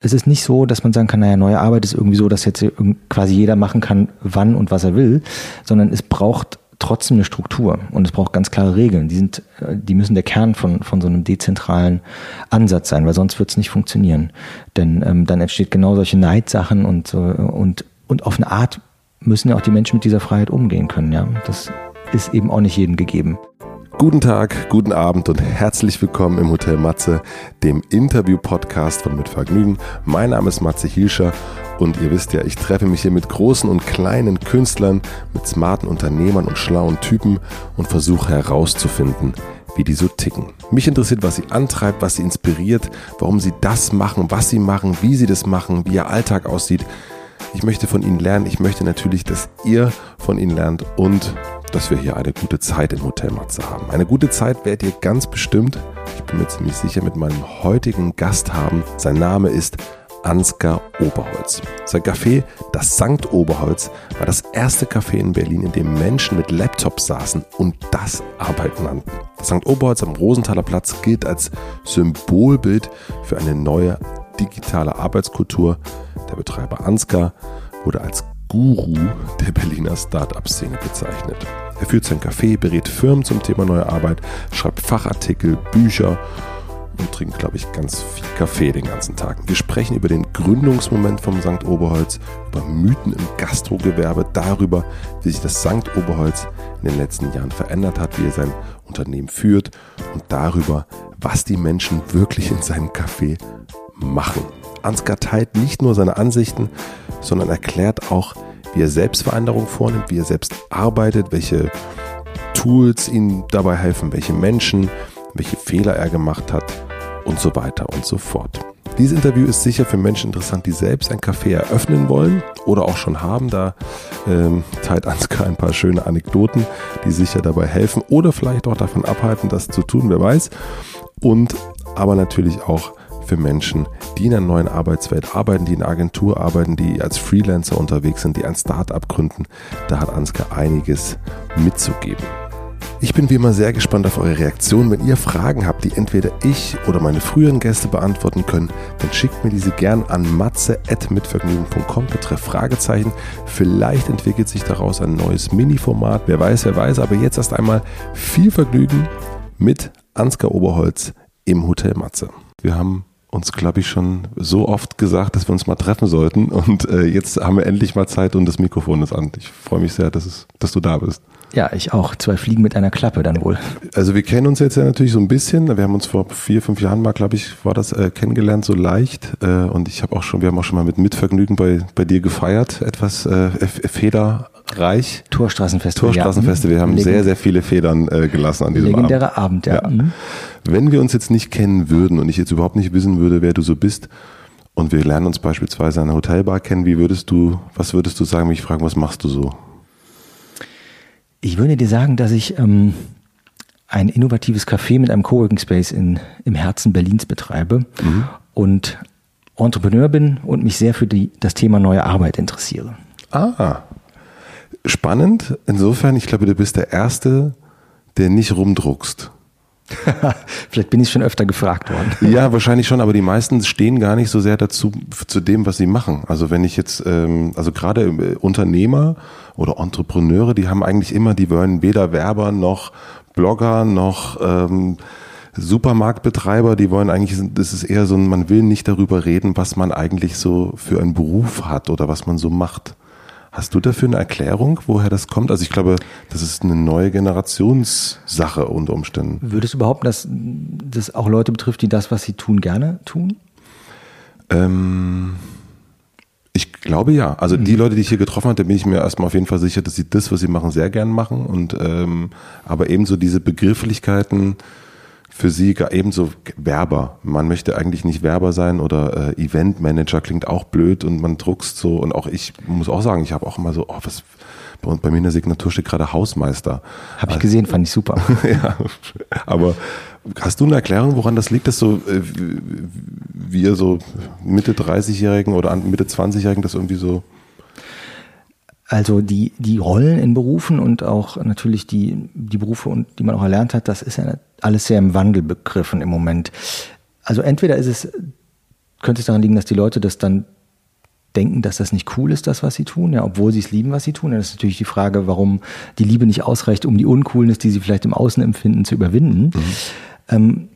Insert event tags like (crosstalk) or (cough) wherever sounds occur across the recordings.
es ist nicht so, dass man sagen kann, naja, neue Arbeit ist irgendwie so, dass jetzt quasi jeder machen kann, wann und was er will, sondern es braucht trotzdem eine Struktur und es braucht ganz klare Regeln. Die sind, äh, die müssen der Kern von, von so einem dezentralen Ansatz sein, weil sonst wird es nicht funktionieren. Denn ähm, dann entsteht genau solche Neidsachen und so und, und auf eine Art müssen ja auch die Menschen mit dieser Freiheit umgehen können, ja. Das ist eben auch nicht jedem gegeben. Guten Tag, guten Abend und herzlich willkommen im Hotel Matze, dem Interview-Podcast von Mit Vergnügen. Mein Name ist Matze Hilscher und ihr wisst ja, ich treffe mich hier mit großen und kleinen Künstlern, mit smarten Unternehmern und schlauen Typen und versuche herauszufinden, wie die so ticken. Mich interessiert, was sie antreibt, was sie inspiriert, warum sie das machen, was sie machen, wie sie das machen, wie ihr Alltag aussieht. Ich möchte von ihnen lernen. Ich möchte natürlich, dass ihr von ihnen lernt und dass wir hier eine gute Zeit im Hotel Matze haben. Eine gute Zeit werdet ihr ganz bestimmt, ich bin mir ziemlich sicher, mit meinem heutigen Gast haben. Sein Name ist Ansgar Oberholz. Sein Café, das Sankt Oberholz, war das erste Café in Berlin, in dem Menschen mit Laptops saßen und das Arbeit nannten. Das Sankt Oberholz am Rosenthaler Platz gilt als Symbolbild für eine neue digitale Arbeitskultur. Der Betreiber Ansgar wurde als Guru der Berliner Start-up-Szene bezeichnet. Er führt sein Café, berät Firmen zum Thema neue Arbeit, schreibt Fachartikel, Bücher und trinkt, glaube ich, ganz viel Kaffee den ganzen Tag. Wir sprechen über den Gründungsmoment vom St. Oberholz, über Mythen im Gastrogewerbe, darüber, wie sich das St. Oberholz in den letzten Jahren verändert hat, wie er sein Unternehmen führt und darüber, was die Menschen wirklich in seinem Café machen. Ansgar teilt nicht nur seine Ansichten, sondern erklärt auch, wie er Selbstveränderung vornimmt, wie er selbst arbeitet, welche Tools ihm dabei helfen, welche Menschen, welche Fehler er gemacht hat und so weiter und so fort. Dieses Interview ist sicher für Menschen interessant, die selbst ein Café eröffnen wollen oder auch schon haben. Da ähm, teilt Ansgar ein paar schöne Anekdoten, die sicher dabei helfen oder vielleicht auch davon abhalten, das zu tun, wer weiß. Und aber natürlich auch für Menschen, die in einer neuen Arbeitswelt arbeiten, die in einer Agentur arbeiten, die als Freelancer unterwegs sind, die ein Startup gründen. Da hat Ansgar einiges mitzugeben. Ich bin wie immer sehr gespannt auf eure Reaktionen. Wenn ihr Fragen habt, die entweder ich oder meine früheren Gäste beantworten können, dann schickt mir diese gern an matze.mitvergnügen.com betreff Fragezeichen. Vielleicht entwickelt sich daraus ein neues Mini-Format. Wer weiß, wer weiß. Aber jetzt erst einmal viel Vergnügen mit Ansgar Oberholz im Hotel Matze. Wir haben uns, glaube ich, schon so oft gesagt, dass wir uns mal treffen sollten. Und äh, jetzt haben wir endlich mal Zeit und das Mikrofon ist an. Ich freue mich sehr, dass, es, dass du da bist. Ja, ich auch. Zwei Fliegen mit einer Klappe dann wohl. Also wir kennen uns jetzt ja natürlich so ein bisschen. Wir haben uns vor vier, fünf Jahren mal, glaube ich, war das äh, kennengelernt, so leicht. Äh, und ich habe auch schon, wir haben auch schon mal mit Mitvergnügen bei, bei dir gefeiert, etwas äh, federreich. Torstraßenfestival. Torstraßenfestival. Wir haben Legend sehr, sehr viele Federn äh, gelassen an diesem Legendärer Abend. Abend, ja. ja. Wenn wir uns jetzt nicht kennen würden und ich jetzt überhaupt nicht wissen würde, wer du so bist, und wir lernen uns beispielsweise an einer Hotelbar kennen, wie würdest du, was würdest du sagen, mich fragen, was machst du so? Ich würde dir sagen, dass ich ähm, ein innovatives Café mit einem Coworking Space in, im Herzen Berlins betreibe mhm. und Entrepreneur bin und mich sehr für die, das Thema neue Arbeit interessiere. Ah, spannend. Insofern, ich glaube, du bist der Erste, der nicht rumdruckst. (laughs) Vielleicht bin ich schon öfter gefragt worden. (laughs) Ja, wahrscheinlich schon, aber die meisten stehen gar nicht so sehr dazu, zu dem, was sie machen. Also wenn ich jetzt, ähm, also gerade äh, Unternehmer oder Entrepreneure, die haben eigentlich immer, die wollen weder Werber noch Blogger noch ähm, Supermarktbetreiber, die wollen eigentlich, das ist eher so, man will nicht darüber reden, was man eigentlich so für einen Beruf hat oder was man so macht. Hast du dafür eine Erklärung, woher das kommt? Also ich glaube, das ist eine neue Generationssache unter Umständen. Würdest du behaupten, dass das auch Leute betrifft, die das, was sie tun, gerne tun? Ähm, ich glaube ja. Also mhm. die Leute, die ich hier getroffen habe, da bin ich mir erstmal auf jeden Fall sicher, dass sie das, was sie machen, sehr gern machen. Und ähm, aber ebenso diese Begrifflichkeiten, für Sie ebenso Werber. Man möchte eigentlich nicht Werber sein oder äh, Eventmanager klingt auch blöd und man druckst so und auch ich muss auch sagen, ich habe auch immer so, oh, was bei, bei mir in der Signatur steht gerade Hausmeister. Habe ich also, gesehen, fand ich super. (laughs) ja, aber hast du eine Erklärung, woran das liegt, dass so äh, wir so Mitte 30-Jährigen oder Mitte 20-Jährigen das irgendwie so also die, die Rollen in Berufen und auch natürlich die, die Berufe, und die man auch erlernt hat, das ist ja alles sehr im Wandel begriffen im Moment. Also entweder ist es könnte es daran liegen, dass die Leute das dann denken, dass das nicht cool ist, das, was sie tun, ja, obwohl sie es lieben, was sie tun. Dann ist natürlich die Frage, warum die Liebe nicht ausreicht, um die Uncoolness, die sie vielleicht im Außen empfinden, zu überwinden. Mhm. Ähm,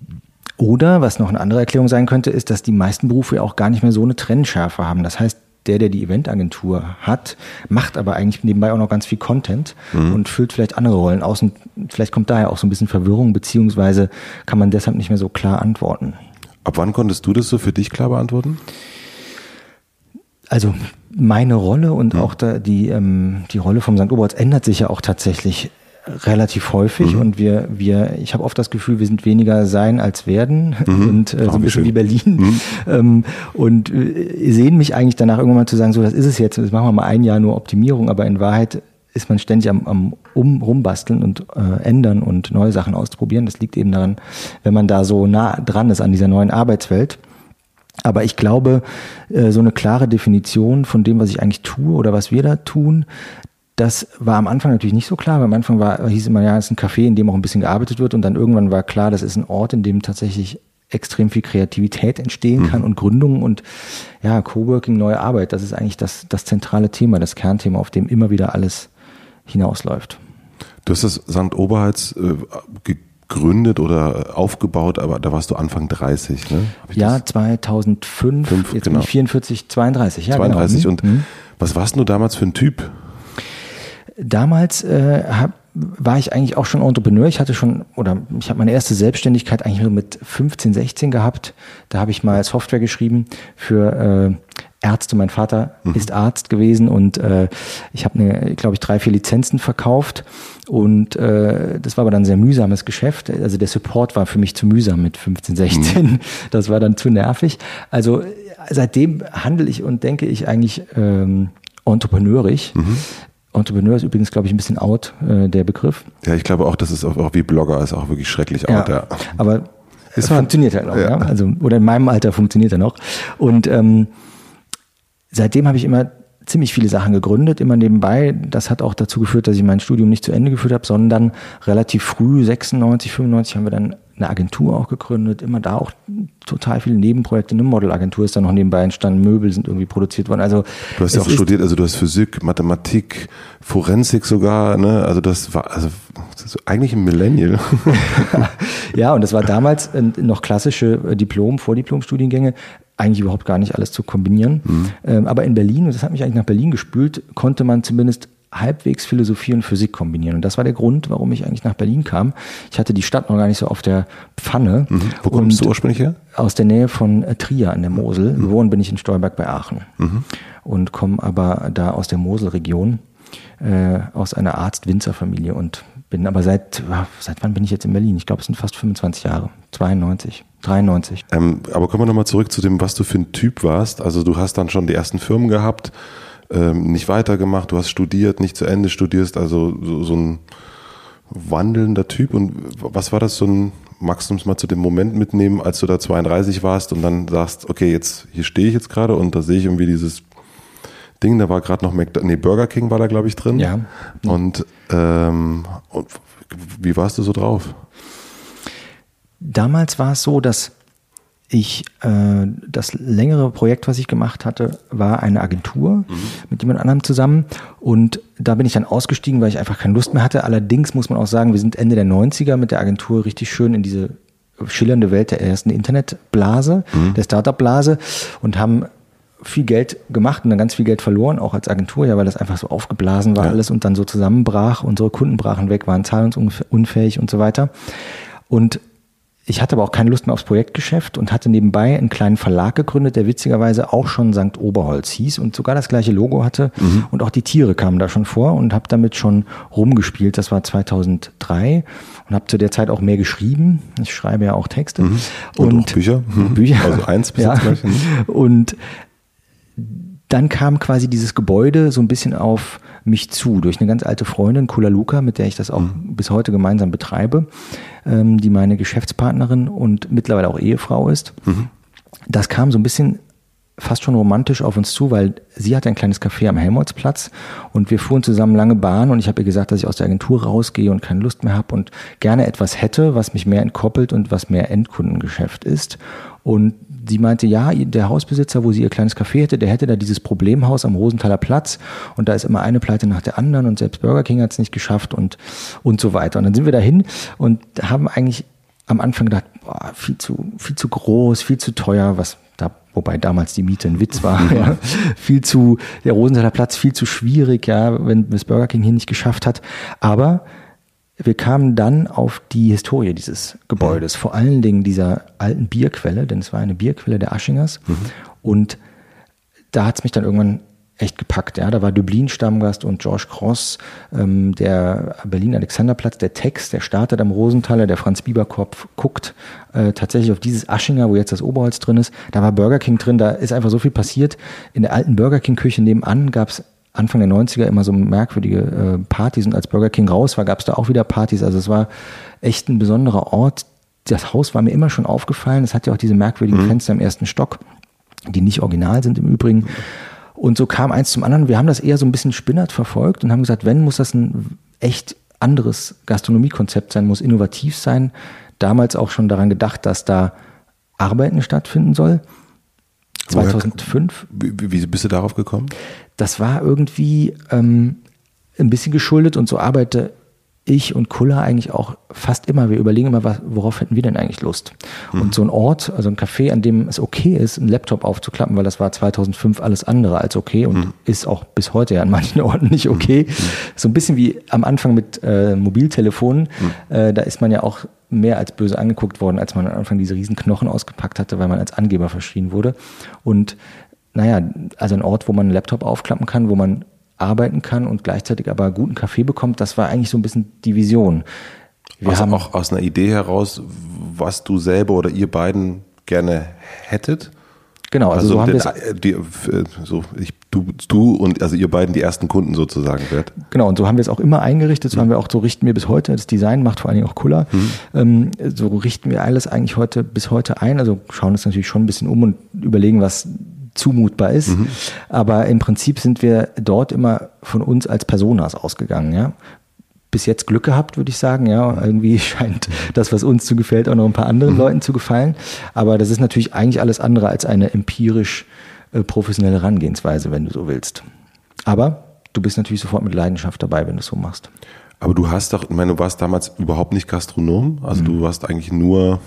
oder, was noch eine andere Erklärung sein könnte, ist, dass die meisten Berufe ja auch gar nicht mehr so eine Trennschärfe haben. Das heißt, der, der die Eventagentur hat, macht aber eigentlich nebenbei auch noch ganz viel Content mhm. und füllt vielleicht andere Rollen aus und vielleicht kommt daher auch so ein bisschen Verwirrung, beziehungsweise kann man deshalb nicht mehr so klar antworten. Ab wann konntest du das so für dich klar beantworten? Also meine Rolle und mhm. auch da die, ähm, die Rolle vom St. Oberholz ändert sich ja auch tatsächlich relativ häufig mhm. und wir, wir, ich habe oft das Gefühl, wir sind weniger sein als werden mhm. (laughs) und äh, so ein bisschen wie Berlin mhm. ähm, und äh, sehen mich eigentlich danach irgendwann mal zu sagen, so das ist es jetzt, das machen wir mal ein Jahr nur Optimierung, aber in Wahrheit ist man ständig am, am um, rumbasteln und äh, ändern und neue Sachen ausprobieren. Das liegt eben daran, wenn man da so nah dran ist an dieser neuen Arbeitswelt. Aber ich glaube, äh, so eine klare Definition von dem, was ich eigentlich tue oder was wir da tun, das war am Anfang natürlich nicht so klar. Am Anfang war, hieß immer, ja, es ist ein Café, in dem auch ein bisschen gearbeitet wird. Und dann irgendwann war klar, das ist ein Ort, in dem tatsächlich extrem viel Kreativität entstehen kann mhm. und Gründungen und ja, Coworking, neue Arbeit. Das ist eigentlich das, das zentrale Thema, das Kernthema, auf dem immer wieder alles hinausläuft. Du hast das St. Oberhals äh, gegründet oder aufgebaut, aber da warst du Anfang 30, ne? Ja, 2005, Fünf, jetzt genau. bin ich 44, 32, ja 32 genau. und mhm. was warst du damals für ein Typ? Damals äh, hab, war ich eigentlich auch schon Entrepreneur. Ich hatte schon, oder ich habe meine erste Selbstständigkeit eigentlich nur mit 15, 16 gehabt. Da habe ich mal Software geschrieben für äh, Ärzte. Mein Vater mhm. ist Arzt gewesen und äh, ich habe, glaube ich, drei, vier Lizenzen verkauft. Und äh, das war aber dann ein sehr mühsames Geschäft. Also der Support war für mich zu mühsam mit 15, 16. Mhm. (laughs) Das war dann zu nervig. Also seitdem handle ich und denke ich eigentlich ähm, entrepreneurig. Mhm. Entrepreneur ist übrigens, glaube ich, ein bisschen out, äh, der Begriff. Ja, ich glaube auch, das ist auch, auch wie Blogger ist auch wirklich schrecklich out, ja. ja. Aber (laughs) es funktioniert halt noch, ja. ja. Also, oder in meinem Alter funktioniert er noch. Und ähm, seitdem habe ich immer ziemlich viele Sachen gegründet, immer nebenbei. Das hat auch dazu geführt, dass ich mein Studium nicht zu Ende geführt habe, sondern relativ früh, 96, 95, haben wir dann eine Agentur auch gegründet, immer da auch total viele Nebenprojekte. Eine Modelagentur ist da noch nebenbei entstanden, Möbel sind irgendwie produziert worden. Also du hast ja auch studiert, also du hast Physik, Mathematik, Forensik sogar, ne? Also das war also das eigentlich ein Millennial. (laughs) (laughs) ja, und das war damals noch klassische Diplom, Vordiplom-Studiengänge eigentlich überhaupt gar nicht alles zu kombinieren. Mhm. Ähm, aber in Berlin, und das hat mich eigentlich nach Berlin gespült, konnte man zumindest halbwegs Philosophie und Physik kombinieren. Und das war der Grund, warum ich eigentlich nach Berlin kam. Ich hatte die Stadt noch gar nicht so auf der Pfanne. Mhm. Wo kommst du ursprünglich her? Aus der Nähe von äh, Trier an der Mosel. Mhm. Geboren bin ich in Stolberg bei Aachen. Mhm. Und komme aber da aus der Moselregion, äh, aus einer Arzt-Winzer-Familie und bin aber seit, seit wann bin ich jetzt in Berlin? Ich glaube, es sind fast 25 Jahre. 92. 93. Ähm, aber kommen wir nochmal zurück zu dem, was du für ein Typ warst. Also du hast dann schon die ersten Firmen gehabt, ähm, nicht weitergemacht, du hast studiert, nicht zu Ende studierst, also so, so ein wandelnder Typ. Und was war das so ein, magst du uns mal zu dem Moment mitnehmen, als du da 32 warst und dann sagst, okay, jetzt hier stehe ich jetzt gerade und da sehe ich irgendwie dieses Ding, da war gerade noch Mac nee, Burger King war da, glaube ich, drin. Ja. Und, ähm, und wie warst du so drauf? Damals war es so, dass ich äh, das längere Projekt, was ich gemacht hatte, war eine Agentur mhm. mit jemand anderem zusammen. Und da bin ich dann ausgestiegen, weil ich einfach keine Lust mehr hatte. Allerdings muss man auch sagen, wir sind Ende der 90er mit der Agentur richtig schön in diese schillernde Welt der ersten Internetblase, mhm. der Startup-Blase und haben viel Geld gemacht und dann ganz viel Geld verloren, auch als Agentur, ja, weil das einfach so aufgeblasen war ja. alles und dann so zusammenbrach. Unsere Kunden brachen weg, waren zahlungsunfähig und so weiter. Und ich hatte aber auch keine Lust mehr aufs Projektgeschäft und hatte nebenbei einen kleinen Verlag gegründet, der witzigerweise auch schon St. Oberholz hieß und sogar das gleiche Logo hatte. Mhm. Und auch die Tiere kamen da schon vor und habe damit schon rumgespielt. Das war 2003 und habe zu der Zeit auch mehr geschrieben. Ich schreibe ja auch Texte. Mhm. Und, und Bücher. Mhm. Bücher. Also eins bis (laughs) ja. gleich. Mhm. Und dann kam quasi dieses Gebäude so ein bisschen auf mich zu durch eine ganz alte Freundin, Kula Luca, mit der ich das auch mhm. bis heute gemeinsam betreibe, ähm, die meine Geschäftspartnerin und mittlerweile auch Ehefrau ist. Mhm. Das kam so ein bisschen fast schon romantisch auf uns zu, weil sie hatte ein kleines Café am Helmholtzplatz und wir fuhren zusammen lange Bahn und ich habe ihr gesagt, dass ich aus der Agentur rausgehe und keine Lust mehr habe und gerne etwas hätte, was mich mehr entkoppelt und was mehr Endkundengeschäft ist. Und sie meinte, ja, der Hausbesitzer, wo sie ihr kleines Café hätte, der hätte da dieses Problemhaus am Rosenthaler Platz und da ist immer eine Pleite nach der anderen und selbst Burger King hat es nicht geschafft und, und so weiter. Und dann sind wir dahin und haben eigentlich am Anfang gedacht, boah, viel zu, viel zu groß, viel zu teuer, was da, wobei damals die Miete ein Witz war, ja, (laughs) viel zu, der Rosenthaler Platz viel zu schwierig, ja, wenn es Burger King hier nicht geschafft hat. Aber wir kamen dann auf die Historie dieses Gebäudes, vor allen Dingen dieser alten Bierquelle, denn es war eine Bierquelle der Aschingers. Mhm. Und da hat es mich dann irgendwann echt gepackt. Ja, da war Dublin Stammgast und George Cross, ähm, der Berlin Alexanderplatz, der Text, der startet am Rosenthaler, der Franz Bieberkopf guckt äh, tatsächlich auf dieses Aschinger, wo jetzt das Oberholz drin ist. Da war Burger King drin, da ist einfach so viel passiert. In der alten Burger King Küche nebenan gab es Anfang der 90er immer so merkwürdige äh, Partys und als Burger King raus war, gab es da auch wieder Partys. Also es war echt ein besonderer Ort. Das Haus war mir immer schon aufgefallen. Es hat ja auch diese merkwürdigen mhm. Fenster im ersten Stock, die nicht original sind im Übrigen. Und so kam eins zum anderen. Wir haben das eher so ein bisschen spinnert verfolgt und haben gesagt, wenn, muss das ein echt anderes Gastronomiekonzept sein, muss innovativ sein. Damals auch schon daran gedacht, dass da Arbeiten stattfinden soll. 2005. Wie, wie bist du darauf gekommen? Das war irgendwie ähm, ein bisschen geschuldet und so arbeite ich und Kulla eigentlich auch fast immer, wir überlegen immer, was, worauf hätten wir denn eigentlich Lust? Mhm. Und so ein Ort, also ein Café, an dem es okay ist, einen Laptop aufzuklappen, weil das war 2005 alles andere als okay und mhm. ist auch bis heute ja an manchen (laughs) Orten nicht okay. Mhm. So ein bisschen wie am Anfang mit äh, Mobiltelefonen, mhm. äh, da ist man ja auch mehr als böse angeguckt worden, als man am Anfang diese riesen Knochen ausgepackt hatte, weil man als Angeber verschrien wurde. Und naja, also ein Ort, wo man einen Laptop aufklappen kann, wo man arbeiten kann und gleichzeitig aber guten Kaffee bekommt, das war eigentlich so ein bisschen die Vision. Wir also haben auch aus einer Idee heraus, was du selber oder ihr beiden gerne hättet? Genau, also, also so haben wir äh, so ich, du, du und also ihr beiden die ersten Kunden sozusagen wird. Genau, und so haben wir es auch immer eingerichtet, so mhm. haben wir auch, so richten wir bis heute, das Design macht vor allen Dingen auch Kuller, mhm. ähm, so richten wir alles eigentlich heute bis heute ein, also schauen uns natürlich schon ein bisschen um und überlegen, was zumutbar ist. Mhm. Aber im Prinzip sind wir dort immer von uns als Personas ausgegangen, ja. Bis jetzt Glück gehabt, würde ich sagen, ja. Irgendwie (laughs) scheint das, was uns zu gefällt, auch noch ein paar anderen mhm. Leuten zu gefallen. Aber das ist natürlich eigentlich alles andere als eine empirisch äh, professionelle Herangehensweise, wenn du so willst. Aber du bist natürlich sofort mit Leidenschaft dabei, wenn du es so machst. Aber du hast doch, ich meine, du warst damals überhaupt nicht Gastronom, also mhm. du warst eigentlich nur,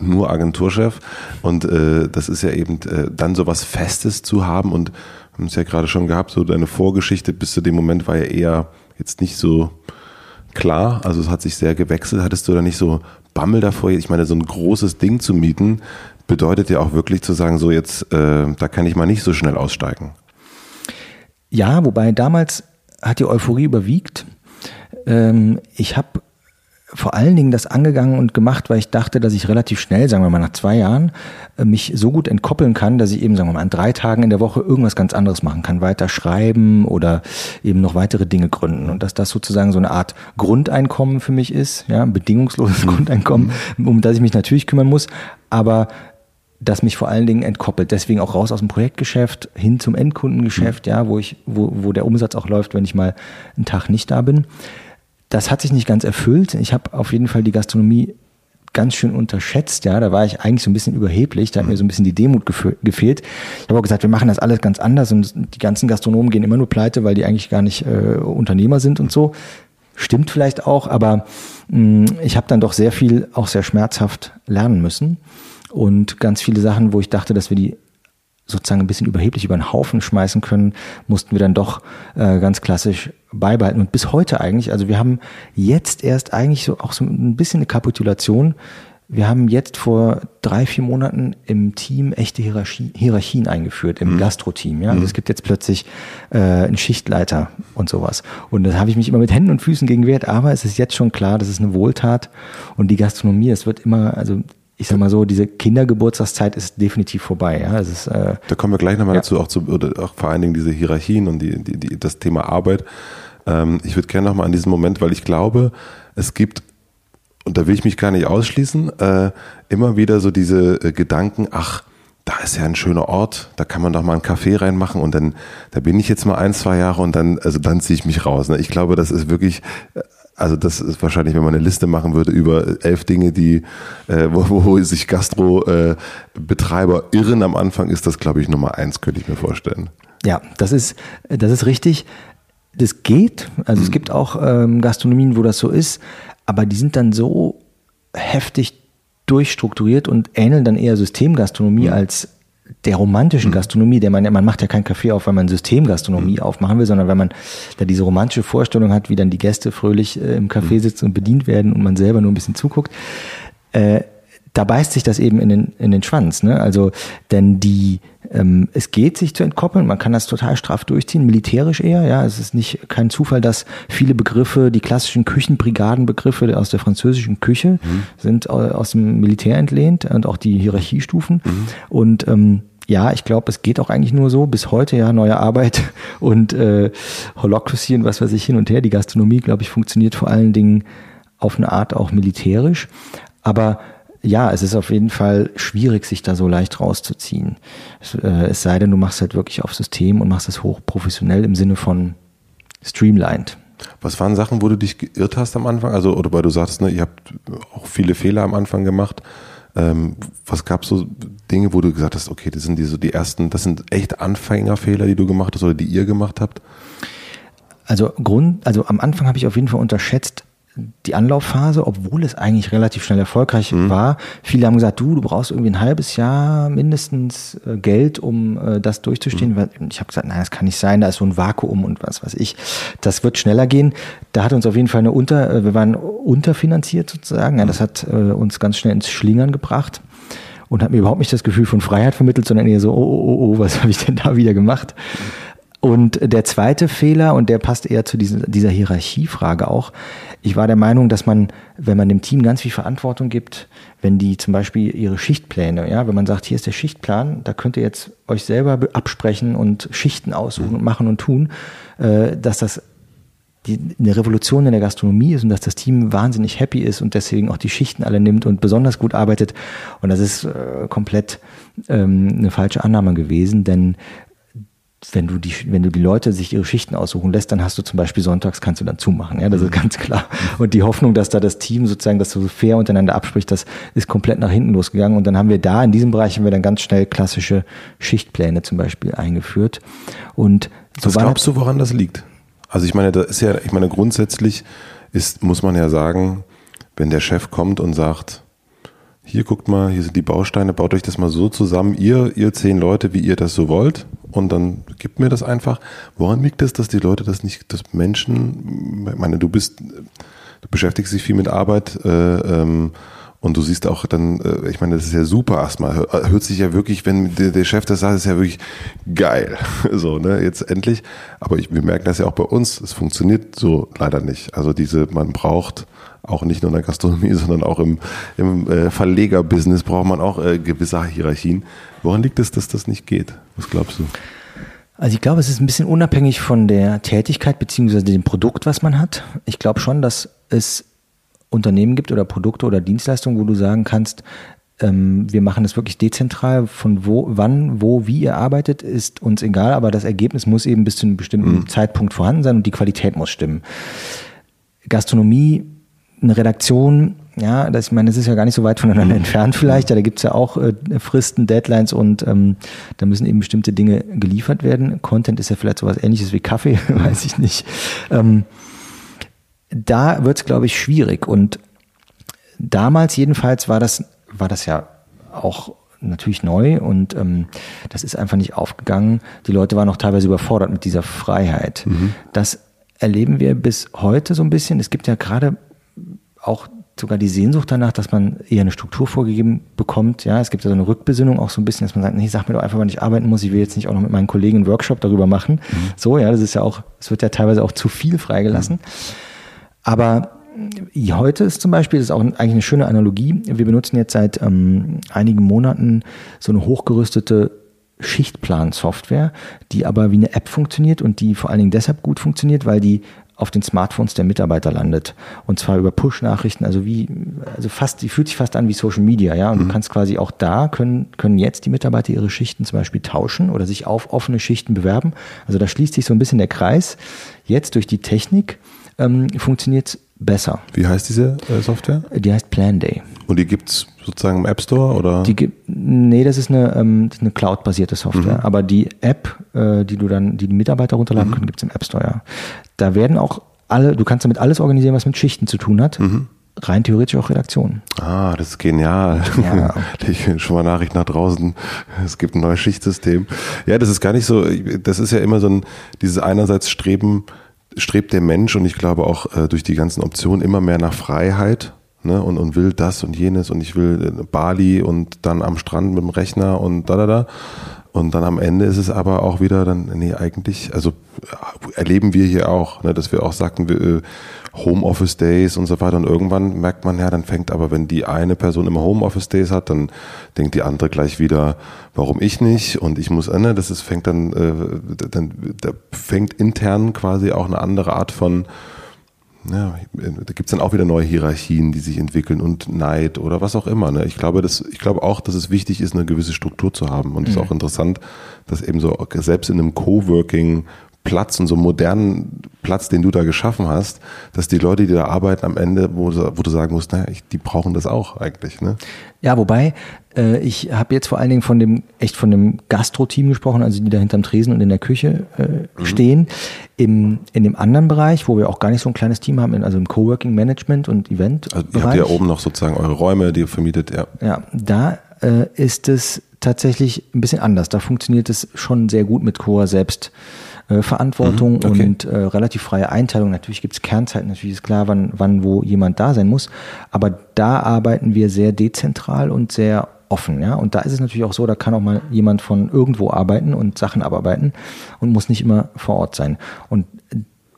nur Agenturchef und äh, das ist ja eben äh, dann so was Festes zu haben und wir haben es ja gerade schon gehabt, so deine Vorgeschichte bis zu dem Moment war ja eher jetzt nicht so klar, also es hat sich sehr gewechselt. Hattest du da nicht so Bammel davor? Ich meine, so ein großes Ding zu mieten bedeutet ja auch wirklich zu sagen, so jetzt, äh, da kann ich mal nicht so schnell aussteigen. Ja, wobei damals hat die Euphorie überwiegt ähm, ich habe vor allen Dingen das angegangen und gemacht, weil ich dachte, dass ich relativ schnell, sagen wir mal nach zwei Jahren, äh, mich so gut entkoppeln kann, dass ich eben, sagen wir mal, an drei Tagen in der Woche irgendwas ganz anderes machen kann, weiter schreiben oder eben noch weitere Dinge gründen und dass das sozusagen so eine Art Grundeinkommen für mich ist, ja, ein bedingungsloses mhm. Grundeinkommen, um das ich mich natürlich kümmern muss, aber das mich vor allen Dingen entkoppelt. Deswegen auch raus aus dem Projektgeschäft hin zum Endkundengeschäft, mhm. ja, wo ich, wo, wo der Umsatz auch läuft, wenn ich mal einen Tag nicht da bin. Das hat sich nicht ganz erfüllt. Ich habe auf jeden Fall die Gastronomie ganz schön unterschätzt, ja, da war ich eigentlich so ein bisschen überheblich, da hat mir so ein bisschen die Demut gefehlt. Ich habe auch gesagt, wir machen das alles ganz anders und die ganzen Gastronomen gehen immer nur pleite, weil die eigentlich gar nicht äh, Unternehmer sind und so. Stimmt vielleicht auch, aber mh, mm, ich habe dann doch sehr viel, auch sehr schmerzhaft lernen müssen und ganz viele Sachen, wo ich dachte, dass wir die sozusagen ein bisschen überheblich über den Haufen schmeißen können, mussten wir dann doch äh, ganz klassisch beibehalten. Und bis heute eigentlich, also wir haben jetzt erst eigentlich so auch so ein bisschen eine Kapitulation. Wir haben jetzt vor drei, vier Monaten im Team echte Hierarchie, Hierarchien eingeführt, im mhm. Gastro-Team. Ja? Also mhm. es gibt jetzt plötzlich äh, einen Schichtleiter und sowas. Und da habe ich mich immer mit Händen und Füßen gegen wehrt, aber es ist jetzt schon klar, das ist eine Wohltat. Und die Gastronomie, es wird immer, also ich sag mal so, diese Kindergeburtstagszeit ist definitiv vorbei. Ja, ist, äh, da kommen wir gleich nochmal ja. dazu, auch zu, oder auch vor allen Dingen diese Hierarchien und die, die, die, das Thema Arbeit. Ähm, ich würde gerne nochmal an diesen Moment, weil ich glaube, es gibt, und da will ich mich gar nicht ausschließen, äh, immer wieder so diese äh, Gedanken, ach, da ist ja ein schöner Ort, da kann man doch mal einen Kaffee reinmachen und dann, da bin ich jetzt mal ein, zwei Jahre und dann, also dann ziehe ich mich raus. Ne? Ich glaube, das ist wirklich, also das ist wahrscheinlich, wenn man eine Liste machen würde über elf Dinge, die, äh, wo, wo sich Gastro-Betreiber äh, irren am Anfang, ist das, glaube ich, Nummer eins, könnte ich mir vorstellen. Ja, das ist, das ist richtig. Das geht. Also mhm. es gibt auch ähm, Gastronomien, wo das so ist, aber die sind dann so heftig durchstrukturiert und ähneln dann eher Systemgastronomie mhm. als der romantischen mhm. Gastronomie, der man, man macht ja keinen Kaffee auf, weil man Systemgastronomie mhm. aufmachen will, sondern weil man da diese romantische Vorstellung hat, wie dann die Gäste fröhlich äh, im Café mhm. sitzen und bedient werden und man selber nur ein bisschen zuguckt. Äh, da beißt sich das eben in den, in den Schwanz. Ne? Also, denn die, ähm, es geht sich zu entkoppeln, man kann das total straff durchziehen, militärisch eher. Ja, es ist nicht kein Zufall, dass viele Begriffe, die klassischen Küchenbrigadenbegriffe aus der französischen Küche, mhm. sind aus dem Militär entlehnt und auch die Hierarchiestufen. Mhm. Und ähm, ja, ich glaube, es geht auch eigentlich nur so. Bis heute ja neue Arbeit (laughs) und äh, Holocracy und was weiß ich hin und her. Die Gastronomie, glaube ich, funktioniert vor allen Dingen auf eine Art auch militärisch. Aber ja, es ist auf jeden Fall schwierig, sich da so leicht rauszuziehen. Es, äh, es sei denn, du machst halt wirklich auf System und machst es hochprofessionell im Sinne von streamlined. Was waren Sachen, wo du dich geirrt hast am Anfang? Also, oder weil du sagst, ne, ihr habt auch viele Fehler am Anfang gemacht. Ähm, was gab so Dinge, wo du gesagt hast, okay, das sind die so die ersten, das sind echt Anfängerfehler, die du gemacht hast oder die ihr gemacht habt? Also Grund, also am Anfang habe ich auf jeden Fall unterschätzt, die Anlaufphase, obwohl es eigentlich relativ schnell erfolgreich mhm. war. Viele haben gesagt, du, du brauchst irgendwie ein halbes Jahr mindestens äh, Geld, um äh, das durchzustehen. Mhm. Ich habe gesagt, nein, das kann nicht sein, da ist so ein Vakuum und was weiß ich. Das wird schneller gehen. Da hat uns auf jeden Fall eine Unter, äh, wir waren unterfinanziert sozusagen. Ja, das hat uns ganz schnell ins Schlingern gebracht und hat mir überhaupt nicht das Gefühl von Freiheit vermittelt, sondern eher so, oh, oh, oh, oh was (laughs) habe ich denn da wieder gemacht? Und der zweite Fehler, und der passt eher zu dieser, dieser Hierarchiefrage auch, ich war der Meinung, dass man, wenn man dem Team ganz viel Verantwortung gibt, wenn die zum Beispiel ihre Schichtpläne, ja, wenn man sagt, hier ist der Schichtplan, da könnt ihr jetzt euch selber absprechen und Schichten aussuchen und machen und tun, äh, dass das die, eine Revolution in der Gastronomie ist und dass das Team wahnsinnig happy ist und deswegen auch die Schichten alle nimmt und besonders gut arbeitet. Und das ist äh, komplett ähm, eine falsche Annahme gewesen, denn wenn du die, wenn du die Leute sich ihre Schichten aussuchen lässt, dann hast du zum Beispiel sonntags kannst du dann zumachen. Ja, das ist mhm. ganz klar. Und die Hoffnung, dass da das Team sozusagen das so fair untereinander abspricht, das ist komplett nach hinten losgegangen. Und dann haben wir da in diesem Bereich haben wir dann ganz schnell klassische Schichtpläne zum Beispiel eingeführt. Und so Was glaubst du, woran das liegt? Also ich meine, da ist ja, ich meine, grundsätzlich ist, muss man ja sagen, wenn der Chef kommt und sagt, hier guckt mal, hier sind die Bausteine, baut euch das mal so zusammen, ihr, ihr zehn Leute, wie ihr das so wollt, und dann gibt mir das einfach. Woran liegt es, dass die Leute das nicht, dass Menschen, ich meine, du bist, du beschäftigst dich viel mit Arbeit, äh, ähm, und du siehst auch dann, äh, ich meine, das ist ja super erstmal. Hört sich ja wirklich, wenn der, der Chef das sagt, ist ja wirklich geil. (laughs) So, ne, jetzt endlich. Aber ich, wir merken das ja auch bei uns. Es funktioniert so leider nicht. Also diese, man braucht auch nicht nur in der Gastronomie, (laughs) sondern auch im, im äh, Verlegerbusiness braucht man auch äh, gewisse Hierarchien. Woran liegt es, dass das nicht geht? Was glaubst du? Also ich glaube, es ist ein bisschen unabhängig von der Tätigkeit beziehungsweise dem Produkt, was man hat. Ich glaube schon, dass es Unternehmen gibt oder Produkte oder Dienstleistungen, wo du sagen kannst, ähm, wir machen das wirklich dezentral, von wo, wann, wo, wie ihr arbeitet, ist uns egal, aber das Ergebnis muss eben bis zu einem bestimmten mhm. Zeitpunkt vorhanden sein und die Qualität muss stimmen. Gastronomie, eine Redaktion, ja, das, ich meine, das ist ja gar nicht so weit voneinander mhm. entfernt vielleicht. Ja, da gibt's ja auch äh, Fristen, Deadlines und ähm, da müssen eben bestimmte Dinge geliefert werden. Content ist ja vielleicht sowas ähnliches wie Kaffee, (laughs) weiß ich nicht. Ähm, da wird es, glaube ich, schwierig. Und damals jedenfalls war das, war das ja auch natürlich neu und ähm, das ist einfach nicht aufgegangen. Die Leute waren auch teilweise überfordert mit dieser Freiheit. Mhm. Das erleben wir bis heute so ein bisschen. Es gibt ja gerade auch sogar die Sehnsucht danach, dass man eher eine Struktur vorgegeben bekommt. Ja, es gibt ja so eine Rückbesinnung auch so ein bisschen, dass man sagt, nee, sag mir doch einfach, wann ich arbeiten muss. Ich will jetzt nicht auch noch mit meinen Kollegen einen Workshop darüber machen. Mhm. So, ja, das ist ja auch, es wird ja teilweise auch zu viel freigelassen. Mhm. Aber heute ist zum Beispiel, das ist auch eigentlich eine schöne Analogie. Wir benutzen jetzt seit ähm, einigen Monaten so eine hochgerüstete Schichtplan-Software, die aber wie eine App funktioniert und die vor allen Dingen deshalb gut funktioniert, weil die auf den Smartphones der Mitarbeiter landet. Und zwar über Push-Nachrichten, also wie, also fast, die fühlt sich fast an wie Social Media, ja. Und mhm. du kannst quasi auch da können, können jetzt die Mitarbeiter ihre Schichten zum Beispiel tauschen oder sich auf offene Schichten bewerben. Also da schließt sich so ein bisschen der Kreis. Jetzt durch die Technik ähm, funktioniert besser. Wie heißt diese äh, Software? Die heißt Planday. Und die gibt es sozusagen im App Store oder? Die gibt, nee, das ist eine, ähm, eine Cloud-basierte Software. Mhm. Aber die App, äh, die du dann, die, die Mitarbeiter runterladen mhm. können, gibt es im App Store, ja. Da werden auch alle, du kannst damit alles organisieren, was mit Schichten zu tun hat. Mhm. Rein theoretisch auch Redaktionen. Ah, das ist genial. Ja. (laughs) Ich schon mal Nachricht nach draußen. Es gibt ein neues Schichtsystem. Ja, das ist gar nicht so, das ist ja immer so ein, dieses einerseits Streben, strebt der Mensch und ich glaube auch äh, durch die ganzen Optionen immer mehr nach Freiheit ne, und, und will das und jenes und ich will äh, Bali und dann am Strand mit dem Rechner und da, da, da. Und dann am Ende ist es aber auch wieder dann, nee, eigentlich, also äh, erleben wir hier auch, ne, dass wir auch sagten, wir, äh, Homeoffice Days und so weiter. Und irgendwann merkt man, ja, dann fängt aber, wenn die eine Person immer Homeoffice Days hat, dann denkt die andere gleich wieder, warum ich nicht? Und ich muss, ne, das ist, fängt dann, äh, dann, da fängt intern quasi auch eine andere Art von ja, da gibt's dann auch wieder neue Hierarchien, die sich entwickeln und Neid oder was auch immer. Ne? Ich glaube, dass, ich glaube auch, dass es wichtig ist, eine gewisse Struktur zu haben. Und es mhm. ist auch interessant, dass eben so selbst in einem Coworking Platz und so einen modernen Platz, den du da geschaffen hast, dass die Leute, die da arbeiten, am Ende, wo, wo du sagen musst, naja, ich, die brauchen das auch eigentlich. Ne? Ja, wobei, äh, ich habe jetzt vor allen Dingen von dem, echt von dem Gastro-Team gesprochen, also die da hinterm Tresen und in der Küche äh, mhm. stehen. Im, in dem anderen Bereich, wo wir auch gar nicht so ein kleines Team haben, also im Coworking Management und Event. Also ihr habt ja oben noch sozusagen eure Räume, die ihr vermietet, ja. Ja, da äh, ist es tatsächlich ein bisschen anders. Da funktioniert es schon sehr gut mit Coa selbst äh, Verantwortung mhm, okay. und äh, relativ freie Einteilung. Natürlich gibt es Kernzeiten, natürlich ist klar, wann, wann wo jemand da sein muss. Aber da arbeiten wir sehr dezentral und sehr offen, ja. Und da ist es natürlich auch so, da kann auch mal jemand von irgendwo arbeiten und Sachen abarbeiten und muss nicht immer vor Ort sein. Und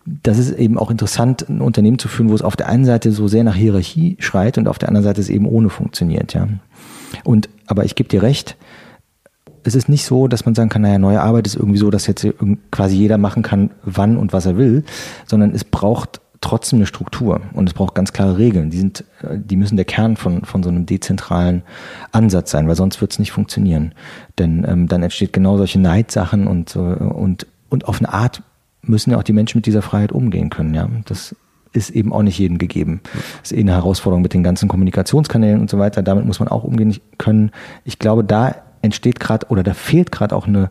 das ist eben auch interessant, ein Unternehmen zu führen, wo es auf der einen Seite so sehr nach Hierarchie schreit und auf der anderen Seite es eben ohne funktioniert, ja. Und, aber ich gebe dir recht, es ist nicht so, dass man sagen kann, naja, neue Arbeit ist irgendwie so, dass jetzt quasi jeder machen kann, wann und was er will, sondern es braucht trotzdem eine Struktur und es braucht ganz klare Regeln. Die sind, äh, die müssen der Kern von, von so einem dezentralen Ansatz sein, weil sonst wird es nicht funktionieren. Denn ähm, dann entsteht genau solche Neidsachen und, und, und auf eine Art müssen ja auch die Menschen mit dieser Freiheit umgehen können, ja. Das ist eben auch nicht jedem gegeben. Das ist eh eine Herausforderung mit den ganzen Kommunikationskanälen und so weiter. Damit muss man auch umgehen können. Ich glaube, da entsteht gerade oder da fehlt gerade auch eine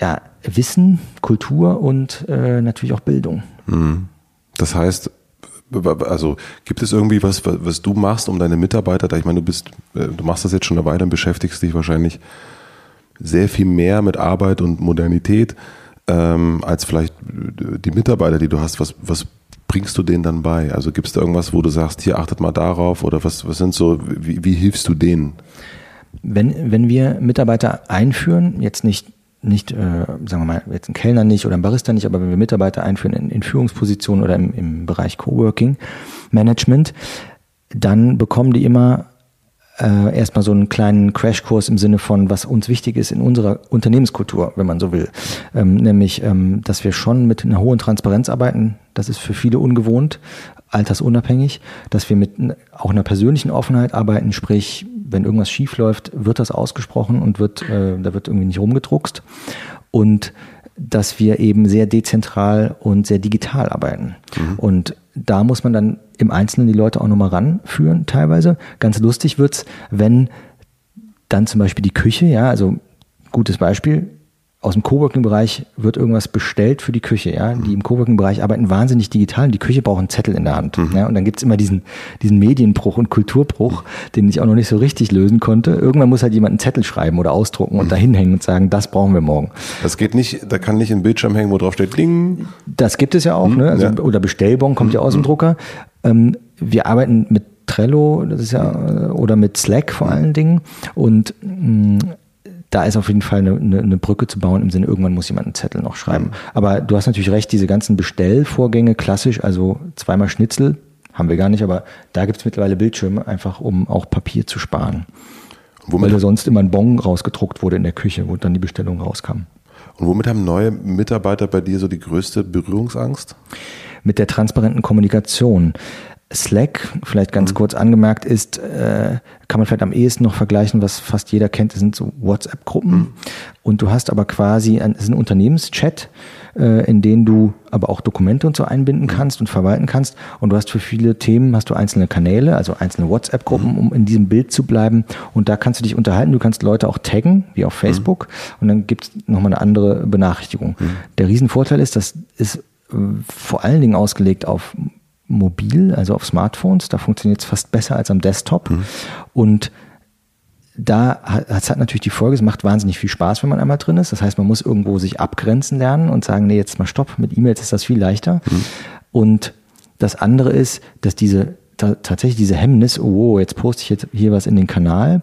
ja, Wissen, Kultur und äh, natürlich auch Bildung. Mhm. Das heißt, also gibt es irgendwie was, was du machst, um deine Mitarbeiter, da ich meine, du bist, äh, du machst das jetzt schon eine Weile und beschäftigst dich wahrscheinlich sehr viel mehr mit Arbeit und Modernität ähm, als vielleicht die Mitarbeiter, die du hast. Was, was bringst du denen dann bei? Also gibt es da irgendwas, wo du sagst, hier achtet mal darauf oder was, was sind so, wie, wie hilfst du denen? Wenn, wenn wir Mitarbeiter einführen, jetzt nicht, nicht äh, sagen wir mal, jetzt ein Kellner nicht oder ein Barista nicht, aber wenn wir Mitarbeiter einführen in, in Führungspositionen oder im, im Bereich Coworking, Management, dann bekommen die immer äh, erstmal so einen kleinen Crashkurs im Sinne von, was uns wichtig ist in unserer Unternehmenskultur, wenn man so will. Ähm, nämlich, ähm, dass wir schon mit einer hohen Transparenz arbeiten. Das ist für viele ungewohnt, altersunabhängig, dass wir mit auch einer persönlichen Offenheit arbeiten, sprich, wenn irgendwas schief läuft, wird das ausgesprochen und wird, äh, da wird irgendwie nicht rumgedruckst. Und dass wir eben sehr dezentral und sehr digital arbeiten. Mhm. Und da muss man dann im Einzelnen die Leute auch nochmal ranführen, teilweise. Ganz lustig wird's, wenn dann zum Beispiel die Küche, ja, also gutes Beispiel, aus dem Coworking-Bereich wird irgendwas bestellt für die Küche, ja. Die im Coworking-Bereich arbeiten wahnsinnig digital und die Küche braucht einen Zettel in der Hand. Mhm. Ja? Und dann gibt's immer diesen, diesen Medienbruch und Kulturbruch, den ich auch noch nicht so richtig lösen konnte. Irgendwann muss halt jemand einen Zettel schreiben oder ausdrucken mhm. und dahin hängen und sagen, das brauchen wir morgen. Das geht nicht, da kann nicht ein Bildschirm hängen, wo drauf steht, Ding. Das gibt es ja auch, mhm, ne? Also, ja. Oder Bestellbon kommt ja aus dem mhm. Drucker. Ähm, wir arbeiten mit Trello, das ist ja, oder mit Slack vor allen Dingen. Und mh, mm, da ist auf jeden Fall eine, eine, eine, Brücke zu bauen im Sinne, irgendwann muss jemand einen Zettel noch schreiben. Mhm. Aber du hast natürlich recht, diese ganzen Bestellvorgänge, klassisch, also zweimal Schnitzel, haben wir gar nicht, aber da gibt es mittlerweile Bildschirme, einfach um auch Papier zu sparen. Weil da sonst immer ein Bon rausgedruckt wurde in der Küche, wo dann die Bestellung rauskam. Und womit haben neue Mitarbeiter bei dir so die größte Berührungsangst? Mit der transparenten Kommunikation. Slack, vielleicht ganz mhm. kurz angemerkt, ist, äh, kann man vielleicht am ehesten noch vergleichen, was fast jeder kennt, das sind so WhatsApp-Gruppen. Mhm. Und du hast aber quasi, ein, ist ein Unternehmenschat, äh, in den du aber auch Dokumente und so einbinden mhm. kannst und verwalten kannst. Und du hast für viele Themen, hast du einzelne Kanäle, also einzelne WhatsApp-Gruppen, mhm. um in diesem Bild zu bleiben. Und da kannst du dich unterhalten. Du kannst Leute auch taggen, wie auf mhm. Facebook. Und dann gibt es nochmal eine andere Benachrichtigung. Mhm. Der Riesenvorteil ist, das ist vor allen Dingen ausgelegt auf mobil, also auf Smartphones. Da funktioniert es fast besser als am Desktop. Mhm. Und da hat es halt natürlich die Folge, es macht wahnsinnig viel Spaß, wenn man einmal drin ist. Das heißt, man muss irgendwo sich abgrenzen lernen und sagen, nee, jetzt mal stopp, mit E-Mails ist das viel leichter. Mhm. Und das andere ist, dass diese tatsächlich diese Hemmnis, oh, jetzt poste ich jetzt hier was in den Kanal,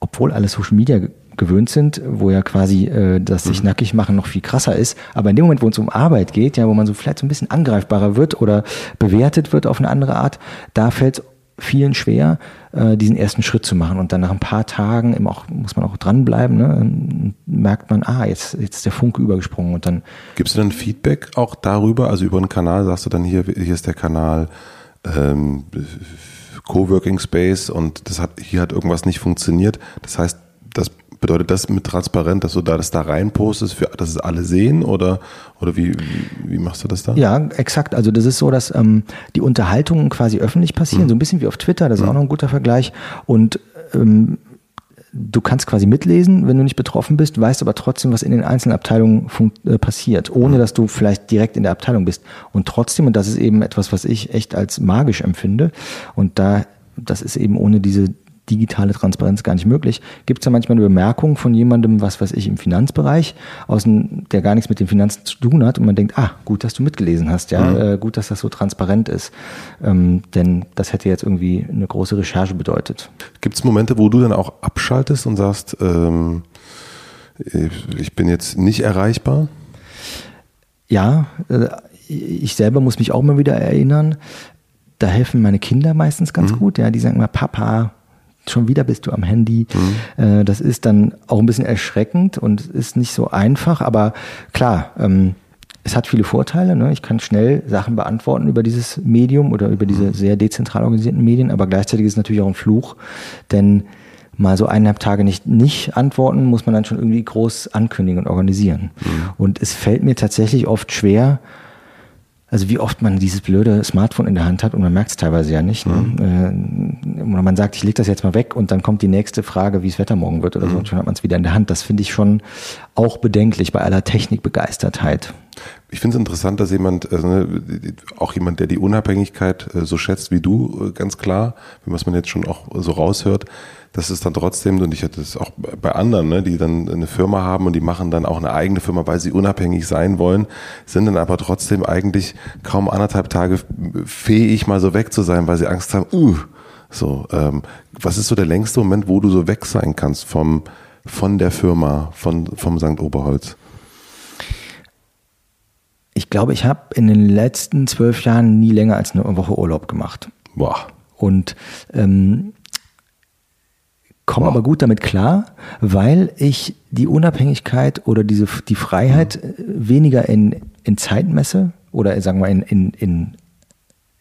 obwohl alle Social Media gewöhnt sind, wo ja quasi äh, das sich mhm. nackig machen noch viel krasser ist. Aber in dem Moment, wo es um Arbeit geht, ja, wo man so vielleicht so ein bisschen angreifbarer wird oder bewertet wird auf eine andere Art, da fällt vielen schwer, äh, diesen ersten Schritt zu machen. Und dann nach ein paar Tagen eben auch, muss man auch dranbleiben, ne, merkt man, ah, jetzt, jetzt ist der Funke übergesprungen und dann. Gibst du dann Feedback auch darüber? Also über einen Kanal sagst du dann hier, hier ist der Kanal ähm, Coworking Space und das hat, hier hat irgendwas nicht funktioniert. Das heißt, das bedeutet das mit transparent, dass du da das da reinpostest, für, dass es alle sehen oder, oder wie, wie, wie machst du das da? Ja, exakt. Also das ist so, dass ähm, die Unterhaltungen quasi öffentlich passieren, mhm. so ein bisschen wie auf Twitter, das ist mhm. auch noch ein guter Vergleich. Und ähm, du kannst quasi mitlesen, wenn du nicht betroffen bist, weißt aber trotzdem, was in den einzelnen Abteilungen äh, passiert, ohne mhm. dass du vielleicht direkt in der Abteilung bist. Und trotzdem, und das ist eben etwas, was ich echt als magisch empfinde, und da, das ist eben ohne diese digitale Transparenz gar nicht möglich. Gibt es da manchmal eine Bemerkung von jemandem, was weiß ich, im Finanzbereich, aus dem, der gar nichts mit den Finanzen zu tun hat und man denkt, ah, gut, dass du mitgelesen hast, ja, mhm. äh, gut, dass das so transparent ist. Ähm, denn das hätte jetzt irgendwie eine große Recherche bedeutet. Gibt es Momente, wo du dann auch abschaltest und sagst, ähm, ich bin jetzt nicht erreichbar? Ja, äh, ich selber muss mich auch mal wieder erinnern. Da helfen meine Kinder meistens ganz mhm. gut. Ja, die sagen immer, Papa, schon wieder bist du am Handy. Mhm. Äh, das ist dann auch ein bisschen erschreckend und ist nicht so einfach, aber klar, ähm, es hat viele Vorteile. Ne? Ich kann schnell Sachen beantworten über dieses Medium oder über diese mhm. sehr dezentral organisierten Medien, aber gleichzeitig ist es natürlich auch ein Fluch, denn mal so eineinhalb Tage nicht, nicht antworten, muss man dann schon irgendwie groß ankündigen und organisieren. Mhm. Und es fällt mir tatsächlich oft schwer, also wie oft man dieses blöde Smartphone in der Hand hat und man merkt es teilweise ja nicht. Ne? Mhm. Äh, oder man sagt, ich lege das jetzt mal weg und dann kommt die nächste Frage, wie es Wetter morgen wird oder mhm. so und schon hat man es wieder in der Hand. Das finde ich schon auch bedenklich bei aller Technikbegeistertheit. Ich finde es interessant, dass jemand, also ne, auch jemand, der die Unabhängigkeit äh, so schätzt wie du, äh, ganz klar, was man jetzt schon auch so raushört, dass es dann trotzdem, und ich hatte es auch bei anderen, ne, die dann eine Firma haben und die machen dann auch eine eigene Firma, weil sie unabhängig sein wollen, sind dann aber trotzdem eigentlich kaum anderthalb Tage fähig, mal so weg zu sein, weil sie Angst haben, uh, so, ähm, was ist so der längste Moment, wo du so weg sein kannst vom, von der Firma, von, vom St. Oberholz? Ich glaube, ich habe in den letzten zwölf Jahren nie länger als eine Woche Urlaub gemacht. Boah. Und ähm, komme wow. aber gut damit klar, weil ich die Unabhängigkeit oder diese die Freiheit mhm. weniger in, in Zeit messe oder sagen wir in, in, in,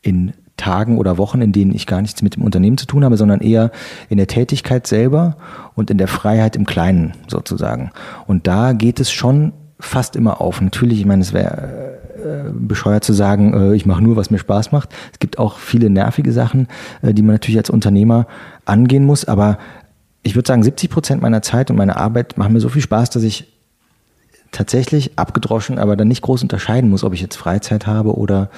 in Tagen oder Wochen, in denen ich gar nichts mit dem Unternehmen zu tun habe, sondern eher in der Tätigkeit selber und in der Freiheit im Kleinen sozusagen. Und da geht es schon fast immer auf. Natürlich, ich meine, es wäre äh, bescheuert zu sagen, äh, ich mache nur, was mir Spaß macht. Es gibt auch viele nervige Sachen, äh, die man natürlich als Unternehmer angehen muss, aber ich würde sagen, 70 Prozent meiner Zeit und meiner Arbeit machen mir so viel Spaß, dass ich tatsächlich abgedroschen, aber dann nicht groß unterscheiden muss, ob ich jetzt Freizeit habe oder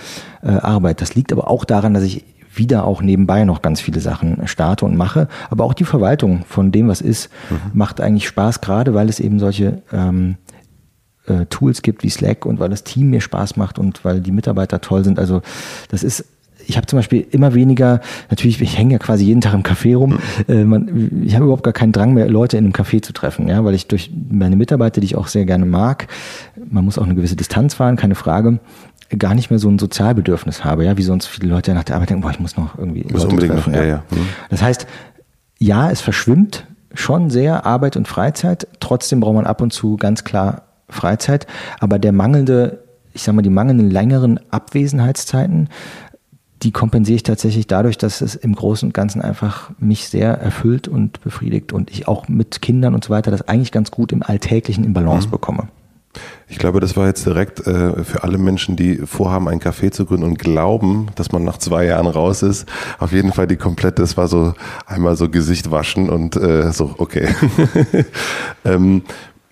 äh, Arbeit. Das liegt aber auch daran, dass ich wieder auch nebenbei noch ganz viele Sachen starte und mache. Aber auch die Verwaltung von dem, was ist, mhm. macht eigentlich Spaß, gerade weil es eben solche ähm, äh, Tools gibt wie Slack und weil das Team mir Spaß macht und weil die Mitarbeiter toll sind. Also das ist ich habe zum Beispiel immer weniger, natürlich, ich hänge ja quasi jeden Tag im Café rum. Mhm. Äh, man, ich habe überhaupt gar keinen Drang mehr, Leute in einem Café zu treffen, ja, weil ich durch meine Mitarbeiter, die ich auch sehr gerne mag, man muss auch eine gewisse Distanz fahren, keine Frage, gar nicht mehr so ein Sozialbedürfnis habe, ja, wie sonst viele Leute nach der Arbeit denken, boah, ich muss noch irgendwie. Muss unbedingt treffen, noch, ja, ja. Mhm. Das heißt, ja, es verschwimmt schon sehr Arbeit und Freizeit. Trotzdem braucht man ab und zu ganz klar Freizeit. Aber der mangelnde, ich sag mal, die mangelnden längeren Abwesenheitszeiten, die kompensiere ich tatsächlich dadurch, dass es im Großen und Ganzen einfach mich sehr erfüllt und befriedigt und ich auch mit Kindern und so weiter das eigentlich ganz gut im Alltäglichen in Balance mhm. bekomme. Ich glaube, das war jetzt direkt äh, für alle Menschen, die vorhaben, ein Café zu gründen und glauben, dass man nach zwei Jahren raus ist. Auf jeden Fall die komplette, das war so einmal so Gesicht waschen und äh, so, okay. (laughs) ähm,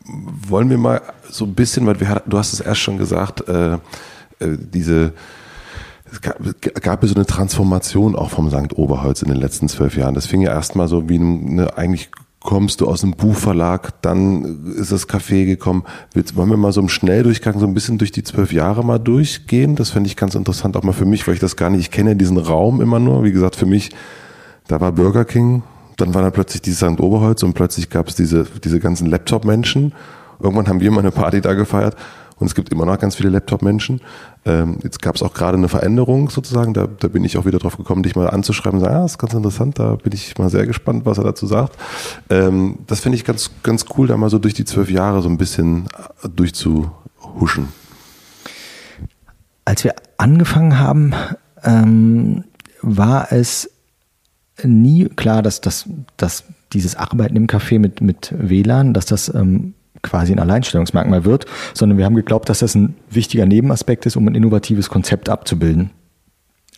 wollen wir mal so ein bisschen, weil wir, du hast es erst schon gesagt, äh, äh, diese es gab, gab ja so eine Transformation auch vom St. Oberholz in den letzten zwölf Jahren. Das fing ja erstmal so wie eine eigentlich kommst du aus einem Buchverlag, dann ist das Café gekommen. wollen wir mal so im Schnelldurchgang so ein bisschen durch die zwölf Jahre mal durchgehen? Das fände ich ganz interessant, auch mal für mich, weil ich das gar nicht, ich kenne diesen Raum immer nur. Wie gesagt, für mich, da war Burger King, dann war da plötzlich dieses St. Oberholz und plötzlich gab es diese, diese ganzen Laptop-Menschen. Irgendwann haben wir mal eine Party da gefeiert und es gibt immer noch ganz viele Laptop-Menschen. Ähm, jetzt gab es auch gerade eine Veränderung sozusagen. Da, da bin ich auch wieder drauf gekommen, dich mal anzuschreiben und sagen, ah, ist ganz interessant, da bin ich mal sehr gespannt, was er dazu sagt. Ähm, das finde ich ganz, ganz cool, da mal so durch die zwölf Jahre so ein bisschen äh, durchzuhuschen. Als wir angefangen haben, ähm, war es nie klar, dass, dass, dass dieses Arbeiten im Café mit, mit WLAN, dass das ähm, quasi ein Alleinstellungsmerkmal wird, sondern wir haben geglaubt, dass das ein wichtiger Nebenaspekt ist, um ein innovatives Konzept abzubilden.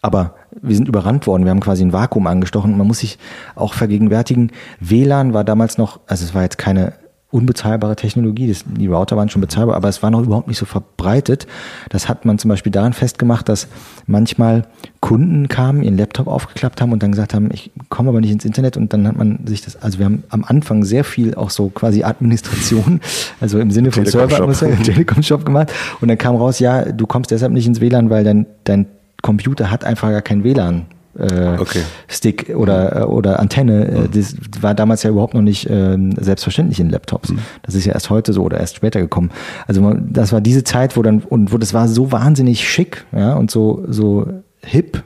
Aber wir sind überrannt worden, wir haben quasi ein Vakuum angestochen. Man muss sich auch vergegenwärtigen, WLAN war damals noch, also es war jetzt keine unbezahlbare Technologie. Das, die Router waren schon bezahlbar, aber es war noch überhaupt nicht so verbreitet. Das hat man zum Beispiel daran festgemacht, dass manchmal Kunden kamen, ihren Laptop aufgeklappt haben und dann gesagt haben, ich komme aber nicht ins Internet und dann hat man sich das, also wir haben am Anfang sehr viel auch so quasi Administration, also im Sinne von Server, (laughs) Telekom-Shop gemacht und dann kam raus, ja, du kommst deshalb nicht ins WLAN, weil dein, dein Computer hat einfach gar kein WLAN äh, okay. Stick oder, äh, oder Antenne. Äh, mhm. Das war damals ja überhaupt noch nicht äh, selbstverständlich in Laptops. Mhm. Das ist ja erst heute so oder erst später gekommen. Also man, das war diese Zeit, wo dann, und wo das war so wahnsinnig schick, ja, und so, so hip,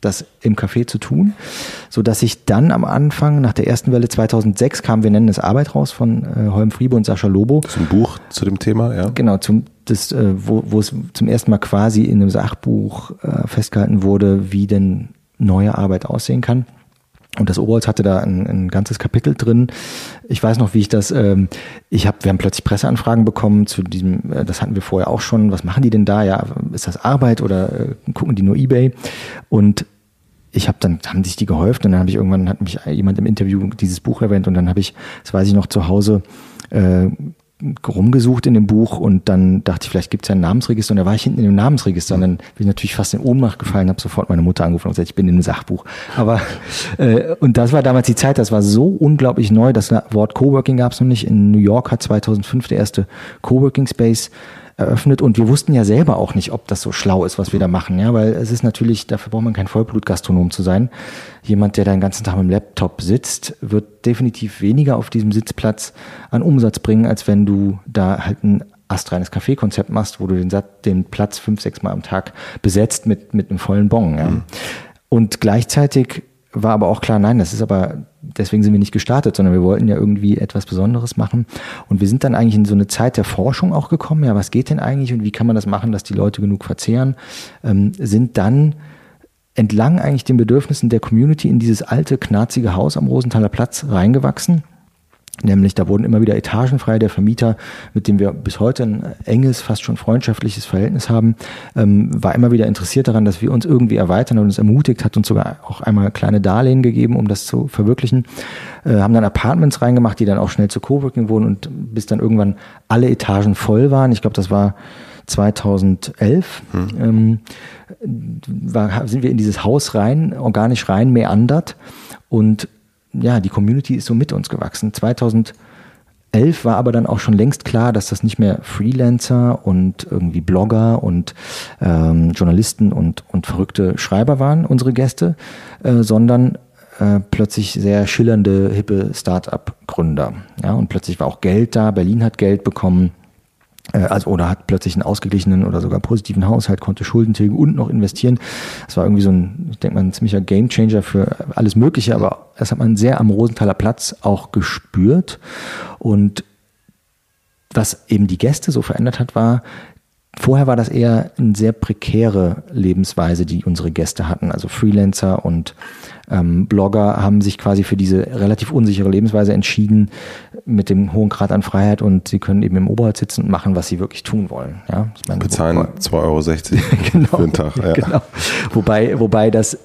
das im Café zu tun, so dass ich dann am Anfang, nach der ersten Welle 2006 kam, wir nennen es Arbeit raus von äh, Holm Friebe und Sascha Lobo. Ein Buch zu dem Thema, ja. Genau, zum, das, äh, wo, wo es zum ersten Mal quasi in einem Sachbuch äh, festgehalten wurde, wie denn neue Arbeit aussehen kann. Und das Oberholz hatte da ein, ein, ganzes Kapitel drin. Ich weiß noch, wie ich das, ähm, ich habe, wir haben plötzlich Presseanfragen bekommen zu diesem, äh, das hatten wir vorher auch schon, was machen die denn da? Ja, ist das Arbeit oder äh, gucken die nur Ebay? Und ich habe dann, haben sich die gehäuft und dann habe ich irgendwann, hat mich jemand im Interview dieses Buch erwähnt und dann habe ich, das weiß ich noch, zu Hause äh, rumgesucht in dem Buch und dann dachte ich, vielleicht gibt es ja ein Namensregister und da war ich hinten in dem Namensregister und dann bin ich natürlich fast in Ohnmacht gefallen, habe sofort meine Mutter angerufen und gesagt, ich bin in einem Sachbuch. Aber äh, und das war damals die Zeit, das war so unglaublich neu, das Wort Coworking gab es noch nicht. In New York hat 2005 der erste Coworking Space eröffnet und wir wussten ja selber auch nicht, ob das so schlau ist, was wir da machen, ja, weil es ist natürlich, dafür braucht man kein Vollblutgastronom zu sein. Jemand, der den ganzen Tag mit dem Laptop sitzt, wird definitiv weniger auf diesem Sitzplatz an Umsatz bringen, als wenn du da halt ein astreines Kaffeekonzept machst, wo du den, den Platz fünf, sechs Mal am Tag besetzt mit, mit einem vollen Bon. Ja. Mhm. Und gleichzeitig war aber auch klar, nein, das ist aber, deswegen sind wir nicht gestartet, sondern wir wollten ja irgendwie etwas Besonderes machen. Und wir sind dann eigentlich in so eine Zeit der Forschung auch gekommen. Ja, was geht denn eigentlich und wie kann man das machen, dass die Leute genug verzehren? Ähm, sind dann entlang eigentlich den Bedürfnissen der Community in dieses alte, knarzige Haus am Rosenthaler Platz reingewachsen Nämlich, da wurden immer wieder Etagen frei. Der Vermieter, mit dem wir bis heute ein enges, fast schon freundschaftliches Verhältnis haben, ähm, war immer wieder interessiert daran, dass wir uns irgendwie erweitern und uns ermutigt, hat uns sogar auch einmal kleine Darlehen gegeben, um das zu verwirklichen. Äh, haben dann Apartments reingemacht, die dann auch schnell zu Coworking wurden und bis dann irgendwann alle Etagen voll waren. Ich glaube, das war 2011. Hm. Ähm, war, sind wir in dieses Haus rein, organisch rein, meandert und ja, die Community ist so mit uns gewachsen. 2011 war aber dann auch schon längst klar, dass das nicht mehr Freelancer und irgendwie Blogger und ähm, Journalisten und, und verrückte Schreiber waren, unsere Gäste, äh, sondern äh, plötzlich sehr schillernde, hippe Start-up-Gründer. Ja, und plötzlich war auch Geld da, Berlin hat Geld bekommen also oder hat plötzlich einen ausgeglichenen oder sogar positiven Haushalt, konnte Schulden tilgen und noch investieren. Das war irgendwie so ein, ich denke mal, ein ziemlicher Gamechanger für alles Mögliche, aber das hat man sehr am Rosenthaler Platz auch gespürt. Und was eben die Gäste so verändert hat, war, Vorher war das eher eine sehr prekäre Lebensweise, die unsere Gäste hatten. Also Freelancer und ähm, Blogger haben sich quasi für diese relativ unsichere Lebensweise entschieden mit dem hohen Grad an Freiheit und sie können eben im Oberholz sitzen und machen, was sie wirklich tun wollen. Ja, ich meine, Bezahlen 2,60 Euro (laughs) genau, für den Tag. Ja. Genau. Wobei, wobei das,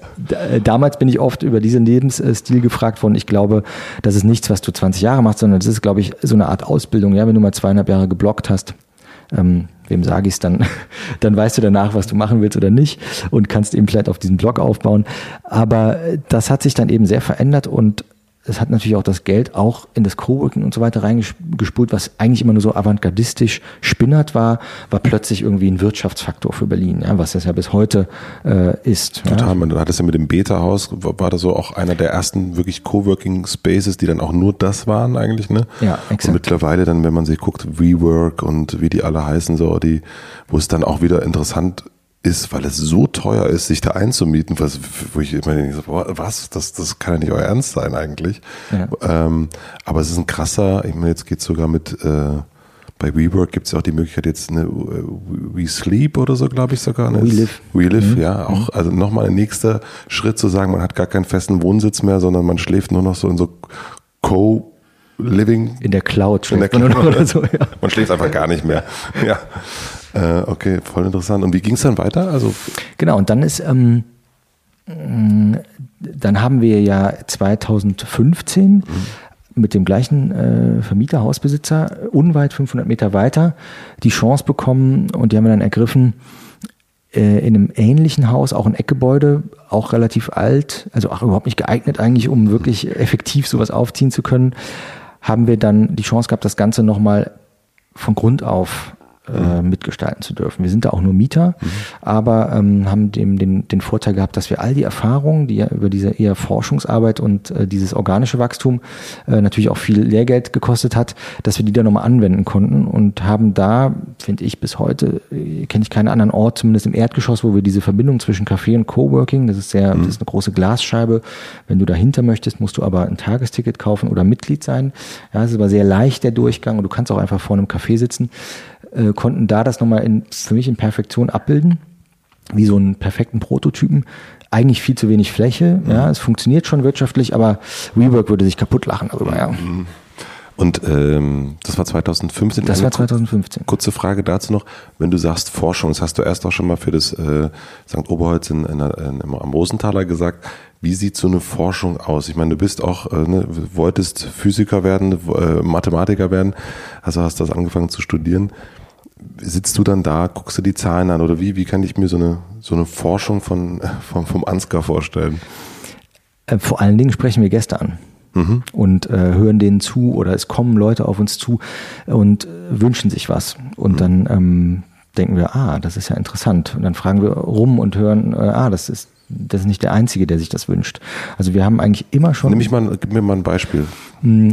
damals bin ich oft über diesen Lebensstil gefragt worden. Ich glaube, das ist nichts, was du 20 Jahre machst, sondern das ist, glaube ich, so eine Art Ausbildung. Ja, wenn du mal zweieinhalb Jahre geblockt hast, ähm, wem sage ich es dann, (laughs) dann weißt du danach, was du machen willst oder nicht und kannst eben vielleicht auf diesen Blog aufbauen. Aber das hat sich dann eben sehr verändert und es hat natürlich auch das Geld auch in das Coworking und so weiter reingespult, was eigentlich immer nur so avantgardistisch spinnert war, war plötzlich irgendwie ein Wirtschaftsfaktor für Berlin, ja, was das ja bis heute äh, ist. Total, ja. man hat es ja mit dem Beta-Haus, war da so auch einer der ersten wirklich Coworking Spaces, die dann auch nur das waren eigentlich, ne? Ja, exakt. Und mittlerweile dann, wenn man sich guckt, WeWork und wie die alle heißen, so die, wo es dann auch wieder interessant ist, weil es so teuer ist, sich da einzumieten, was, wo ich immer denke, was, das, das kann ja nicht euer Ernst sein eigentlich. Ja. Ähm, aber es ist ein krasser, ich meine, jetzt geht's sogar mit, äh, bei WeWork gibt es ja auch die Möglichkeit jetzt eine We Sleep oder so, glaube ich sogar. Ne? We Live. We Live, mhm. ja. Auch, also nochmal ein nächster Schritt zu sagen, man hat gar keinen festen Wohnsitz mehr, sondern man schläft nur noch so in so Co- Living. In der Cloud in der Cloud. man oder so, ja. Man schläft einfach gar nicht mehr. (laughs) Ja. Äh, okay, voll interessant. Und wie ging es dann weiter? Also genau, und dann ist, ähm, dann haben wir ja 2015 mhm. mit dem gleichen äh, Vermieter, Hausbesitzer, unweit 500 Meter weiter, die Chance bekommen und die haben wir dann ergriffen, äh, in einem ähnlichen Haus, auch ein Eckgebäude, auch relativ alt, also auch überhaupt nicht geeignet eigentlich, um wirklich effektiv sowas aufziehen zu können, haben wir dann die Chance gehabt, das Ganze nochmal von Grund auf äh, mitgestalten zu dürfen. Wir sind da auch nur Mieter, mhm. aber ähm, haben dem den, den Vorteil gehabt, dass wir all die Erfahrungen, die ja über diese eher Forschungsarbeit und äh, dieses organische Wachstum äh, natürlich auch viel Lehrgeld gekostet hat, dass wir die da nochmal anwenden konnten und haben da, finde ich, bis heute äh, kenne ich keinen anderen Ort, zumindest im Erdgeschoss, wo wir diese Verbindung zwischen Café und Coworking, das ist sehr, mhm. das ist eine große Glasscheibe. Wenn du dahinter möchtest, musst du aber ein Tagesticket kaufen oder Mitglied sein. Ja, es ist aber sehr leicht der Durchgang und du kannst auch einfach vor einem Café sitzen äh, konnten da das nochmal in, für mich in Perfektion abbilden, wie so einen perfekten Prototypen. Eigentlich viel zu wenig Fläche, mhm. ja, es funktioniert schon wirtschaftlich, aber WeWork würde sich kaputt lachen darüber, ja. Mhm. Und ähm, das war 2015. Das war 2015. Kurze Frage dazu noch. Wenn du sagst Forschung, das hast du erst auch schon mal für das äh, St. Oberholz in, in, in, am Rosenthaler gesagt. Wie sieht so eine Forschung aus? Ich meine, du bist auch, äh, ne, wolltest Physiker werden, äh, Mathematiker werden, also hast das angefangen zu studieren sitzt du dann da, guckst du die Zahlen an oder wie, wie kann ich mir so eine, so eine Forschung von, vom, vom Ansgar vorstellen? Äh, vor allen Dingen sprechen wir Gäste an. Mhm. Und äh, hören denen zu oder es kommen Leute auf uns zu und äh, wünschen sich was. Und mhm. dann ähm, denken wir, ah, das ist ja interessant. Und dann fragen wir rum und hören, äh, ah, das ist, das ist nicht der Einzige, der sich das wünscht. Also wir haben eigentlich immer schon. Nimm ich mal, gib mir mal ein Beispiel. Mh,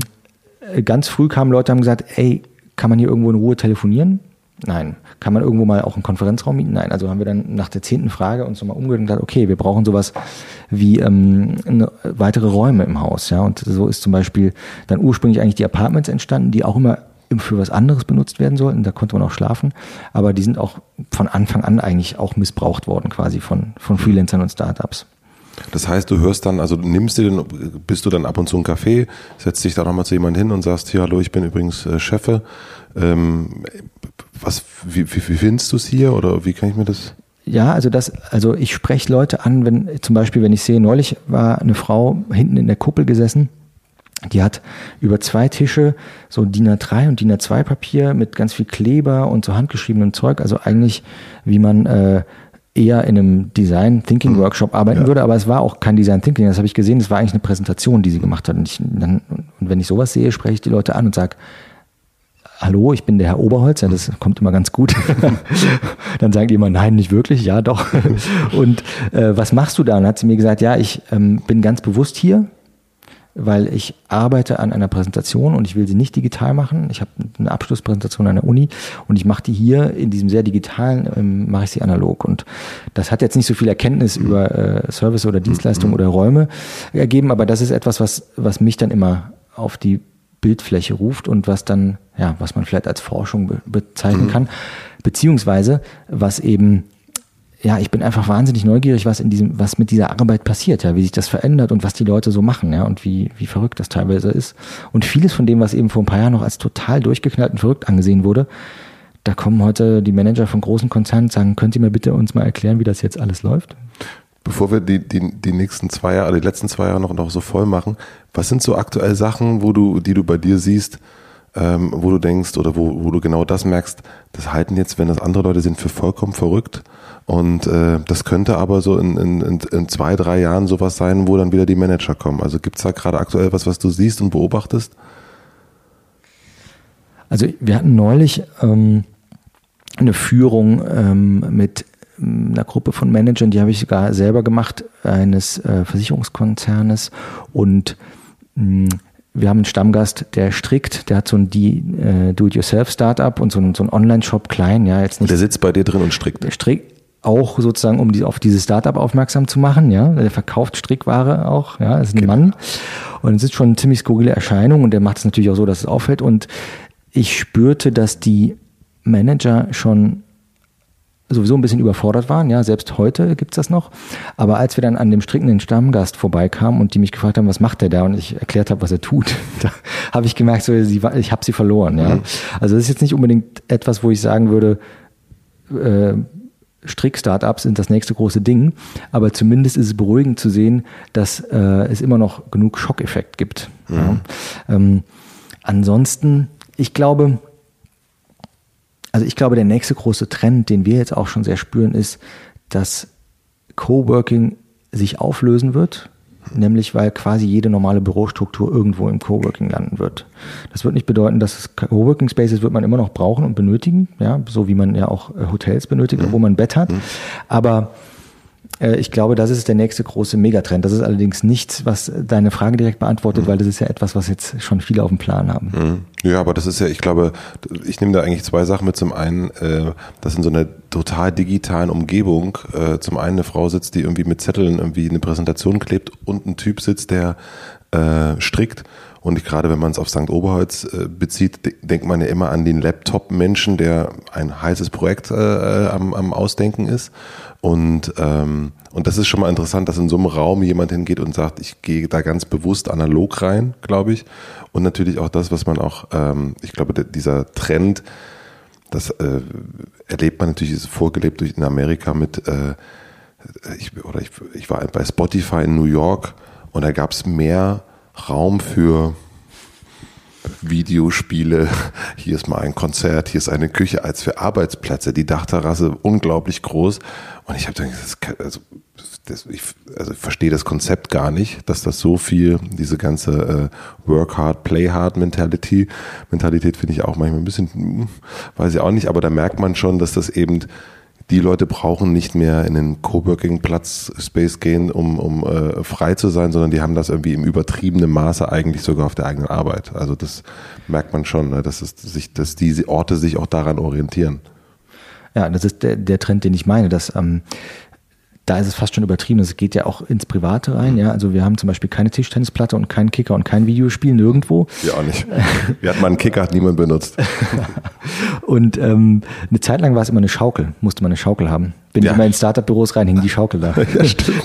äh, ganz früh kamen Leute und haben gesagt, ey, kann man hier irgendwo in Ruhe telefonieren? Nein. Kann man irgendwo mal auch einen Konferenzraum mieten? Nein. Also haben wir dann nach der zehnten Frage uns nochmal umgehört und gesagt, okay, wir brauchen sowas wie ähm, eine, weitere Räume im Haus. Ja, und so ist zum Beispiel dann ursprünglich eigentlich die Apartments entstanden, die auch immer für was anderes benutzt werden sollten. Da konnte man auch schlafen. Aber die sind auch von Anfang an eigentlich auch missbraucht worden, quasi von, von Freelancern und Startups. Das heißt, du hörst dann, also nimmst du den, bist du dann ab und zu ein Café, setzt dich da nochmal zu jemand hin und sagst, hier, hallo, ich bin übrigens äh, Chefe. Ähm, was, wie, wie, wie findest du es hier oder wie kann ich mir das? Ja, also das, also ich spreche Leute an, wenn zum Beispiel, wenn ich sehe, neulich war eine Frau hinten in der Kuppel gesessen, die hat über zwei Tische so DIN A3 und DIN A2 Papier mit ganz viel Kleber und so handgeschriebenem Zeug, also eigentlich wie man äh, eher in einem Design Thinking mhm. Workshop arbeiten ja. würde, aber es war auch kein Design Thinking, das habe ich gesehen, das war eigentlich eine Präsentation, die sie gemacht hat und, ich, dann, und wenn ich sowas sehe, spreche ich die Leute an und sage, hallo, ich bin der Herr Oberholz, ja, das kommt immer ganz gut. (laughs) dann sagen die immer, nein, nicht wirklich, ja doch. Und äh, was machst du da? Und dann hat sie mir gesagt, ja, ich ähm, bin ganz bewusst hier, weil ich arbeite an einer Präsentation und ich will sie nicht digital machen. Ich habe eine Abschlusspräsentation an der Uni und ich mache die hier in diesem sehr digitalen, ähm, mache ich sie analog. Und das hat jetzt nicht so viel Erkenntnis über äh, Service oder Dienstleistung oder Räume ergeben, aber das ist etwas, was, was mich dann immer auf die Bildfläche ruft und was dann, ja, was man vielleicht als Forschung be bezeichnen mhm. kann. beziehungsweise was eben ja, ich bin einfach wahnsinnig neugierig, was in diesem, was mit dieser Arbeit passiert, ja, wie sich das verändert und was die Leute so machen, ja, und wie, wie verrückt das teilweise ist. Und vieles von dem, was eben vor ein paar Jahren noch als total durchgeknallt und verrückt angesehen wurde, da kommen heute die Manager von großen Konzernen und sagen, könnt ihr mir bitte uns mal erklären, wie das jetzt alles läuft? Bevor wir die, die, die nächsten zwei Jahre, die letzten zwei Jahre noch, noch so voll machen, was sind so aktuell Sachen, wo du, die du bei dir siehst, ähm, wo du denkst oder wo, wo du genau das merkst, das halten jetzt, wenn das andere Leute sind, für vollkommen verrückt und äh, das könnte aber so in, in, in zwei, drei Jahren sowas sein, wo dann wieder die Manager kommen. Also gibt es da gerade aktuell was, was du siehst und beobachtest? Also wir hatten neulich ähm, eine Führung ähm, mit einer Gruppe von Managern, die habe ich sogar selber gemacht, eines äh, Versicherungskonzernes und mh, hm, wir haben einen Stammgast, der strickt, der hat so ein äh, Do-it-yourself-Startup und so ein, so ein Online-Shop klein, ja, jetzt nicht. Und der sitzt bei dir drin und strickt. Der strickt, auch sozusagen, um die, auf dieses Startup aufmerksam zu machen, ja. Der verkauft Strickware auch, ja, ist ein genau. Mann. Und es ist schon eine ziemlich skurrile Erscheinung und der macht es natürlich auch so, dass es auffällt. Und ich spürte, dass die Manager schon sowieso ein bisschen überfordert waren, ja, selbst heute gibt's das noch. Aber als wir dann an dem strickenden Stammgast vorbeikamen und die mich gefragt haben, was macht der da und ich erklärt habe, was er tut, (laughs) da habe ich gemerkt, so, ich habe sie verloren, ja. Mhm. Also das ist jetzt nicht unbedingt etwas, wo ich sagen würde, äh, Strick-Startups sind das nächste große Ding, aber zumindest ist es beruhigend zu sehen, dass äh, es immer noch genug Schockeffekt gibt. Mhm. Ja. Ähm, ansonsten, ich glaube, also ich glaube, der nächste große Trend, den wir jetzt auch schon sehr spüren, ist, dass Coworking sich auflösen wird nämlich weil quasi jede normale Bürostruktur irgendwo im Coworking landen wird. Das wird nicht bedeuten, dass es Coworking Spaces wird man immer noch brauchen und benötigen, ja, so wie man ja auch Hotels benötigt, mhm. wo man ein Bett hat. Mhm. Aber ich glaube, das ist der nächste große Megatrend. Das ist allerdings nichts, was deine Frage direkt beantwortet, mhm. weil das ist ja etwas, was jetzt schon viele auf dem Plan haben. Mhm. Ja, aber das ist ja, ich glaube, ich nehme da eigentlich zwei Sachen mit. Zum einen, äh, dass in so einer total digitalen Umgebung äh, zum einen eine Frau sitzt, die irgendwie mit Zetteln irgendwie eine Präsentation klebt und ein Typ sitzt, der strickt. Und gerade wenn man es auf St. Oberholz bezieht, denkt man ja immer an den Laptop-Menschen, der ein heißes Projekt am, am Ausdenken ist. Und, ähm, und das ist schon mal interessant, dass in so einem Raum jemand hingeht und sagt, ich gehe da ganz bewusst analog rein, glaube ich. Und natürlich auch das, was man auch, ähm, ich glaube, dieser Trend, das äh, erlebt man natürlich, ist vorgelebt durch in Amerika mit, äh, ich, oder ich, ich war bei Spotify in New York und da gab es mehr Raum für Videospiele, hier ist mal ein Konzert, hier ist eine Küche, als für Arbeitsplätze. Die Dachterrasse unglaublich groß. Und ich habe gedacht, das, also, das, ich, also ich verstehe das Konzept gar nicht, dass das so viel, diese ganze äh, Work hard, Play hard Mentality, Mentalität finde ich auch manchmal ein bisschen, hm, weiß ich auch nicht, aber da merkt man schon, dass das eben die Leute brauchen nicht mehr in den Coworking-Platz-Space gehen, um, um äh, frei zu sein, sondern die haben das irgendwie im übertriebenen Maße eigentlich sogar auf der eigenen Arbeit. Also das merkt man schon, ne, dass, es sich, dass diese Orte sich auch daran orientieren. Ja, das ist der, der Trend, den ich meine, dass ähm, da ist es fast schon übertrieben. Es geht ja auch ins Private rein. Ja, also wir haben zum Beispiel keine Tischtennisplatte und keinen Kicker und kein Videospiel nirgendwo. Ja, auch nicht. Wir hatten mal einen Kicker, hat niemand benutzt. (laughs) und ähm, eine Zeit lang war es immer eine Schaukel, musste man eine Schaukel haben. Bin ja. ich immer in Startup-Büros rein, hing die Schaukel da. (laughs) Ja, stimmt.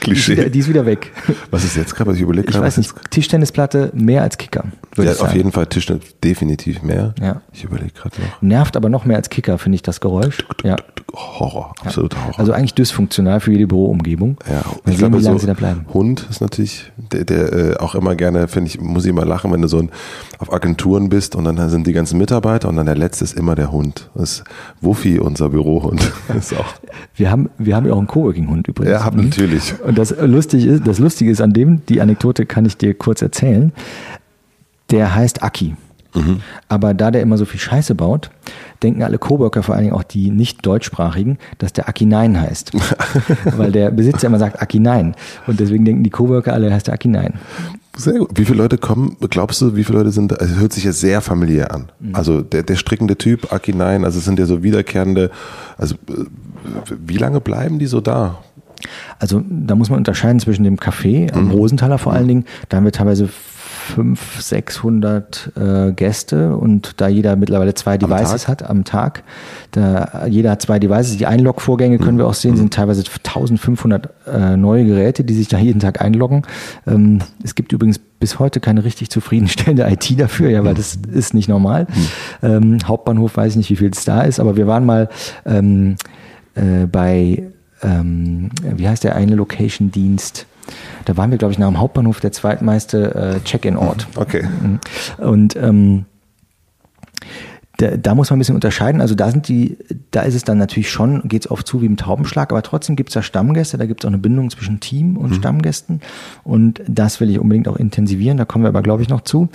Klischee. (laughs) Die ist, wieder, die ist wieder weg. Was ist jetzt gerade, was ich überlege? Ich weiß nicht, Tischtennisplatte mehr als Kicker. Ja, auf jeden Fall Tischtennis definitiv mehr. Ja. Ich überlege gerade noch. Nervt aber noch mehr als Kicker, finde ich, das Geräusch. Ja. Horror, absoluter Horror. Also eigentlich dysfunktional für jede Büroumgebung. Ja, ich glaube, so Hund ist natürlich, der, der äh, auch immer gerne, finde ich, muss ich immer lachen, wenn du so ein, auf Agenturen bist und dann sind die ganzen Mitarbeiter und dann der letzte ist immer der Hund. Das ist Wuffi, unser Bürohund. (laughs) Ist auch wir haben, wir haben ja auch einen Coworking-Hund übrigens. Ja, natürlich. Und das Lustige ist, das Lustige ist an dem, die Anekdote kann ich dir kurz erzählen. Der heißt Aki. Mhm. Aber da der immer so viel Scheiße baut, denken alle Coworker, vor allen Dingen auch die nicht deutschsprachigen, dass der Aki Nein heißt. (laughs) Weil der Besitzer immer sagt Aki Nein. Und deswegen denken die Coworker alle, heißt der Aki Nein. Sehr gut. Wie viele Leute kommen, glaubst du, wie viele Leute sind, also hört sich ja sehr familiär an. Mhm. Also der, der strickende Typ, Aki Nein, also es sind ja so wiederkehrende, also äh, wie lange bleiben die so da? Also da muss man unterscheiden zwischen dem Café am Rosenthaler vor allen Dingen. Da haben wir teilweise 500, 600 äh, Gäste und da jeder mittlerweile zwei Devices Tag? hat am Tag, da jeder hat zwei Devices, die Einlog-Vorgänge können wir auch sehen, sind teilweise 1500 äh, neue Geräte, die sich da jeden Tag einloggen. Ähm, es gibt übrigens bis heute keine richtig zufriedenstellende IT dafür, ja, weil das ist nicht normal. Ähm, Hauptbahnhof weiß ich nicht, wie viel es da ist, aber wir waren mal ähm, äh, bei, ähm, wie heißt der eine Location-Dienst? Da waren wir, glaube ich, nach dem Hauptbahnhof der zweitmeiste äh, Check-in-Ort. Okay. Und ähm, da, da muss man ein bisschen unterscheiden. Also da sind die, da ist es dann natürlich schon, geht es oft zu wie im Taubenschlag, aber trotzdem gibt es da Stammgäste, da gibt es auch eine Bindung zwischen Team und Stammgästen. Und das will ich unbedingt auch intensivieren, da kommen wir aber, glaube ich, noch zu.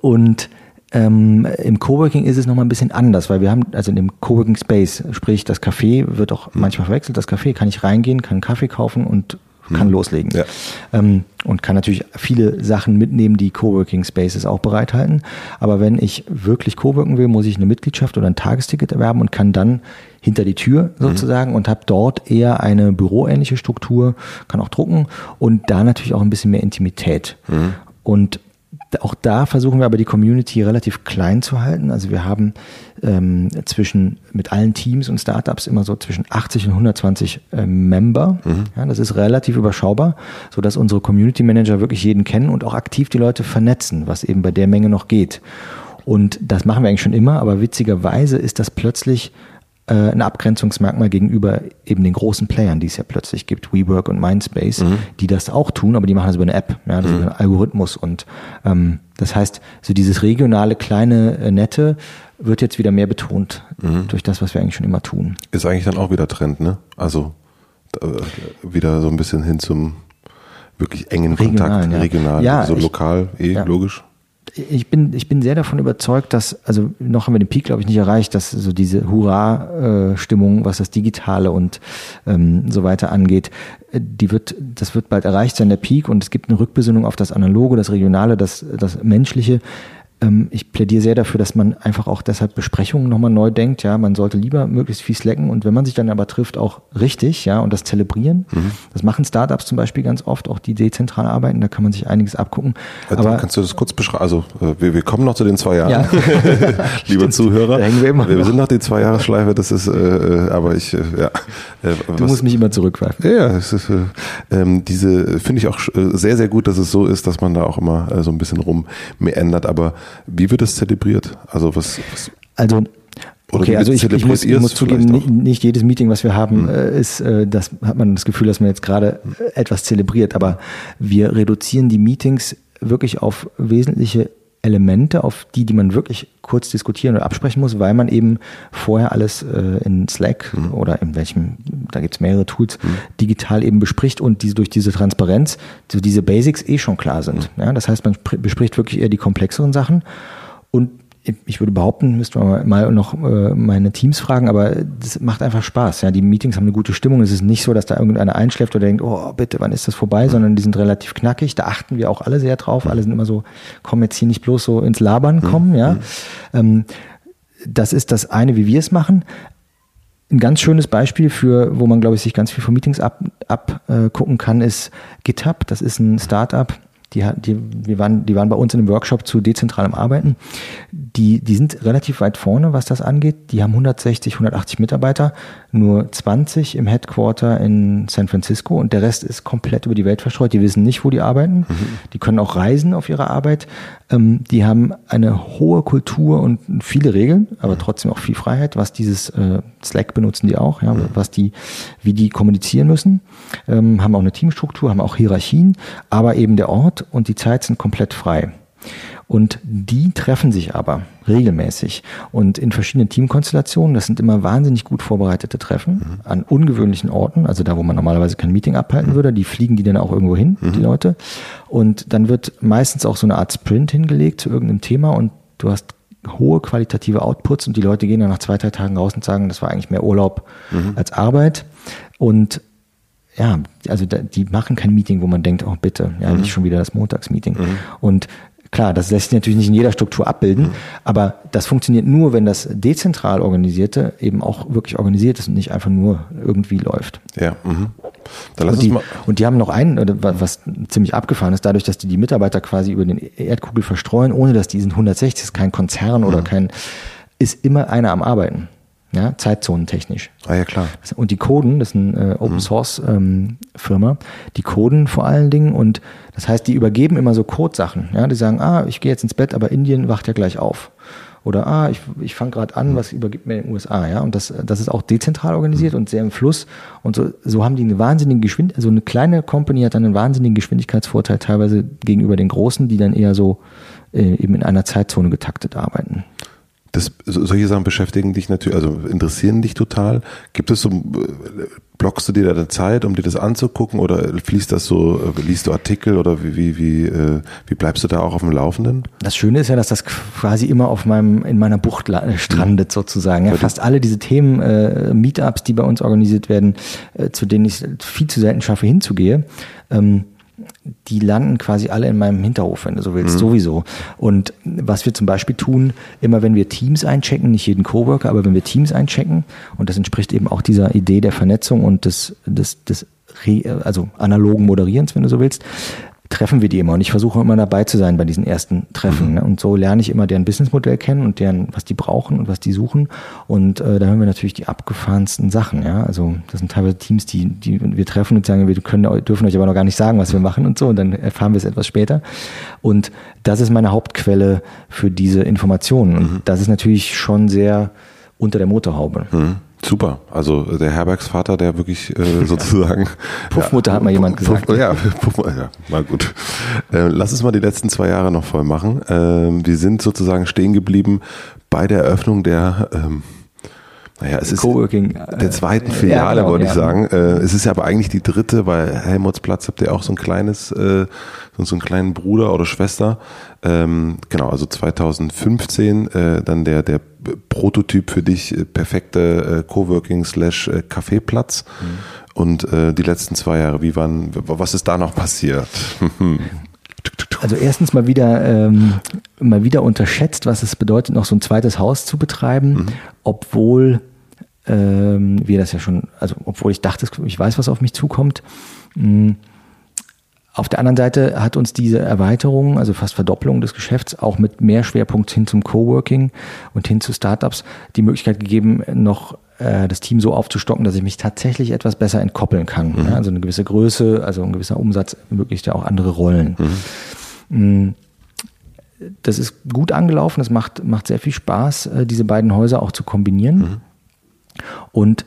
Und ähm, im Coworking ist es nochmal ein bisschen anders, weil wir haben, also in dem Coworking Space, sprich das Café wird auch manchmal verwechselt, das Café kann ich reingehen, kann einen Kaffee kaufen und kann loslegen. Ja. Ähm, und kann natürlich viele Sachen mitnehmen, die Coworking Spaces auch bereithalten. Aber wenn ich wirklich Coworken will, muss ich eine Mitgliedschaft oder ein Tagesticket erwerben und kann dann hinter die Tür sozusagen und habe dort eher eine büroähnliche Struktur, kann auch drucken und da natürlich auch ein bisschen mehr Intimität. Und auch da versuchen wir aber die Community relativ klein zu halten. Also wir haben ähm, zwischen mit allen Teams und Startups immer so zwischen 80 und 120 ähm, Member. Ja, das ist relativ überschaubar, so dass unsere Community Manager wirklich jeden kennen und auch aktiv die Leute vernetzen, was eben bei der Menge noch geht. Und das machen wir eigentlich schon immer, aber witzigerweise ist das plötzlich äh, ein Abgrenzungsmerkmal gegenüber eben den großen Playern, die es ja plötzlich gibt, WeWork und Mindspace, die das auch tun, aber die machen das über eine App, ja, das ist über einen Algorithmus und ähm, das heißt, so dieses regionale, kleine, äh, nette wird jetzt wieder mehr betont durch das, was wir eigentlich schon immer tun. Ist eigentlich dann auch wieder Trend, ne? Also äh, wieder so ein bisschen hin zum wirklich engen Kontakt, ja. regional, Ja, so ich- lokal, eh, ja. logisch. Ich bin, ich bin sehr davon überzeugt, dass, also noch haben wir den Peak, glaube ich, nicht erreicht, dass so diese Hurra-Stimmung, was das Digitale und ähm, so weiter angeht, die wird, das wird bald erreicht sein, der Peak, und es gibt eine Rückbesinnung auf das Analoge, das Regionale, das, das Menschliche. Ähm, ich plädiere sehr dafür, dass man einfach auch deshalb Besprechungen nochmal neu denkt. Ja, man sollte lieber möglichst viel slacken und wenn man sich dann aber trifft, auch richtig, ja, und das zelebrieren. Das machen Startups zum Beispiel ganz oft, auch die dezentral arbeiten, da kann man sich einiges abgucken. Also, Aber kannst du das kurz beschreiben? Also äh, wir, wir kommen noch zu den zwei Jahren, Ja. (laughs) (laughs) lieber. Zuhörer. Wir immer wir sind noch die zwei Jahresschleife, das ist, äh, äh, aber ich, äh, ja. Äh, Du musst mich immer zurückwerfen. Ja, ist, äh, ähm, diese finde ich auch sehr, sehr gut, dass es so ist, dass man da auch immer so ein bisschen rum ändert. Aber wie wird es zelebriert? Also was, was Also, Oder okay, also ich, ich muss, ich muss zugeben, nicht, nicht jedes Meeting, was wir haben, äh, ist, äh, das hat man das Gefühl, dass man jetzt gerade äh, etwas zelebriert. Aber wir reduzieren die Meetings wirklich auf wesentliche Elemente, auf die, die man wirklich kurz diskutieren oder absprechen muss, weil man eben vorher alles äh, in Slack oder in welchem, da gibt's mehrere Tools, digital eben bespricht und diese, durch diese Transparenz, so diese Basics eh schon klar sind. Ja, das heißt, man spr- bespricht wirklich eher die komplexeren Sachen. Und ich würde behaupten, müsste man mal noch äh, meine Teams fragen, aber das macht einfach Spaß. Ja, die Meetings haben eine gute Stimmung. Es ist nicht so, dass da irgendeiner einschläft oder denkt, oh bitte, wann ist das vorbei, sondern die sind relativ knackig. Da achten wir auch alle sehr drauf. Alle sind immer so, kommen jetzt hier nicht bloß so ins Labern kommen. Ja, ähm, das ist das eine, wie wir es machen. Ein ganz schönes Beispiel für, wo man, glaube ich, sich ganz viel von Meetings abgucken ab, äh, kann, ist GitHub. Das ist ein Startup. Die, die, wir waren, die waren bei uns in einem Workshop zu dezentralem Arbeiten. Die, die sind relativ weit vorne, was das angeht. Die haben 160, 180 Mitarbeiter, nur 20 im Headquarter in San Francisco und der Rest ist komplett über die Welt verstreut. Die wissen nicht, wo die arbeiten. Die können auch reisen auf ihre Arbeit. Ähm, die haben eine hohe Kultur und viele Regeln, aber trotzdem auch viel Freiheit, was dieses äh, Slack benutzen die auch, ja, was die, wie die kommunizieren müssen, ähm, haben auch eine Teamstruktur, haben auch Hierarchien, aber eben der Ort und die Zeit sind komplett frei. Und die treffen sich aber regelmäßig und in verschiedenen Teamkonstellationen. Das sind immer wahnsinnig gut vorbereitete Treffen an ungewöhnlichen Orten, also da, wo man normalerweise kein Meeting abhalten würde. Die fliegen die dann auch irgendwo hin, die Leute. Und dann wird meistens auch so eine Art Sprint hingelegt zu irgendeinem Thema und du hast hohe qualitative Outputs und die Leute gehen dann nach zwei, drei Tagen raus und sagen, das war eigentlich mehr Urlaub als Arbeit. Und ja, also da, die machen kein Meeting, wo man denkt, oh bitte, ja, nicht schon wieder das Montagsmeeting. Und klar, das lässt sich natürlich nicht in jeder Struktur abbilden, aber das funktioniert nur, wenn das dezentral organisierte eben auch wirklich organisiert ist und nicht einfach nur irgendwie läuft. Ja, mhm. Dann lass und, die, mal. und die haben noch einen, was ziemlich abgefahren ist, dadurch, dass die die Mitarbeiter quasi über den Erdkugel verstreuen, ohne dass die sind 160, ist kein Konzern oder mhm. kein, ist immer einer am Arbeiten ja, zeitzonentechnisch. Ah ja, klar. Und die coden, das ist eine äh, Open Source ähm, Firma, die coden vor allen Dingen und das heißt, die übergeben immer so Codesachen. Ja, die sagen, ah, ich gehe jetzt ins Bett, aber Indien wacht ja gleich auf. Oder ah, ich, ich fange gerade an, was übergibt mir in den USA, ja. Und das, das ist auch dezentral organisiert und sehr im Fluss. Und so, so haben die eine wahnsinnige Geschwindigkeit, also eine kleine Company hat dann einen wahnsinnigen Geschwindigkeitsvorteil teilweise gegenüber den großen, die dann eher so äh, eben in einer Zeitzone getaktet arbeiten. Das, solche Sachen beschäftigen dich natürlich, also interessieren dich total. Gibt es so, blockst du dir da eine Zeit, um dir das anzugucken oder fließt das so, liest du Artikel oder wie, wie, wie, äh, wie bleibst du da auch auf dem Laufenden? Das Schöne ist ja, dass das quasi immer auf meinem, in meiner Bucht strandet sozusagen. Ja, fast alle diese Themen, äh, Meetups, die bei uns organisiert werden, äh, zu denen ich viel zu selten schaffe hinzugehe, ähm, die landen quasi alle in meinem Hinterhof, wenn du so willst, mhm. sowieso. Und was wir zum Beispiel tun, immer wenn wir Teams einchecken, nicht jeden Coworker, aber wenn wir Teams einchecken, und das entspricht eben auch dieser Idee der Vernetzung und des, des, des also analogen Moderierens, wenn du so willst, treffen wir die immer und ich versuche immer dabei zu sein bei diesen ersten Treffen. Mhm. Ne? Und so lerne ich immer deren Businessmodell kennen und deren, was die brauchen und was die suchen. Und äh, da hören wir natürlich die abgefahrensten Sachen. Ja, also das sind teilweise Teams, die, die wir treffen und sagen, wir können, dürfen euch aber noch gar nicht sagen, was wir machen und so. Und dann erfahren wir es etwas später. Und das ist meine Hauptquelle für diese Informationen. Und mhm. das ist natürlich schon sehr unter der Motorhaube. Mhm. Super. Also der Herbergsvater, der wirklich äh, (laughs) sozusagen. Puffmutter ja, hat mal jemand gesagt. Puff, ja, (laughs) Puff, ja, mal gut. Äh, lass uns mal die letzten zwei Jahre noch voll machen. Ähm, wir sind sozusagen stehen geblieben bei der Eröffnung der ähm, naja, es ist Coworking, der zweiten Filiale, ja, genau, wollte ich ja. sagen. Äh, es ist ja aber eigentlich die dritte, weil Helmutsplatz habt ihr auch so ein kleines, äh, so einen kleinen Bruder oder Schwester. Ähm, genau, also 2015 äh, dann der, der Prototyp für dich, äh, perfekte äh, Coworking slash äh, Kaffeeplatz. Mhm. Und äh, die letzten zwei Jahre, wie waren, was ist da noch passiert? (laughs) Also erstens mal wieder ähm, mal wieder unterschätzt, was es bedeutet, noch so ein zweites Haus zu betreiben, mhm. obwohl ähm, wir das ja schon, also obwohl ich dachte, ich weiß, was auf mich zukommt. Mhm. Auf der anderen Seite hat uns diese Erweiterung, also fast Verdopplung des Geschäfts, auch mit mehr Schwerpunkt hin zum Coworking und hin zu Startups die Möglichkeit gegeben, noch äh, das Team so aufzustocken, dass ich mich tatsächlich etwas besser entkoppeln kann. Mhm. Ja, also eine gewisse Größe, also ein gewisser Umsatz ermöglicht ja auch andere Rollen. Mhm. Mm, das ist gut angelaufen, es macht, macht sehr viel Spaß, äh, diese beiden Häuser auch zu kombinieren. Mhm. Und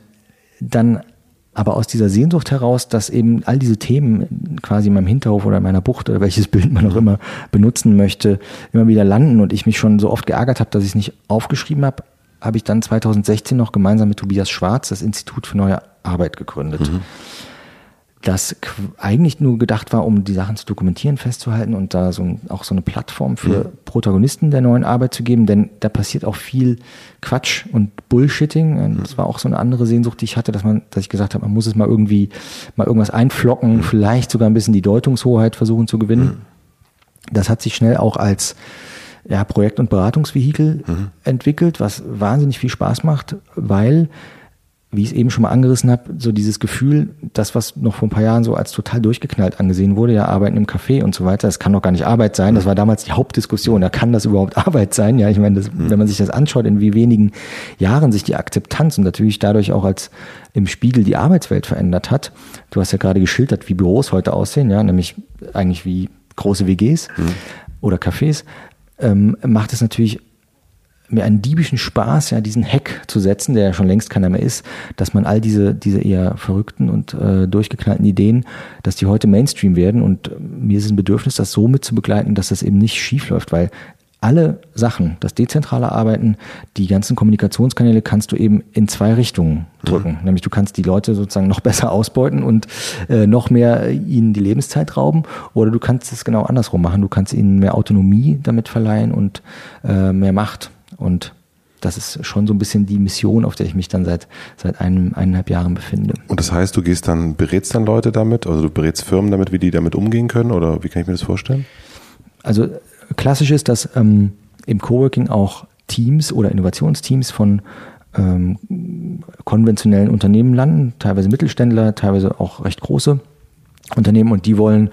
dann aber aus dieser Sehnsucht heraus, dass eben all diese Themen quasi in meinem Hinterhof oder in meiner Bucht oder welches (laughs) Bild man auch immer benutzen möchte, immer wieder landen und ich mich schon so oft geärgert habe, dass ich es nicht aufgeschrieben habe, habe ich dann 2016 noch gemeinsam mit Tobias Schwarz das Institut für neue Arbeit gegründet. Mhm das eigentlich nur gedacht war, um die Sachen zu dokumentieren, festzuhalten und da so ein, auch so eine Plattform für mhm. Protagonisten der neuen Arbeit zu geben, denn da passiert auch viel Quatsch und Bullshitting. Und das war auch so eine andere Sehnsucht, die ich hatte, dass man, dass ich gesagt habe, man muss es mal irgendwie mal irgendwas einflocken, mhm. vielleicht sogar ein bisschen die Deutungshoheit versuchen zu gewinnen. Mhm. Das hat sich schnell auch als ja, Projekt- und Beratungsvehikel mhm. entwickelt, was wahnsinnig viel Spaß macht, weil wie ich es eben schon mal angerissen habe, so dieses Gefühl, das, was noch vor ein paar Jahren so als total durchgeknallt angesehen wurde, ja, Arbeiten im Café und so weiter, das kann doch gar nicht Arbeit sein. Das war damals die Hauptdiskussion. Ja, kann das überhaupt (laughs) Arbeit sein? Ja, ich meine, das, mhm. wenn man sich das anschaut, in wie wenigen Jahren sich die Akzeptanz und natürlich dadurch auch als im Spiegel die Arbeitswelt verändert hat. Du hast ja gerade geschildert, wie Büros heute aussehen, ja, nämlich eigentlich wie große WGs mhm. oder Cafés, ähm, macht es natürlich mir einen diebischen Spaß, ja, diesen Hack zu setzen, der ja schon längst keiner mehr ist, dass man all diese, diese eher verrückten und äh, durchgeknallten Ideen, dass die heute Mainstream werden. Und äh, mir ist ein Bedürfnis, das so mit zu begleiten, dass das eben nicht schief läuft, weil alle Sachen, das dezentrale Arbeiten, die ganzen Kommunikationskanäle kannst du eben in zwei Richtungen drücken. Mhm. Nämlich du kannst die Leute sozusagen noch (laughs) besser ausbeuten und äh, noch mehr ihnen die Lebenszeit rauben oder du kannst es genau andersrum machen. Du kannst ihnen mehr Autonomie damit verleihen und äh, mehr Macht. Und das ist schon so ein bisschen die Mission, auf der ich mich dann seit, seit einem, eineinhalb Jahren befinde. Und das heißt, du gehst dann, berätst dann Leute damit, also du berätst Firmen damit, wie die damit umgehen können oder wie kann ich mir das vorstellen? Also klassisch ist, dass ähm, im Coworking auch Teams oder Innovationsteams von ähm, konventionellen Unternehmen landen, teilweise Mittelständler, teilweise auch recht große Unternehmen und die wollen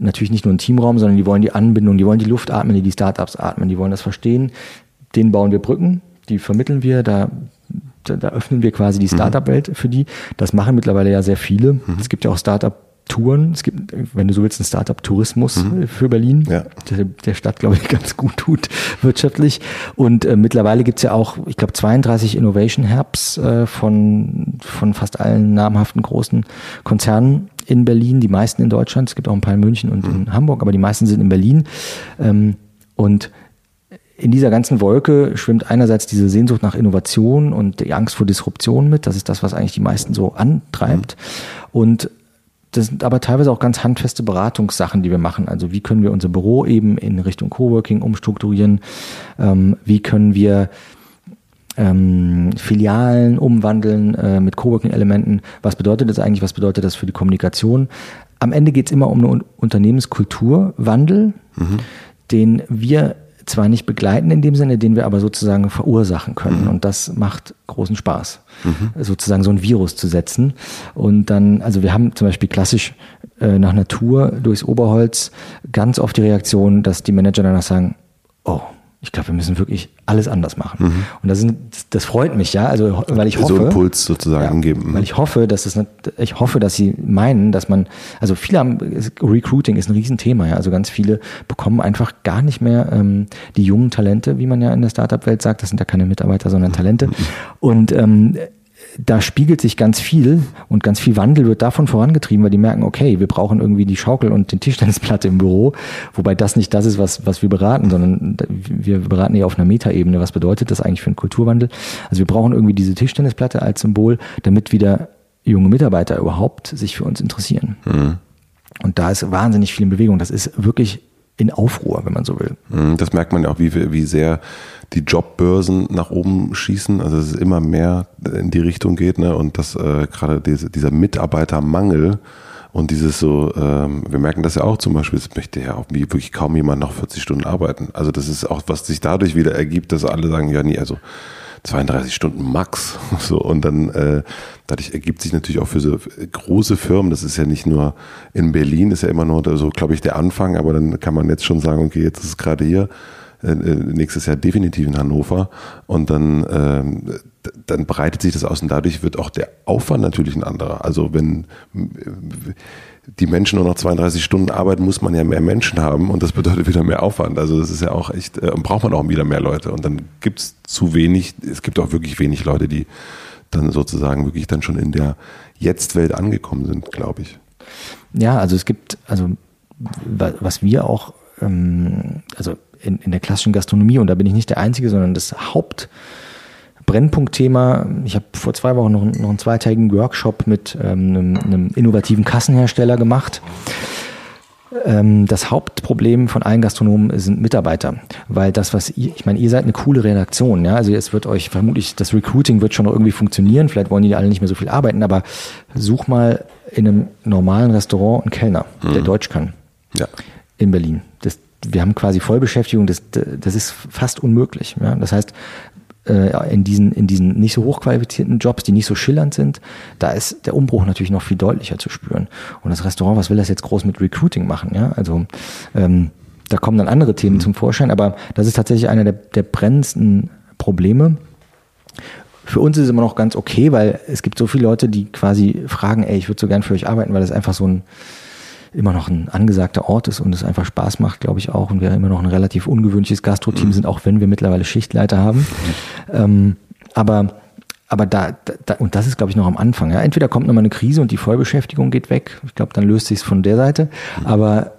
natürlich nicht nur einen Teamraum, sondern die wollen die Anbindung, die wollen die Luft atmen, die die Startups atmen, die wollen das verstehen. Denen bauen wir Brücken, die vermitteln wir, da, da, da öffnen wir quasi die mhm. Startup-Welt für die. Das machen mittlerweile ja sehr viele. Mhm. Es gibt ja auch Startup Touren. Es gibt, wenn du so willst, einen Startup-Tourismus mhm. für Berlin, ja. der, der Stadt, glaube ich, (laughs) ganz gut tut wirtschaftlich. Und äh, mittlerweile gibt's ja auch, ich glaube, 32 Innovation Hubs äh, von, von fast allen namhaften großen Konzernen in Berlin, die meisten in Deutschland. Es gibt auch ein paar in München und mhm. in Hamburg, aber die meisten sind in Berlin. Ähm, und in dieser ganzen Wolke schwimmt einerseits diese Sehnsucht nach Innovation und die Angst vor Disruption mit. Das ist das, was eigentlich die meisten so antreibt. Mhm. Und das sind aber teilweise auch ganz handfeste Beratungssachen, die wir machen. Also wie können wir unser Büro eben in Richtung Coworking umstrukturieren? Ähm, wie können wir ähm, Filialen umwandeln äh, mit Coworking-Elementen? Was bedeutet das eigentlich? Was bedeutet das für die Kommunikation? Am Ende geht es immer um einen Unternehmenskulturwandel, mhm. den wir zwar nicht begleiten in dem Sinne, den wir aber sozusagen verursachen können. Mhm. Und das macht großen Spaß, mhm. sozusagen so ein Virus zu setzen. Und dann, also wir haben zum Beispiel klassisch äh, nach Natur durchs Oberholz ganz oft die Reaktion, dass die Manager danach sagen, oh, ich glaube, wir müssen wirklich alles anders machen. Mhm. Und das, sind, das freut mich, ja, also weil ich hoffe, so Impuls sozusagen ja, geben. Weil ich hoffe, dass es, ich hoffe, dass sie meinen, dass man, also viele haben, Recruiting ist ein Riesenthema, ja, also ganz viele bekommen einfach gar nicht mehr ähm, die jungen Talente, wie man ja in der Startup-Welt sagt, das sind ja keine Mitarbeiter, sondern Talente. Mhm. (laughs) Und ähm, da spiegelt sich ganz viel und ganz viel Wandel wird davon vorangetrieben, weil die merken, okay, wir brauchen irgendwie die Schaukel und den Tischtennisplatte im Büro, wobei das nicht das ist, was, was wir beraten, sondern wir beraten eher auf einer Metaebene. Was bedeutet das eigentlich für einen Kulturwandel? Also wir brauchen irgendwie diese Tischtennisplatte als Symbol, damit wieder junge Mitarbeiter überhaupt sich für uns interessieren. Mhm. Und da ist wahnsinnig viel in Bewegung. Das ist wirklich in Aufruhr, wenn man so will. Mhm, das merkt man ja auch, wie, wie sehr die Jobbörsen nach oben schießen, also dass es immer mehr in die Richtung geht, ne? Und dass äh, gerade diese, dieser Mitarbeitermangel und dieses so, ähm, wir merken das ja auch zum Beispiel, es möchte ja auch wirklich kaum jemand noch 40 Stunden arbeiten. Also das ist auch, was sich dadurch wieder ergibt, dass alle sagen, ja nie, also 32 Stunden max. (laughs) So, und dann äh, dadurch ergibt sich natürlich auch für so große Firmen, das ist ja nicht nur in Berlin, ist ja immer nur so, glaube ich, der Anfang, aber dann kann man jetzt schon sagen, okay, jetzt ist es gerade hier äh, äh, nächstes Jahr definitiv in Hannover und dann, ähm, dann breitet sich das aus und dadurch wird auch der Aufwand natürlich ein anderer. Also wenn die Menschen nur noch 32 Stunden arbeiten, muss man ja mehr Menschen haben und das bedeutet wieder mehr Aufwand. Also das ist ja auch echt, äh, braucht man auch wieder mehr Leute und dann gibt es zu wenig, es gibt auch wirklich wenig Leute, die dann sozusagen wirklich dann schon in der Jetzt-Welt angekommen sind, glaube ich. Ja, also es gibt, also was wir auch, ähm, also in, in der klassischen Gastronomie, und da bin ich nicht der Einzige, sondern das Hauptbrennpunktthema. Ich habe vor zwei Wochen noch, noch einen zweitägigen Workshop mit ähm, einem, einem innovativen Kassenhersteller gemacht. Ähm, das Hauptproblem von allen Gastronomen sind Mitarbeiter, weil das, was ihr, ich meine, ihr seid eine coole Redaktion, ja, also es wird euch vermutlich, das Recruiting wird schon noch irgendwie funktionieren, vielleicht wollen die alle nicht mehr so viel arbeiten, aber such mal in einem normalen Restaurant einen Kellner, mhm. der Deutsch kann. Ja. In Berlin. Wir haben quasi Vollbeschäftigung, das, das ist fast unmöglich. Ja? Das heißt, äh, in diesen, in diesen nicht so hochqualifizierten Jobs, die nicht so schillernd sind, da ist der Umbruch natürlich noch viel deutlicher zu spüren. Und das Restaurant, was will das jetzt groß mit Recruiting machen? Ja? Also ähm, da kommen dann andere Themen mhm. zum Vorschein, aber das ist tatsächlich einer der, der brennendsten Probleme. Für uns ist es immer noch ganz okay, weil es gibt so viele Leute, die quasi fragen, ey, ich würde so gern für euch arbeiten, weil das einfach so ein immer noch ein angesagter Ort ist und es einfach Spaß macht, glaube ich auch. Und wir immer noch ein relativ ungewöhnliches Gastro-Team mhm. sind, auch wenn wir mittlerweile Schichtleiter haben. Mhm. Ähm, aber aber da, da, und das ist, glaube ich, noch am Anfang. Ja. Entweder kommt nochmal eine Krise und die Vollbeschäftigung geht weg. Ich glaube, dann löst sich es von der Seite. Mhm. Aber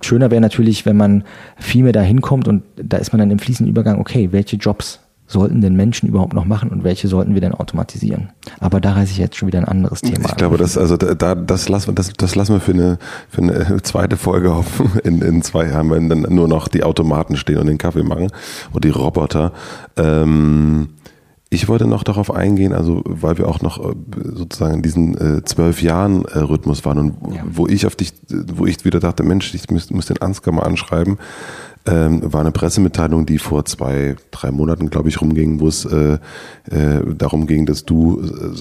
schöner wäre natürlich, wenn man viel mehr da hinkommt und da ist man dann im fließenden Übergang, okay, welche Jobs sollten denn Menschen überhaupt noch machen und welche sollten wir denn automatisieren? Aber da reiße ich jetzt schon wieder ein anderes Thema. Ich glaube, das, also da, das lassen wir, das, das lassen wir für eine, für eine (laughs) zweite Folge auf. (laughs) In, in zwei Jahren, wenn dann nur noch die Automaten stehen und den Kaffee machen und die Roboter. Ähm, ich wollte noch darauf eingehen, also weil wir auch noch äh, sozusagen in diesen äh, zwölf Jahren äh, Rhythmus waren und ja. wo ich auf dich, wo ich wieder dachte, Mensch, ich muss, muss den Ansgar mal anschreiben. Ähm, war eine Pressemitteilung, die vor zwei, drei Monaten, glaube ich, rumging, wo es äh, äh, darum ging, dass du äh,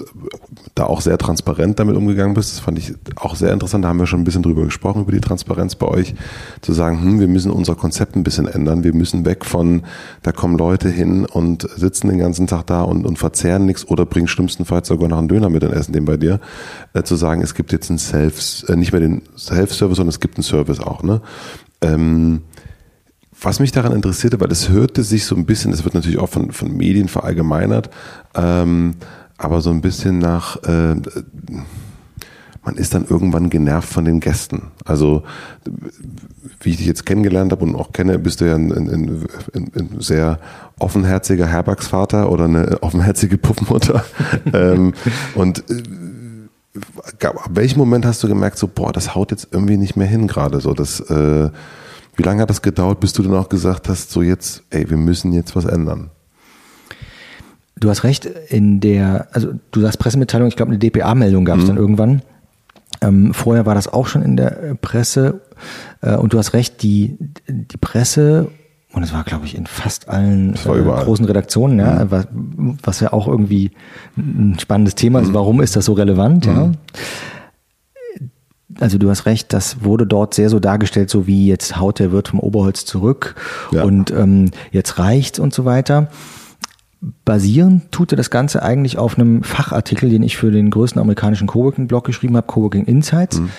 da auch sehr transparent damit umgegangen bist. Das fand ich auch sehr interessant. Da haben wir schon ein bisschen drüber gesprochen, über die Transparenz bei euch, zu sagen, hm, wir müssen unser Konzept ein bisschen ändern. Wir müssen weg von, da kommen Leute hin und sitzen den ganzen Tag da und, und verzehren nichts oder bringen schlimmstenfalls sogar noch einen Döner mit in Essen, den bei dir, äh, zu sagen, es gibt jetzt einen Self, äh, nicht mehr den Self-Service, sondern es gibt einen Service auch. Ne? Ähm, was mich daran interessierte, weil es hörte sich so ein bisschen, es wird natürlich auch von, von Medien verallgemeinert, ähm, aber so ein bisschen nach, äh, man ist dann irgendwann genervt von den Gästen. Also wie ich dich jetzt kennengelernt habe und auch kenne, bist du ja ein, ein, ein, ein sehr offenherziger Herbergsvater oder eine offenherzige Puffmutter. (laughs) ähm, und äh, ab welchem Moment hast du gemerkt, so, boah, das haut jetzt irgendwie nicht mehr hin gerade so, das äh, wie lange hat das gedauert, bis du dann auch gesagt hast, so jetzt, ey, wir müssen jetzt was ändern? Du hast recht, in der, also du sagst Pressemitteilung, ich glaube, eine DPA-Meldung gab es mhm. dann irgendwann. Ähm, vorher war das auch schon in der äh, Presse äh, und du hast recht, die, die Presse und es war, glaube ich, in fast allen äh, großen Redaktionen, ja, mhm. was, was, ja auch irgendwie ein spannendes Thema ist. Mhm. Warum ist das so relevant? Mhm. Ja? Also du hast recht, das wurde dort sehr so dargestellt, so wie jetzt haut der Wirt vom Oberholz zurück ja. und ähm, jetzt reicht's und so weiter. Basieren tut er das Ganze eigentlich auf einem Fachartikel, den ich für den größten amerikanischen Coworking-Blog geschrieben habe, Coworking Insights. Mhm.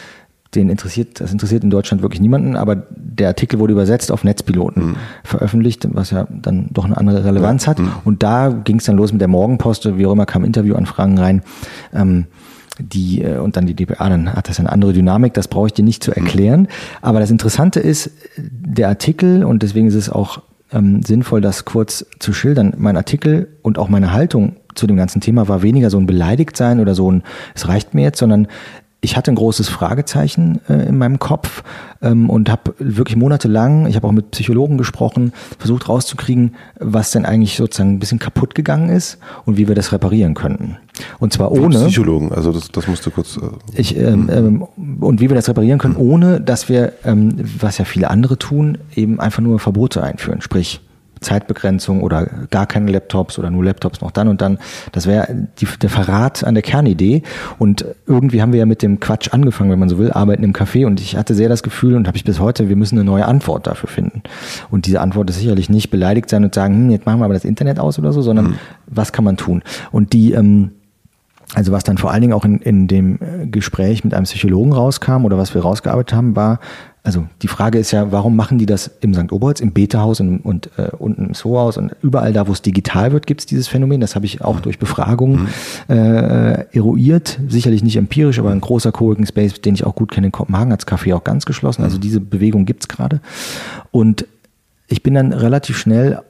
Den interessiert, das interessiert in Deutschland wirklich niemanden, aber der Artikel wurde übersetzt auf Netzpiloten mhm. veröffentlicht, was ja dann doch eine andere Relevanz ja. hat. Mhm. Und da ging es dann los mit der Morgenpost, wie auch immer, kamen Interviewanfragen rein. Ähm, die äh, und dann die DPA, dann hat das eine andere Dynamik, das brauche ich dir nicht zu erklären. Aber das Interessante ist, der Artikel, und deswegen ist es auch ähm, sinnvoll, das kurz zu schildern, mein Artikel und auch meine Haltung zu dem ganzen Thema war weniger so ein beleidigt sein oder so ein, es reicht mir jetzt, sondern ich hatte ein großes Fragezeichen äh, in meinem Kopf ähm, und habe wirklich monatelang, ich habe auch mit Psychologen gesprochen, versucht rauszukriegen, was denn eigentlich sozusagen ein bisschen kaputt gegangen ist und wie wir das reparieren könnten. Und zwar ohne. Psychologen, also das, das musst du kurz. Äh, ich, ähm, ähm, und wie wir das reparieren können, ohne dass wir, ähm, was ja viele andere tun, eben einfach nur Verbote einführen. Sprich, Zeitbegrenzung oder gar keine Laptops oder nur Laptops noch dann und dann. Das wäre der Verrat an der Kernidee. Und irgendwie haben wir ja mit dem Quatsch angefangen, wenn man so will, arbeiten im Café. Und ich hatte sehr das Gefühl und habe ich bis heute, wir müssen eine neue Antwort dafür finden. Und diese Antwort ist sicherlich nicht beleidigt sein und sagen, hm, jetzt machen wir aber das Internet aus oder so, sondern mhm. was kann man tun? Und die, ähm, also was dann vor allen Dingen auch in, in dem äh, Gespräch mit einem Psychologen rauskam oder was wir rausgearbeitet haben, war, also die Frage ist ja, warum machen die das im St. Oberholz, im Beta-Haus und, und äh, unten im Sohaus und überall da, wo es digital wird, gibt es dieses Phänomen. Das habe ich auch durch Befragungen mhm. äh, eruiert. Sicherlich nicht empirisch, aber ein großer Coworking Space, den ich auch gut kenne in Kopenhagen, hat das Café auch ganz geschlossen. Also mhm. diese Bewegung gibt's gerade. Und ich bin dann relativ schnell,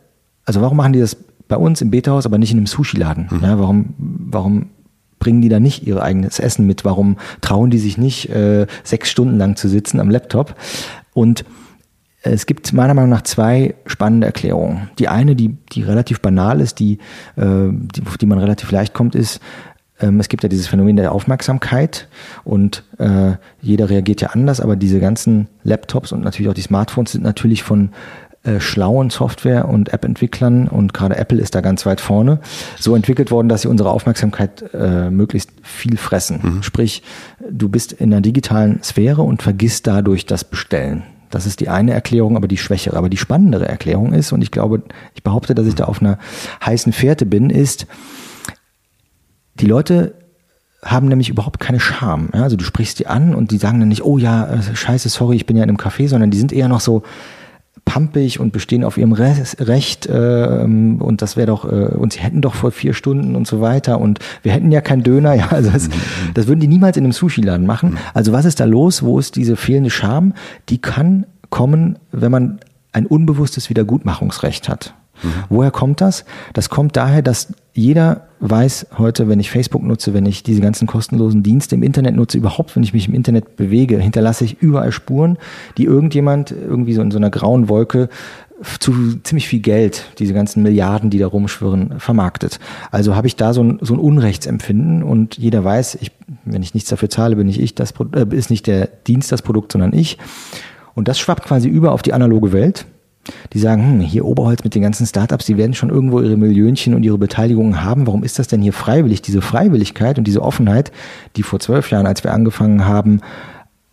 also warum machen die das bei uns im Beta-Haus, aber nicht in einem Sushi-Laden? Mhm. Ja, warum, warum bringen die da nicht ihr eigenes Essen mit? Warum trauen die sich nicht, äh, sechs Stunden lang zu sitzen am Laptop? Und es gibt meiner Meinung nach zwei spannende Erklärungen. Die eine, die, die relativ banal ist, die, äh, die, auf die man relativ leicht kommt, ist, ähm, es gibt ja dieses Phänomen der Aufmerksamkeit und äh, jeder reagiert ja anders, aber diese ganzen Laptops und natürlich auch die Smartphones sind natürlich von äh, schlauen Software- und App-Entwicklern und gerade Apple ist da ganz weit vorne, so entwickelt worden, dass sie unsere Aufmerksamkeit äh, möglichst viel fressen. Mhm. Sprich, du bist in der digitalen Sphäre und vergisst dadurch das Bestellen. Das ist die eine Erklärung, aber die schwächere. Aber die spannendere Erklärung ist, und ich glaube, ich behaupte, dass ich da auf einer heißen Fährte bin, ist, die Leute haben nämlich überhaupt keine Scham. Ja? Also du sprichst die an und die sagen dann nicht, oh ja, äh, scheiße, sorry, ich bin ja in einem Café, sondern die sind eher noch so, pampig und bestehen auf ihrem Re Recht äh, und das wäre doch äh, und sie hätten doch vor vier Stunden und so weiter und wir hätten ja keinen Döner, (laughs) ja, also das, mhm. das würden die niemals in einem Sushi-Laden machen. Mhm. Also was ist da los? Wo ist diese fehlende Scham? Die kann kommen, wenn man ein unbewusstes Wiedergutmachungsrecht hat. Mhm. Woher kommt das? Das kommt daher, dass jeder weiß heute, wenn ich Facebook nutze, wenn ich diese ganzen kostenlosen Dienste im Internet nutze, überhaupt, wenn ich mich im Internet bewege, hinterlasse ich überall Spuren, die irgendjemand irgendwie so in so einer grauen Wolke zu ziemlich viel Geld, diese ganzen Milliarden, die da rumschwirren, vermarktet. Also habe ich da so ein, so ein Unrechtsempfinden und jeder weiß, ich, wenn ich nichts dafür zahle, bin ich ich, das äh, ist nicht der Dienst das Produkt, sondern ich. Und das schwappt quasi über auf die analoge Welt Die sagen, hm, hier Oberholz mit den ganzen Startups, die werden schon irgendwo ihre Millionchen und ihre Beteiligungen haben. Warum ist das denn hier freiwillig? Diese Freiwilligkeit und diese Offenheit, die vor zwölf Jahren, als wir angefangen haben,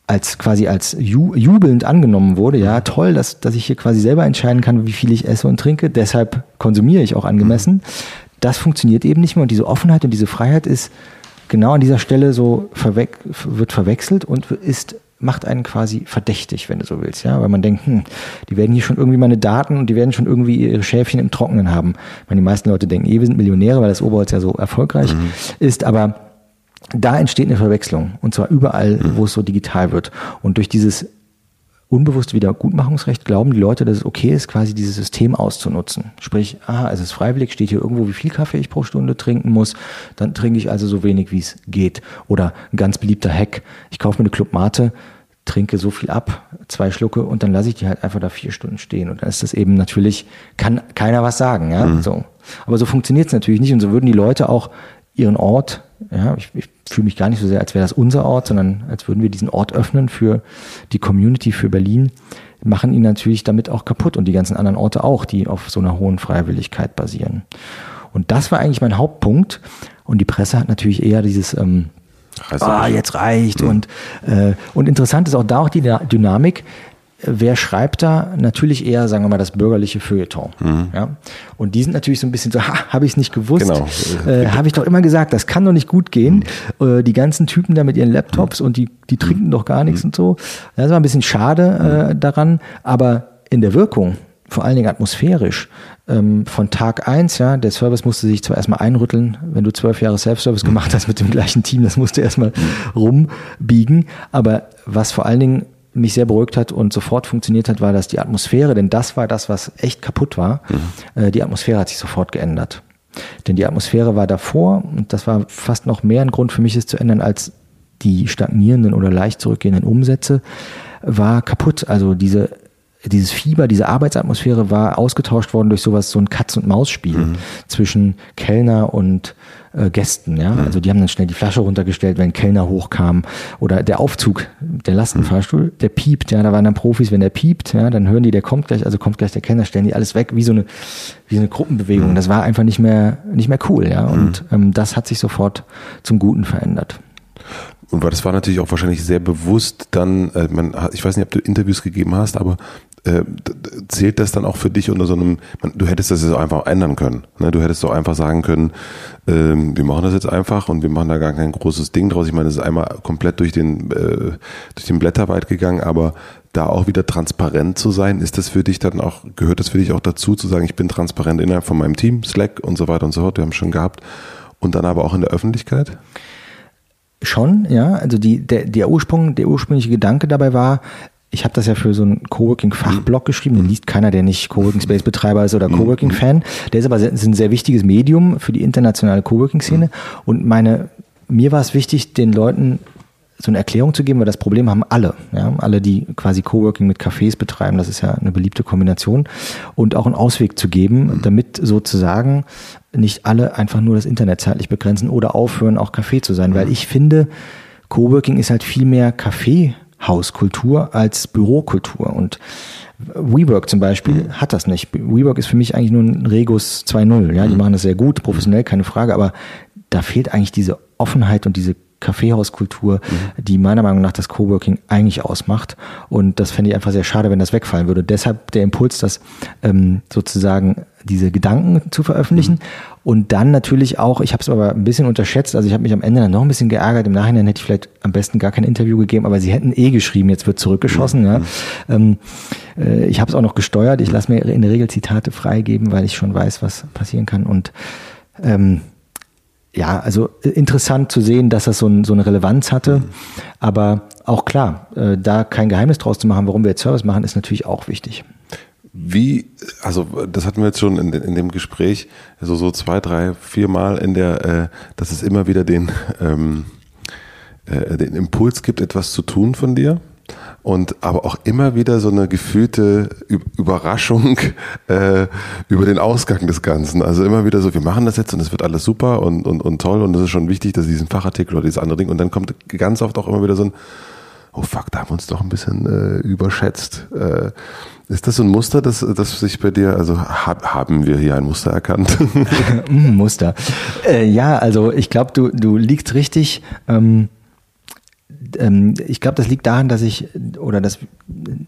als quasi als ju jubelnd angenommen wurde. Ja, toll, dass, dass ich hier quasi selber entscheiden kann, wie viel ich esse und trinke. Deshalb konsumiere ich auch angemessen. Das funktioniert eben nicht mehr und diese Offenheit und diese Freiheit ist genau an dieser Stelle so verwe wird verwechselt und ist macht einen quasi verdächtig, wenn du so willst, ja, weil man denkt, hm, die werden hier schon irgendwie meine Daten und die werden schon irgendwie ihre Schäfchen im Trockenen haben. Ich meine, die meisten Leute denken, eh, wir sind Millionäre, weil das Oberholz ja so erfolgreich mhm. ist, aber da entsteht eine Verwechslung und zwar überall, mhm. wo es so digital wird. Und durch dieses unbewusste Wiedergutmachungsrecht glauben die Leute, dass es okay ist, quasi dieses System auszunutzen. Sprich, ah, es ist freiwillig, steht hier irgendwo, wie viel Kaffee ich pro Stunde trinken muss, dann trinke ich also so wenig, wie es geht. Oder ein ganz beliebter Hack, ich kaufe mir eine Club Mate, trinke so viel ab, zwei Schlucke und dann lasse ich die halt einfach da vier Stunden stehen. Und dann ist das eben natürlich, kann keiner was sagen, ja, mhm. so. Aber so funktioniert es natürlich nicht und so würden die Leute auch ihren Ort, ja, ich, ich fühle mich gar nicht so sehr, als wäre das unser Ort, sondern als würden wir diesen Ort öffnen für die Community, für Berlin, machen ihn natürlich damit auch kaputt und die ganzen anderen Orte auch, die auf so einer hohen Freiwilligkeit basieren. Und das war eigentlich mein Hauptpunkt. Und die Presse hat natürlich eher dieses, ähm, ah, jetzt reicht. Mhm. Und, äh, und interessant ist auch da auch die Dynamik wer schreibt da? Natürlich eher, sagen wir mal, das bürgerliche Feuilleton. Mhm. Ja? Und die sind natürlich so ein bisschen so, (laughs) ha, habe ich es nicht gewusst? Genau. Äh, habe ich doch immer gesagt, das kann doch nicht gut gehen. Mhm. Äh, die ganzen Typen da mit ihren Laptops mhm. und die, die trinken mhm. doch gar nichts mhm. und so. Das war ein bisschen schade äh, mhm. daran, aber in der Wirkung, vor allen Dingen atmosphärisch, ähm, von Tag eins, ja, der Service musste sich zwar erstmal einrütteln, wenn du zwölf Jahre Self-Service gemacht hast mit dem gleichen Team, das musste erstmal rumbiegen, aber was vor allen Dingen mich sehr beruhigt hat und sofort funktioniert hat, war, dass die Atmosphäre, denn das war das, was echt kaputt war, mhm. äh, die Atmosphäre hat sich sofort geändert. Denn die Atmosphäre war davor, und das war fast noch mehr ein Grund für mich, es zu ändern, als die stagnierenden oder leicht zurückgehenden Umsätze, war kaputt. Also diese dieses Fieber, diese Arbeitsatmosphäre war ausgetauscht worden durch sowas, so ein Katz-und-Maus-Spiel mhm. zwischen Kellner und äh, Gästen. Ja? Mhm. Also die haben dann schnell die Flasche runtergestellt, wenn ein Kellner hochkam. Oder der Aufzug, der Lastenfahrstuhl, mhm. der piept. Ja, da waren dann Profis, wenn der piept, ja, dann hören die, der kommt gleich, also kommt gleich der Kellner, stellen die alles weg, wie so eine, wie so eine Gruppenbewegung. Mhm. Das war einfach nicht mehr, nicht mehr cool. Ja? Und mhm. ähm, das hat sich sofort zum Guten verändert. Und das war natürlich auch wahrscheinlich sehr bewusst dann, äh, man, ich weiß nicht, ob du Interviews gegeben hast, aber äh, zählt das dann auch für dich unter so einem, man, du hättest das jetzt einfach ändern können. Ne? Du hättest doch einfach sagen können, ähm, wir machen das jetzt einfach und wir machen da gar kein großes Ding draus. Ich meine, es ist einmal komplett durch den, äh, durch den Blätterwald gegangen, aber da auch wieder transparent zu sein, ist das für dich dann auch, gehört das für dich auch dazu, zu sagen, ich bin transparent innerhalb von meinem Team, Slack und so weiter und so fort, wir haben es schon gehabt, und dann aber auch in der Öffentlichkeit? Schon, ja. Also die, der, der Ursprung, der ursprüngliche Gedanke dabei war, ich habe das ja für so einen Coworking-Fachblog geschrieben, den liest keiner, der nicht Coworking-Space-Betreiber ist oder mhm. Coworking-Fan. Der ist aber sehr, ist ein sehr wichtiges Medium für die internationale Coworking-Szene. Mhm. Und meine, mir war es wichtig, den Leuten so eine Erklärung zu geben, weil das Problem haben alle, ja, alle, die quasi Coworking mit Cafés betreiben, das ist ja eine beliebte Kombination, und auch einen Ausweg zu geben, mhm. damit sozusagen nicht alle einfach nur das Internet zeitlich begrenzen oder aufhören, auch Café zu sein, weil ich finde, Coworking ist halt viel mehr Café Hauskultur als Bürokultur. Und WeWork zum Beispiel mhm. hat das nicht. WeWork ist für mich eigentlich nur ein Regus 2.0. Ja, die mhm. machen das sehr gut, professionell, keine Frage, aber da fehlt eigentlich diese Offenheit und diese Kaffeehauskultur, mhm. die meiner Meinung nach das Coworking eigentlich ausmacht. Und das fände ich einfach sehr schade, wenn das wegfallen würde. Deshalb der Impuls, das ähm, sozusagen diese Gedanken zu veröffentlichen. Mhm. Und dann natürlich auch, ich habe es aber ein bisschen unterschätzt, also ich habe mich am Ende dann noch ein bisschen geärgert. Im Nachhinein hätte ich vielleicht am besten gar kein Interview gegeben, aber sie hätten eh geschrieben, jetzt wird zurückgeschossen. Mhm. Ja. Ähm, äh, ich habe es auch noch gesteuert. Ich lasse mir in der Regel Zitate freigeben, weil ich schon weiß, was passieren kann. Und ähm, ja, also äh, interessant zu sehen, dass das so, ein, so eine Relevanz hatte. Mhm. Aber auch klar, äh, da kein Geheimnis draus zu machen, warum wir jetzt Service machen, ist natürlich auch wichtig. Wie, also das hatten wir jetzt schon in, in dem Gespräch, also so zwei, drei, vier Mal in der, äh, dass es immer wieder den, (laughs) ähm, äh, den Impuls gibt, etwas zu tun von dir und aber auch immer wieder so eine gefühlte Überraschung (laughs) äh, über den Ausgang des Ganzen. Also immer wieder so, wir machen das jetzt und es wird alles super und, und, und toll und es ist schon wichtig, dass diesen Fachartikel oder dieses andere Ding und dann kommt ganz oft auch immer wieder so ein oh fuck, da haben wir uns doch ein bisschen äh, überschätzt. Äh, ist das so ein Muster, das, das sich bei dir, also hab, haben wir hier ein Muster erkannt? (laughs) Mm, Muster. Äh, ja, also ich glaube, du, du liegst richtig. Ähm, ähm, ich glaube, das liegt daran, dass ich, oder dass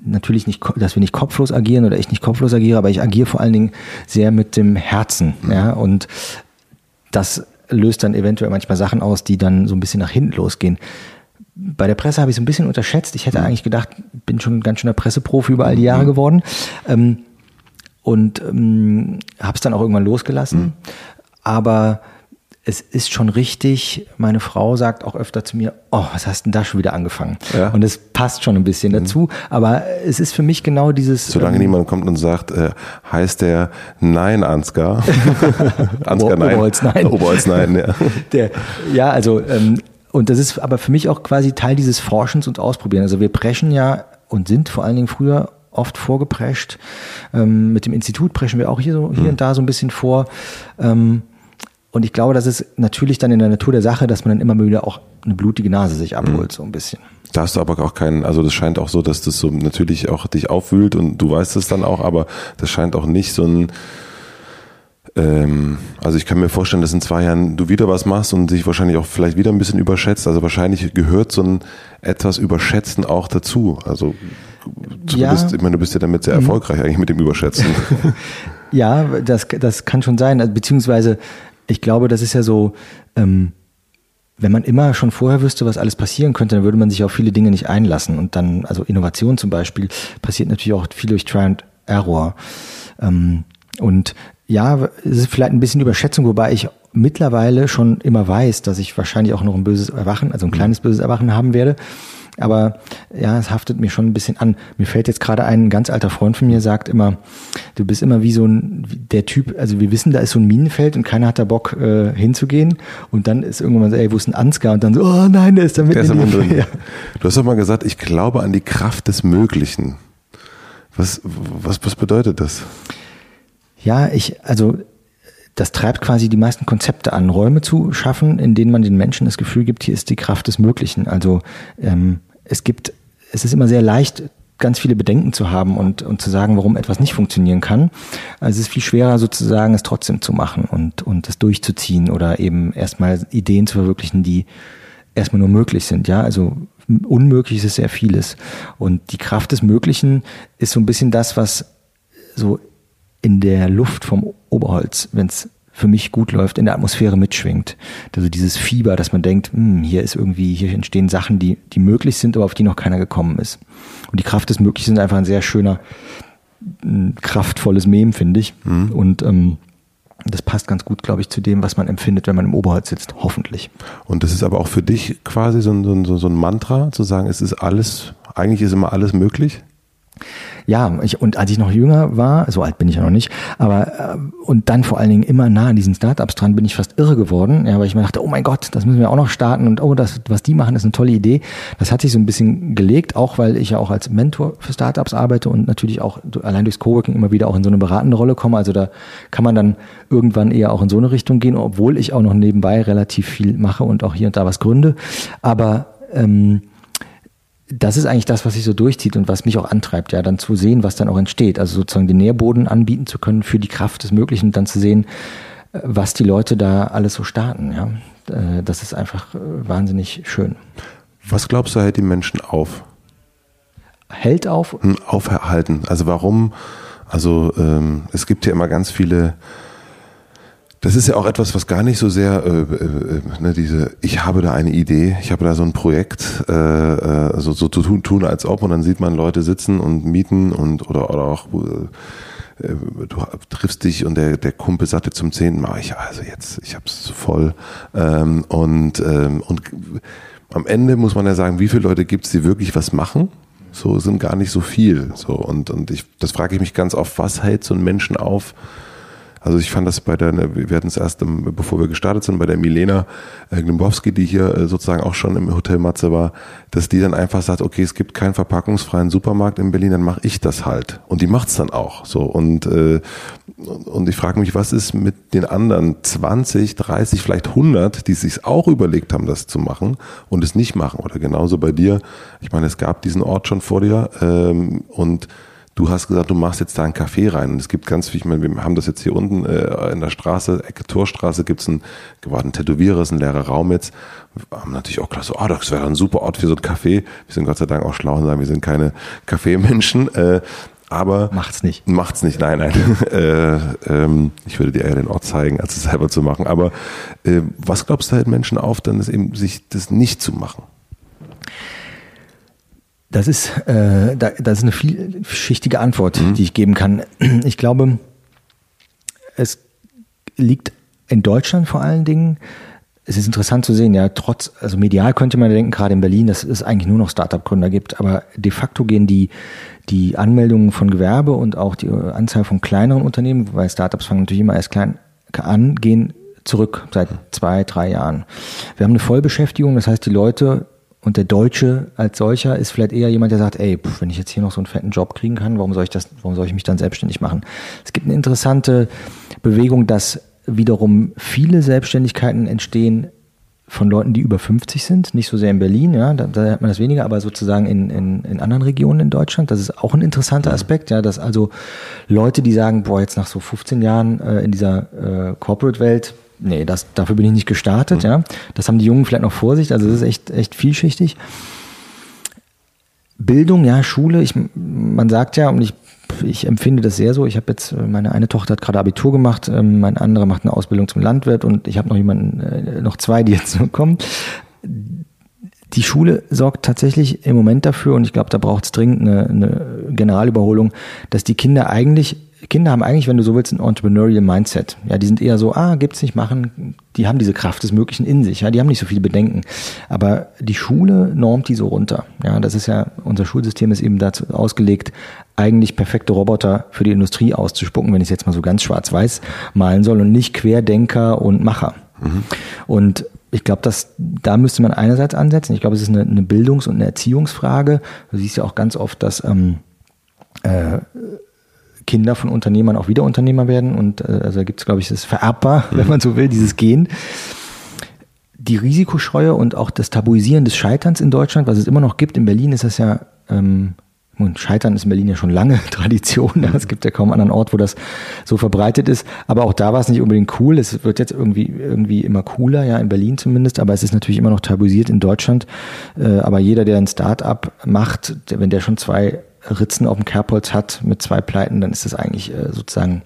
natürlich nicht, dass wir nicht kopflos agieren oder ich nicht kopflos agiere, aber ich agiere vor allen Dingen sehr mit dem Herzen. Mhm. Ja, und das löst dann eventuell manchmal Sachen aus, die dann so ein bisschen nach hinten losgehen bei der Presse habe ich so ein bisschen unterschätzt. Ich hätte mhm. eigentlich gedacht, bin schon ein ganz schöner Presseprofi über all die Jahre mhm. geworden. Ähm, und ähm, habe es dann auch irgendwann losgelassen. Mhm. Aber es ist schon richtig, meine Frau sagt auch öfter zu mir, oh, was hast denn da schon wieder angefangen? Ja. Und es passt schon ein bisschen mhm. dazu, aber es ist für mich genau dieses... Solange ähm, niemand kommt und sagt, äh, heißt der Nein Ansgar? (laughs) Ansgar Nein. Oberholz Nein. Oberholz Nein, ja. (laughs) Der, ja, also ähm, und das ist aber für mich auch quasi Teil dieses Forschens und Ausprobieren. Also wir preschen ja und sind vor allen Dingen früher oft vorgeprescht. Ähm, mit dem Institut preschen wir auch hier, so, hier mhm. und da so ein bisschen vor. Ähm, und ich glaube, das ist natürlich dann in der Natur der Sache, dass man dann immer wieder auch eine blutige Nase sich abholt, mhm. so ein bisschen. Da hast du aber auch keinen, also das scheint auch so, dass das so natürlich auch dich aufwühlt und du weißt es dann auch, aber das scheint auch nicht so ein, ähm, also ich kann mir vorstellen, dass in zwei Jahren du wieder was machst und dich wahrscheinlich auch vielleicht wieder ein bisschen überschätzt. Also wahrscheinlich gehört so ein etwas Überschätzen auch dazu. Also zumindest, ja. ich meine, du bist ja damit sehr mhm. erfolgreich eigentlich mit dem Überschätzen. (laughs) ja, das, das kann schon sein. Also, beziehungsweise, ich glaube, das ist ja so, ähm, wenn man immer schon vorher wüsste, was alles passieren könnte, dann würde man sich auf viele Dinge nicht einlassen. Und dann, also Innovation zum Beispiel, passiert natürlich auch viel durch Try and Error. Ähm, und ja, es ist vielleicht ein bisschen Überschätzung, wobei ich mittlerweile schon immer weiß, dass ich wahrscheinlich auch noch ein böses Erwachen, also ein kleines böses Erwachen haben werde. Aber ja, es haftet mir schon ein bisschen an. Mir fällt jetzt gerade ein, ein ganz alter Freund von mir sagt immer, du bist immer wie so ein, der Typ, also wir wissen, da ist so ein Minenfeld und keiner hat da Bock äh, hinzugehen. Und dann ist irgendwann so, ey, wo ist ein Ansgar? Und dann so, oh nein, der ist da mitten in drin. Ja. Du hast doch mal gesagt, ich glaube an die Kraft des Möglichen. Was, was, was bedeutet das? Ja, ich, also das treibt quasi die meisten Konzepte an, Räume zu schaffen, in denen man den Menschen das Gefühl gibt, hier ist die Kraft des Möglichen. Also ähm, es gibt, es ist immer sehr leicht, ganz viele Bedenken zu haben und, und zu sagen, warum etwas nicht funktionieren kann. Also es ist viel schwerer sozusagen, es trotzdem zu machen und, und es durchzuziehen oder eben erstmal Ideen zu verwirklichen, die erstmal nur möglich sind. Ja, also unmöglich ist sehr vieles. Und die Kraft des Möglichen ist so ein bisschen das, was so in der Luft vom Oberholz, wenn es für mich gut läuft, in der Atmosphäre mitschwingt. Also dieses Fieber, dass man denkt, hm, hier ist irgendwie, hier entstehen Sachen, die, die möglich sind, aber auf die noch keiner gekommen ist. Und die Kraft des Möglichen ist einfach ein sehr schöner, kraftvolles Mem, finde ich. Mhm. Und ähm, das passt ganz gut, glaube ich, zu dem, was man empfindet, wenn man im Oberholz sitzt, hoffentlich. Und das ist aber auch für dich quasi so ein, so, so ein Mantra, zu sagen, es ist alles, eigentlich ist immer alles möglich? Ja, ich, und als ich noch jünger war, so alt bin ich ja noch nicht, aber äh, und dann vor allen Dingen immer nah an diesen Startups dran, bin ich fast irre geworden, ja, weil ich mir dachte, oh mein Gott, das müssen wir auch noch starten und oh, das, was die machen, ist eine tolle Idee. Das hat sich so ein bisschen gelegt, auch weil ich ja auch als Mentor für Startups arbeite und natürlich auch allein durchs Coworking immer wieder auch in so eine beratende Rolle komme. Also da kann man dann irgendwann eher auch in so eine Richtung gehen, obwohl ich auch noch nebenbei relativ viel mache und auch hier und da was gründe. Aber ähm, das ist eigentlich das, was sich so durchzieht und was mich auch antreibt, ja, dann zu sehen, was dann auch entsteht. Also sozusagen den Nährboden anbieten zu können für die Kraft des Möglichen und dann zu sehen, äh, was die Leute da alles so starten, ja. Äh, das ist einfach äh, wahnsinnig schön. Was glaubst du, hält die Menschen auf? Hält auf? Hm, aufhalten. Also warum? Also ähm, es gibt ja immer ganz viele das ist ja auch etwas, was gar nicht so sehr, äh, äh, ne, diese, ich habe da eine Idee, ich habe da so ein Projekt, äh, äh, so, so zu tun, tun, als ob, und dann sieht man Leute sitzen und mieten und oder, oder auch äh, äh du triffst dich und der, der Kumpel sagte zum zehnten Mal, ich, also jetzt, ich hab's voll. Ähm, und, ähm, und am Ende muss man ja sagen, wie viele Leute gibt's, die wirklich was machen? So sind gar nicht so viel. So, und, und ich, das frage ich mich ganz oft, was hält so einen Menschen auf? Also ich fand das bei der, wir hatten es erst, bevor wir gestartet sind, bei der Milena äh, Glimbowski, die hier äh, sozusagen auch schon im Hotel Matze war, dass die dann einfach sagt, okay, es gibt keinen verpackungsfreien Supermarkt in Berlin, dann mache ich das halt. Und die macht's dann auch. So und äh, und ich frage mich, was ist mit den anderen 20, 30, vielleicht 100, die sich auch überlegt haben, das zu machen und es nicht machen? Oder genauso bei dir. Ich meine, es gab diesen Ort schon vor dir ähm, und du hast gesagt, du machst jetzt da einen Café rein. Und es gibt ganz viel, ich meine, wir haben das jetzt hier unten äh, in der Straße, Ecke Torstraße, gibt es einen geworden Tätowierer, ist ein leerer Raum jetzt. Wir haben natürlich auch gedacht, so, oh, das wäre ein super Ort für so ein Café. Wir sind Gott sei Dank auch schlau und sagen, wir sind keine Kaffeemenschen. Äh, aber macht's nicht. Macht's nicht, nein, nein. (laughs) äh, ähm, ich würde dir eher den Ort zeigen, als es selber zu machen. Aber äh, was glaubst du hält Menschen auf, dann ist eben sich das nicht zu machen? Das ist, äh, da, das ist eine vielschichtige Antwort, mhm. die ich geben kann. (clears throat) Ich glaube, es liegt in Deutschland vor allen Dingen. Es ist interessant zu sehen, ja, trotz, also medial könnte man denken, gerade in Berlin, dass es eigentlich nur noch Startup-Gründer gibt, aber de facto gehen die, die Anmeldungen von Gewerbe und auch die Anzahl von kleineren Unternehmen, weil Startups fangen natürlich immer erst klein an, gehen zurück seit zwei, drei Jahren. Wir haben eine Vollbeschäftigung, das heißt, die Leute und der Deutsche als solcher ist vielleicht eher jemand, der sagt, ey, pf, wenn ich jetzt hier noch so einen fetten Job kriegen kann, warum soll ich das, warum soll ich mich dann selbstständig machen? Es gibt eine interessante Bewegung, dass wiederum viele Selbstständigkeiten entstehen von Leuten, die über 50 sind, nicht so sehr in Berlin, ja, da, da hat man das weniger, aber sozusagen in, in, in anderen Regionen in Deutschland. Das ist auch ein interessanter Aspekt, ja, dass also Leute, die sagen, boah, jetzt nach so 15 Jahren äh, in dieser äh, Corporate-Welt, nee, das, dafür bin ich nicht gestartet, mhm. ja. Das haben die Jungen vielleicht noch vor sich, also das ist echt, echt vielschichtig. Bildung, ja, Schule, ich, man sagt ja, und ich, ich empfinde das sehr so, ich habe jetzt, meine eine Tochter hat gerade Abitur gemacht, ähm, mein anderer macht eine Ausbildung zum Landwirt und ich habe noch jemanden, äh, noch zwei, die (laughs) jetzt kommen. Die Schule sorgt tatsächlich im Moment dafür, und ich glaube, da braucht es dringend eine, eine Generalüberholung, dass die Kinder eigentlich Kinder haben eigentlich, wenn du so willst, ein Entrepreneurial Mindset. Ja, die sind eher so, ah, gibt's nicht, machen. Die haben diese Kraft des Möglichen in sich. Ja, die haben nicht so viele Bedenken. Aber die Schule normt die so runter. Ja, das ist ja, unser Schulsystem ist eben dazu ausgelegt, eigentlich perfekte Roboter für die Industrie auszuspucken, wenn ich es jetzt mal so ganz schwarz-weiß malen soll und nicht Querdenker und Macher. Mhm. Und ich glaube, dass da müsste man einerseits ansetzen. Ich glaube, es ist eine, eine Bildungs- und eine Erziehungsfrage. Du siehst ja auch ganz oft, dass ähm, äh, Kinder von Unternehmern auch wieder Unternehmer werden. Und äh, also da gibt es, glaube ich, das vererbbar, mhm. (laughs) wenn man so will, dieses Gen. Die Risikoschreue und auch das Tabuisieren des Scheiterns in Deutschland, was es immer noch gibt, in Berlin ist das ja, ähm, und Scheitern ist in Berlin ja schon lange (laughs) Tradition. Es gibt ja kaum einen anderen Ort, wo das so verbreitet ist. Aber auch da war es nicht unbedingt cool. Es wird jetzt irgendwie, irgendwie immer cooler, ja, in Berlin zumindest. Aber es ist natürlich immer noch tabuisiert in Deutschland. Äh, aber jeder, der ein Start-up macht, wenn der schon zwei Ritzen auf dem Kerbholz hat mit zwei Pleiten, dann ist das eigentlich äh, sozusagen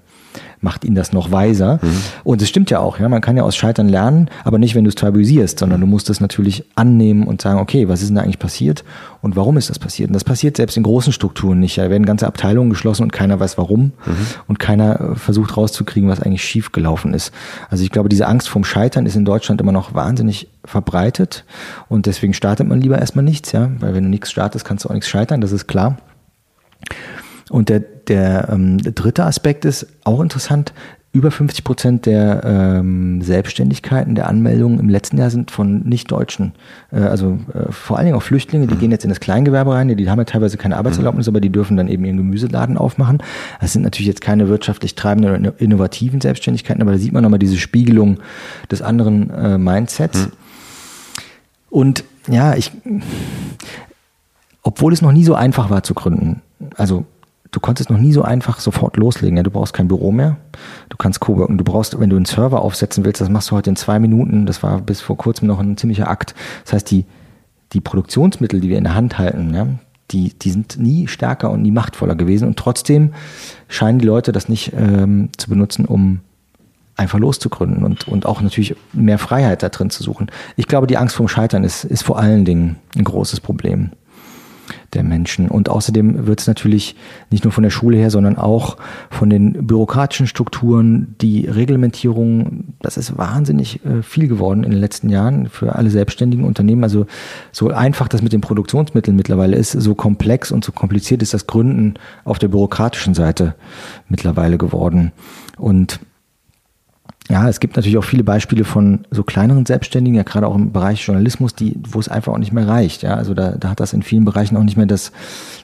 macht ihn das noch weiser. Mhm. Und es stimmt ja auch, ja, man kann ja aus Scheitern lernen, aber nicht, wenn du es tabuisierst, sondern du musst es natürlich annehmen und sagen, okay, was ist denn da eigentlich passiert und warum ist das passiert? Und das passiert selbst in großen Strukturen nicht. Da werden ganze Abteilungen geschlossen und keiner weiß warum mhm. und keiner äh, versucht rauszukriegen, was eigentlich schief gelaufen ist. Also ich glaube, diese Angst vorm Scheitern ist in Deutschland immer noch wahnsinnig verbreitet und deswegen startet man lieber erstmal nichts, ja, weil wenn du nichts startest, kannst du auch nichts scheitern, das ist klar. Und der, der, ähm, der dritte Aspekt ist auch interessant. Über 50 Prozent der ähm, Selbstständigkeiten, der Anmeldungen im letzten Jahr sind von Nicht-Deutschen. Äh, also äh, vor allen Dingen auch Flüchtlinge, die mhm. gehen jetzt in das Kleingewerbe rein, die, die haben ja teilweise keine Arbeitserlaubnis, mhm. aber die dürfen dann eben ihren Gemüseladen aufmachen. Das sind natürlich jetzt keine wirtschaftlich treibenden oder innovativen Selbstständigkeiten, aber da sieht man nochmal diese Spiegelung des anderen äh, Mindsets. Mhm. Und ja, ich, obwohl es noch nie so einfach war zu gründen, also du konntest noch nie so einfach sofort loslegen. Ja, du brauchst kein Büro mehr, du kannst coworken, du brauchst, wenn du einen Server aufsetzen willst, das machst du heute in zwei Minuten. Das war bis vor kurzem noch ein ziemlicher Akt. Das heißt, die, die Produktionsmittel, die wir in der Hand halten, ja, die, die sind nie stärker und nie machtvoller gewesen. Und trotzdem scheinen die Leute das nicht ähm, zu benutzen, um einfach loszugründen und, und auch natürlich mehr Freiheit da drin zu suchen. Ich glaube, die Angst vorm Scheitern ist, ist vor allen Dingen ein großes Problem der Menschen. Und außerdem wird es natürlich nicht nur von der Schule her, sondern auch von den bürokratischen Strukturen, die Reglementierung, das ist wahnsinnig äh, viel geworden in den letzten Jahren für alle selbstständigen Unternehmen. Also so einfach das mit den Produktionsmitteln mittlerweile ist, so komplex und so kompliziert ist das Gründen auf der bürokratischen Seite mittlerweile geworden. Und Ja, es gibt natürlich auch viele Beispiele von so kleineren Selbstständigen, ja gerade auch im Bereich Journalismus, die, wo es einfach auch nicht mehr reicht. Ja, also da, da hat das in vielen Bereichen auch nicht mehr das,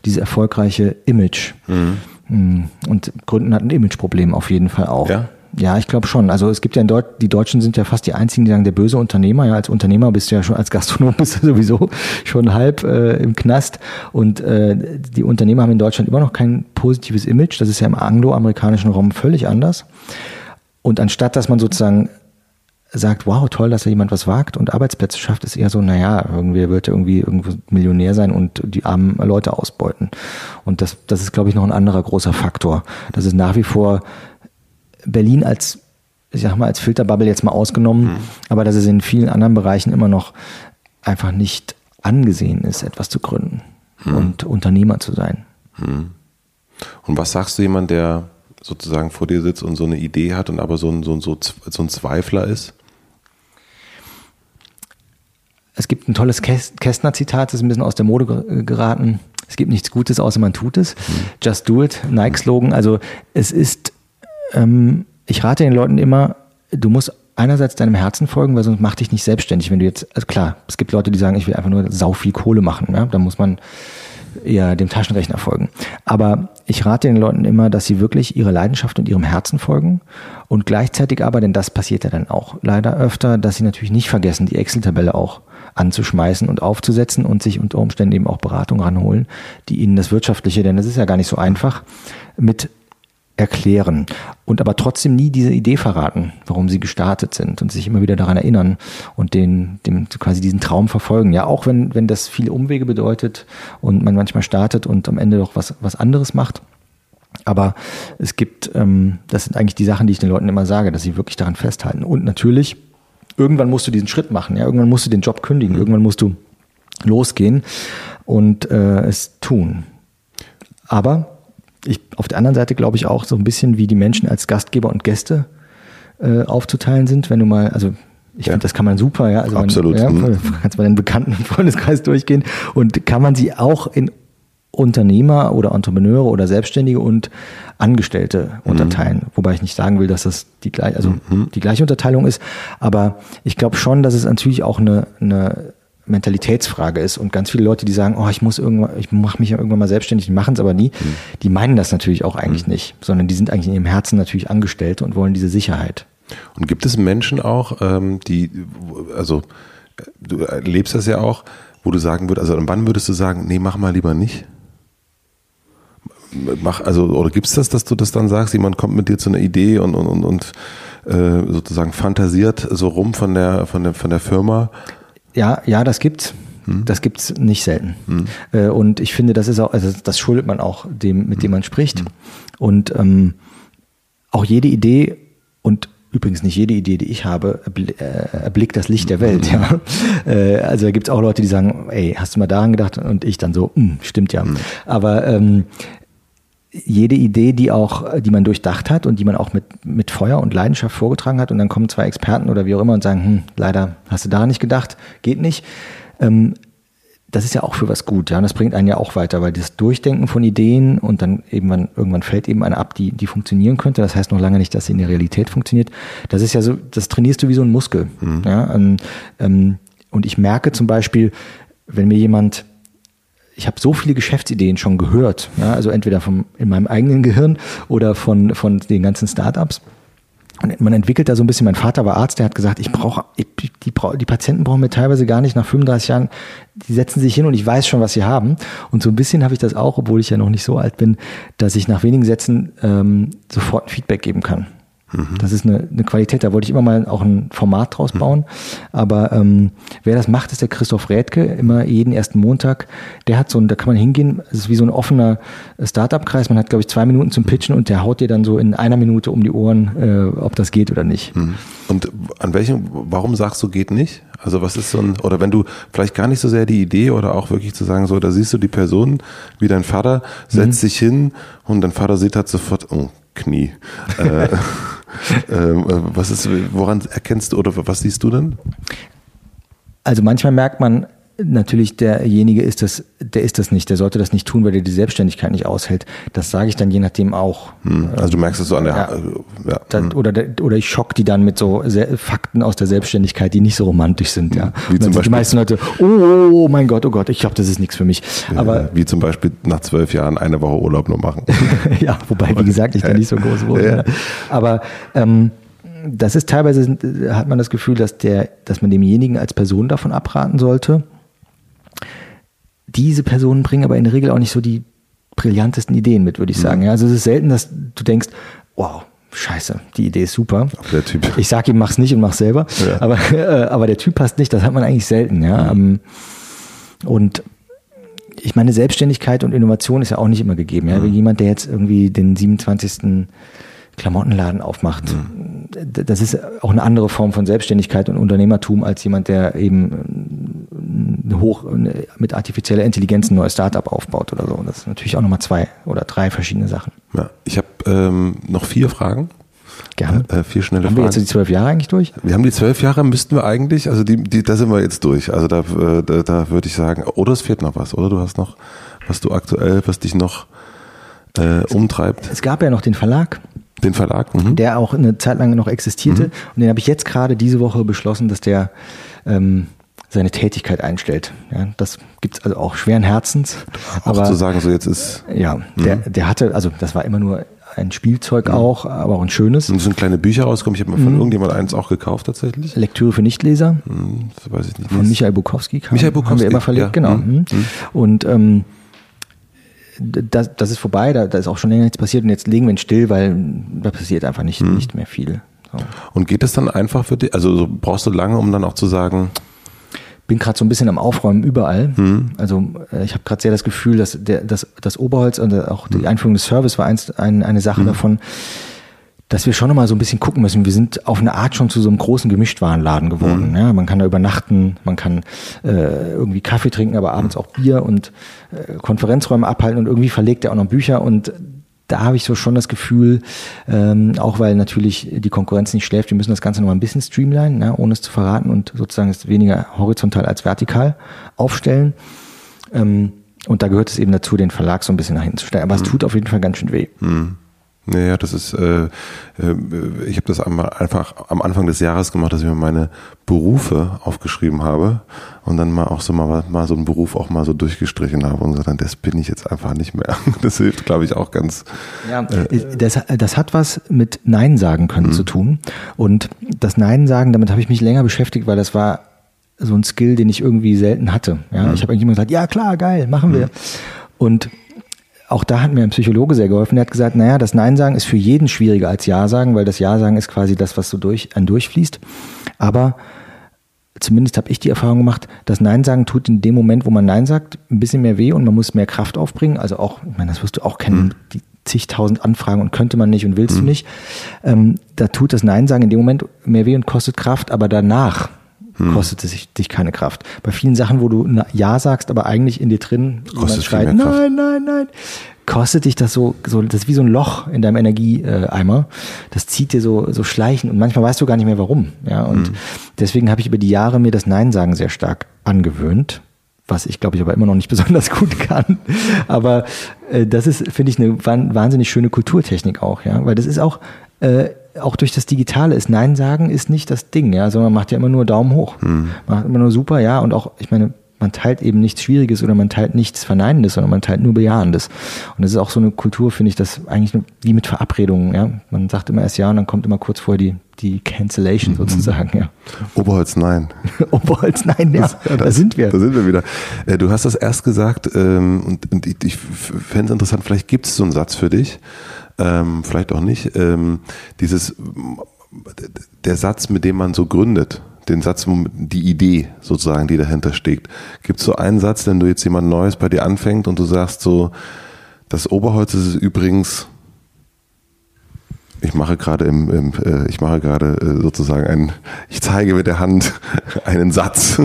diese erfolgreiche Image. Mhm. Mm. Und Gründen hat ein Imageproblem auf jeden Fall auch. Ja. Ja, ich glaube schon. Also es gibt ja in Deutsch, die Deutschen sind ja fast die einzigen, die sagen, der böse Unternehmer. Ja, als Unternehmer bist du ja schon, als Gastronom (laughs) bist du sowieso schon halb äh, im Knast. Und äh, die Unternehmer haben in Deutschland immer noch kein positives Image. Das ist ja im angloamerikanischen Raum völlig anders. Und anstatt, dass man sozusagen sagt, wow, toll, dass da jemand was wagt und Arbeitsplätze schafft, ist eher so, naja, irgendwie wird er irgendwie irgendwo Millionär sein und die armen Leute ausbeuten. Und das, das ist, glaube ich, noch ein anderer großer Faktor. Das ist nach wie vor Berlin als, ich sag mal, als Filterbubble jetzt mal ausgenommen, mhm. aber dass es in vielen anderen Bereichen immer noch einfach nicht angesehen ist, etwas zu gründen mhm. und Unternehmer zu sein. Mhm. Und was sagst du jemand, der sozusagen vor dir sitzt und so eine Idee hat und aber so ein, so ein, so ein Zweifler ist? Es gibt ein tolles Kästner-Zitat, das ist ein bisschen aus der Mode geraten. Es gibt nichts Gutes, außer man tut es. Mhm. Just do it, Nike-Slogan. Also es ist, ähm, ich rate den Leuten immer, du musst einerseits deinem Herzen folgen, weil sonst mach dich nicht selbstständig. Wenn du jetzt, also klar, es gibt Leute, die sagen, ich will einfach nur sau viel Kohle machen. Ja? Da muss man eher dem Taschenrechner folgen. Aber ich rate den Leuten immer, dass sie wirklich ihrer Leidenschaft und ihrem Herzen folgen und gleichzeitig aber, denn das passiert ja dann auch leider öfter, dass sie natürlich nicht vergessen, die Excel-Tabelle auch anzuschmeißen und aufzusetzen und sich unter Umständen eben auch Beratung ranholen, die ihnen das Wirtschaftliche, denn das ist ja gar nicht so einfach, mit erklären und aber trotzdem nie diese Idee verraten, warum sie gestartet sind und sich immer wieder daran erinnern und den, dem quasi diesen Traum verfolgen. Ja, auch wenn, wenn das viele Umwege bedeutet und man manchmal startet und am Ende doch was, was anderes macht. Aber es gibt, ähm, das sind eigentlich die Sachen, die ich den Leuten immer sage, dass sie wirklich daran festhalten. Und natürlich, irgendwann musst du diesen Schritt machen, ja, irgendwann musst du den Job kündigen, irgendwann musst du losgehen und äh, es tun. Aber ich, auf der anderen Seite glaube ich auch so ein bisschen, wie die Menschen als Gastgeber und Gäste äh, aufzuteilen sind. Wenn du mal, also ich ja. finde, das kann man super, ja. Also Absolut. Man, ja, mhm. kannst mal den bekannten Freundeskreis durchgehen und kann man sie auch in Unternehmer oder Entrepreneure oder Selbstständige und Angestellte mhm. unterteilen. Wobei ich nicht sagen will, dass das die gleiche, also mhm. die gleiche Unterteilung ist. Aber ich glaube schon, dass es natürlich auch eine, eine Mentalitätsfrage ist und ganz viele Leute, die sagen, oh, ich muss irgendwann, ich mache mich ja irgendwann mal selbstständig, machen es aber nie, mhm. die meinen das natürlich auch eigentlich mhm. nicht, sondern die sind eigentlich in ihrem Herzen natürlich Angestellte und wollen diese Sicherheit. Und gibt es Menschen auch, ähm, die, also du erlebst das ja auch, wo du sagen würdest, also wann würdest du sagen, nee, mach mal lieber nicht? Mach, also, oder gibt es das, dass du das dann sagst, jemand kommt mit dir zu einer Idee und, und, und, und äh, sozusagen fantasiert so rum von der, von der, von der Firma ja, ja, das gibt's. Hm. Das gibt's nicht selten. Hm. Und ich finde, das ist auch, also das schuldet man auch dem, mit dem hm. man spricht. Hm. Und ähm, auch jede Idee und übrigens nicht jede Idee, die ich habe, äh, erblickt das Licht der hm. Welt. Ja. (laughs) Äh, also da gibt's auch Leute, die sagen, ey, hast du mal daran gedacht? Und ich dann so, stimmt ja. Aber ähm, jede Idee, die auch, die man durchdacht hat und die man auch mit, mit Feuer und Leidenschaft vorgetragen hat und dann kommen zwei Experten oder wie auch immer und sagen, hm, leider hast du daran nicht gedacht, geht nicht. Ähm, das ist ja auch für was gut, ja. Und das bringt einen ja auch weiter, weil das Durchdenken von Ideen und dann irgendwann, irgendwann fällt eben eine ab, die, die funktionieren könnte. Das heißt noch lange nicht, dass sie in der Realität funktioniert. Das ist ja so, das trainierst du wie so ein Muskel. Mhm. Ja? Und, ähm, und ich merke zum Beispiel, wenn mir jemand ich habe so viele Geschäftsideen schon gehört, ja, also entweder vom, in meinem eigenen Gehirn oder von, von den ganzen Startups. Und man entwickelt da so ein bisschen, mein Vater war Arzt, der hat gesagt, ich brauche, die, die, Patienten brauchen mir teilweise gar nicht nach 35 Jahren, die setzen sich hin und ich weiß schon, was sie haben. Und so ein bisschen habe ich das auch, obwohl ich ja noch nicht so alt bin, dass ich nach wenigen Sätzen ähm, sofort ein Feedback geben kann. Mhm. Das ist eine, eine Qualität, da wollte ich immer mal auch ein Format draus mhm. bauen. Mhm. Aber ähm, wer das macht, ist der Christoph Rädke, immer jeden ersten Montag. Der hat so ein, da kann man hingehen, es ist wie so ein offener Startup-Kreis. Man hat, glaube ich, zwei Minuten zum Pitchen und der haut dir dann so in einer Minute um die Ohren, äh, ob das geht oder nicht. Mhm. Und an welchem, warum sagst du, geht nicht? Also was ist so ein, oder wenn du vielleicht gar nicht so sehr die Idee oder auch wirklich zu sagen, so, da siehst du die Person, wie dein Vater, setzt mhm. sich hin und dein Vater sieht halt sofort, oh, Knie. äh, (laughs) ähm, äh, was ist, woran erkennst du oder was siehst du denn? Also manchmal merkt man, natürlich derjenige ist das, der ist das nicht, der sollte das nicht tun, weil er die Selbstständigkeit nicht aushält. Das sage ich dann je nachdem auch. Hm. Also du merkst es so an der, Ja. ja. Da, hm. oder, der- oder ich schock die dann mit so Fakten aus der Selbstständigkeit, die nicht so romantisch sind. Ja. Wie Und zum sind die Beispiel- meisten Leute, oh, oh mein Gott, oh Gott, ich glaube, das ist nichts für mich. Aber wie zum Beispiel nach zwölf Jahren eine Woche Urlaub nur machen. (laughs) ja, wobei, wie gesagt, ich da nicht so groß wurde. Ja. ne? Aber ähm, das ist teilweise, hat man das Gefühl, dass, der, dass man demjenigen als Person davon abraten sollte. Diese Personen bringen aber in der Regel auch nicht so die brillantesten Ideen mit, würde ich sagen. Ja, also es ist selten, dass du denkst, wow, scheiße, die Idee ist super. Der Typ. Ich sag ihm, mach's nicht und mach's selber. Ja. Aber, (laughs) äh, aber der Typ passt nicht, das hat man eigentlich selten, ja. Ähm, Und ich meine, Selbstständigkeit und Innovation ist ja auch nicht immer gegeben. Ja? Wie jemand, der jetzt irgendwie den 27. Klamottenladen aufmacht, d- das ist auch eine andere Form von Selbstständigkeit und Unternehmertum als jemand, der eben hoch äh, mit artifizieller Intelligenz ein neues Startup aufbaut oder so. Und das ist natürlich auch nochmal zwei oder drei verschiedene Sachen. Ja. Ich habe ähm, noch vier Fragen. Gerne. Äh, vier schnelle Haben wir jetzt Fragen. die zwölf Jahre eigentlich durch? Wir haben die zwölf Jahre, müssten wir eigentlich, also die, die, da sind wir jetzt durch. Also da, äh, da, da würde ich sagen, oder es fehlt noch was, oder du hast noch, was du aktuell, was dich noch äh, umtreibt. Es gab ja noch den Verlag, Den Verlag. Mhm. der auch eine Zeit lang noch existierte. Und den habe ich jetzt gerade diese Woche beschlossen, dass der ähm, seine Tätigkeit einstellt. Ja, das gibt's also auch schweren Herzens. Auch aber zu sagen, so jetzt ist, ja, der, der hatte, also das war immer nur ein Spielzeug auch, aber auch ein schönes. es sind kleine Bücher rausgekommen. Ich habe mir von irgendjemand eins auch gekauft tatsächlich. Lektüre für Nichtleser Hm, Das weiß ich nicht. von Michael Bukowski. Kam, Michael Haben Bukowski, wir immer verlegt, ja. genau. Mhm. Mhm. Und ähm, das, das ist vorbei, da, da ist auch schon länger nichts passiert und jetzt legen wir ihn still, weil da passiert einfach nicht, Mhm. nicht mehr viel. So. Und geht es dann einfach für dich? Also so brauchst du lange, um dann auch zu sagen, bin gerade so ein bisschen am Aufräumen überall. Mhm. Also äh, ich habe gerade sehr das Gefühl, dass der, das, das Oberholz und auch Mhm. die Einführung des Service war eins, ein, eine Sache davon, dass wir schon noch mal so ein bisschen gucken müssen. Wir sind auf eine Art schon zu so einem großen Gemischtwarenladen geworden. Mhm. Ja, man kann da übernachten, man kann äh, irgendwie Kaffee trinken, aber abends auch Bier und äh, Konferenzräume abhalten und irgendwie verlegt er auch noch Bücher und da habe ich so schon das Gefühl, ähm, auch weil natürlich die Konkurrenz nicht schläft, wir müssen das Ganze noch mal ein bisschen streamlinen, ne, ohne es zu verraten und sozusagen es weniger horizontal als vertikal aufstellen. Ähm, und da gehört es eben dazu, den Verlag so ein bisschen nach hinten zu stellen. Aber es tut auf jeden Fall ganz schön weh. Naja, das ist, äh, äh, ich habe das einmal einfach am Anfang des Jahres gemacht, dass ich mir meine Berufe aufgeschrieben habe und dann mal auch so mal, mal so einen Beruf auch mal so durchgestrichen habe und gesagt, dann, das bin ich jetzt einfach nicht mehr. (laughs) Das hilft, glaube ich, auch ganz. Ja, das, das hat was mit Nein sagen können zu tun. Und das Nein sagen, damit habe ich mich länger beschäftigt, weil das war so ein Skill, den ich irgendwie selten hatte. Ja, ich habe eigentlich immer gesagt, ja klar, geil, machen wir. Und auch da hat mir ein Psychologe sehr geholfen. Der hat gesagt, naja, das Nein sagen ist für jeden schwieriger als Ja sagen, weil das Ja sagen ist quasi das, was so durch, ein durchfließt. Aber zumindest habe ich die Erfahrung gemacht, das Nein sagen tut in dem Moment, wo man Nein sagt, ein bisschen mehr weh und man muss mehr Kraft aufbringen. Also auch, ich meine, das wirst du auch kennen, die zigtausend Anfragen und könnte man nicht und willst du nicht. Ähm, da tut das Nein sagen in dem Moment mehr weh und kostet Kraft, aber danach kostet es dich keine Kraft. Bei vielen Sachen, wo du Ja sagst, aber eigentlich in dir drin Kostet schreit, nein, nein, nein, kostet dich das so, so das ist wie so ein Loch in deinem Energieeimer. Das zieht dir so, so schleichen und manchmal weißt du gar nicht mehr warum. Ja, und Mhm. deswegen habe ich über die Jahre mir das Nein sagen sehr stark angewöhnt. Was ich glaube ich aber immer noch nicht (laughs) besonders gut kann. Aber äh, das ist, finde ich, eine wahnsinnig schöne Kulturtechnik auch, ja. Weil das ist auch, äh, auch durch das Digitale ist Nein sagen ist nicht das Ding, ja, sondern man macht ja immer nur Daumen hoch. Macht immer nur super, ja. Und auch, ich meine, man teilt eben nichts Schwieriges oder man teilt nichts Verneinendes, sondern man teilt nur Bejahendes. Und das ist auch so eine Kultur, finde ich, das eigentlich nur wie mit Verabredungen, ja. Man sagt immer erst ja und dann kommt immer kurz vorher die, die Cancellation sozusagen, ja. Oberholz, nein. (laughs) Oberholz, nein, ja, da das- sind wir. Da sind wir wieder. Äh, Du hast das erst gesagt ähm, und, ich fände es interessant, vielleicht gibt es so einen Satz für dich, ähm, vielleicht auch nicht. Ähm, dieses, der Satz, mit dem man so gründet, den Satz, die Idee sozusagen, die dahinter steckt. Gibt es so einen Satz, wenn du jetzt jemand Neues bei dir anfängt und du sagst so, das Oberholz ist übrigens ich mache gerade im, im äh, ich mache gerade äh, sozusagen ein, ich zeige mit der Hand (laughs) einen Satz.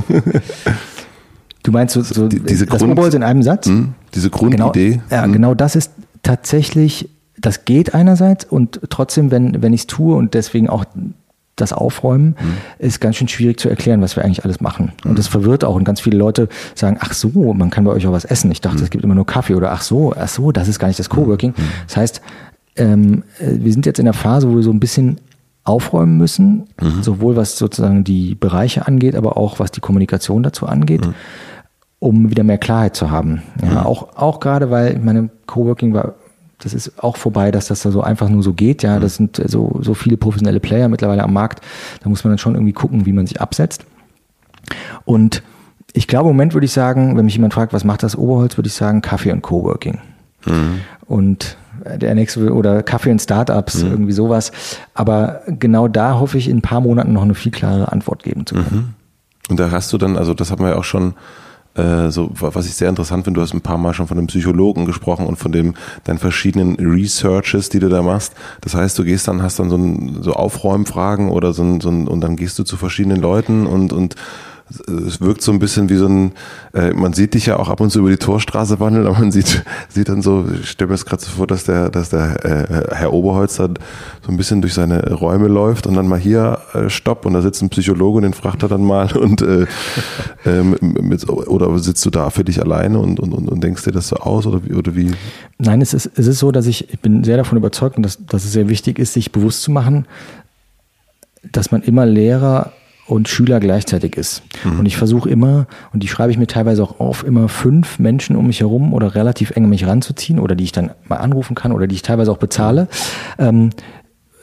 Du meinst so, so Die- diese das Grund- Oberholz in einem Satz? Hm? Diese Genau, Grundidee. ja, Hm? genau das ist tatsächlich, das geht einerseits und trotzdem, wenn, wenn ich es tue und deswegen auch das Aufräumen, mhm. ist ganz schön schwierig zu erklären, was wir eigentlich alles machen. Und mhm. das verwirrt auch. Und ganz viele Leute sagen, ach so, man kann bei euch auch was essen. Ich dachte, mhm. es gibt immer nur Kaffee. Oder ach so, ach so, das ist gar nicht das Coworking. Mhm. Das heißt, ähm, wir sind jetzt in der Phase, wo wir so ein bisschen aufräumen müssen, mhm. sowohl was sozusagen die Bereiche angeht, aber auch was die Kommunikation dazu angeht, mhm. um wieder mehr Klarheit zu haben. Ja, mhm. auch, auch gerade, weil meine Coworking war das ist auch vorbei, dass das da so einfach nur so geht. Ja, das sind so, so viele professionelle Player mittlerweile am Markt. Da muss man dann schon irgendwie gucken, wie man sich absetzt. Und ich glaube, im Moment würde ich sagen, wenn mich jemand fragt, was macht das Oberholz, würde ich sagen Kaffee und Coworking. Mhm. Und der nächste oder Kaffee und Startups, mhm. irgendwie sowas. Aber genau da hoffe ich in ein paar Monaten noch eine viel klarere Antwort geben zu können. Mhm. Und da hast du dann, also das haben wir ja auch schon äh, so, was ich sehr interessant finde, du hast ein paar Mal schon von einem Psychologen gesprochen und von dem deinen verschiedenen Researches, die du da machst. Das heißt, du gehst dann, hast dann so, ein, so Aufräumfragen oder so ein, so ein, und dann gehst du zu verschiedenen Leuten und, und es wirkt so ein bisschen wie so ein, äh, man sieht dich ja auch ab und zu über die Torstraße wandeln, aber man sieht, (laughs) sieht dann so, ich stelle mir das gerade so vor, dass der, dass der äh, Herr Oberholz dann so ein bisschen durch seine Räume läuft und dann mal hier äh, Stopp und da sitzt ein Psychologe und den fragt er dann mal (laughs) und äh, äh, mit, oder sitzt du da für dich alleine und, und, und, und denkst dir das so aus oder wie, oder wie? Nein, es ist, es ist so, dass ich, ich bin sehr davon überzeugt und dass, dass es sehr wichtig ist, sich bewusst zu machen, dass man immer Lehrer und Schüler gleichzeitig ist. Mhm. Und ich versuche immer, und die schreibe ich mir teilweise auch auf, immer fünf Menschen um mich herum oder relativ eng an mich ranzuziehen oder die ich dann mal anrufen kann oder die ich teilweise auch bezahle. Ähm,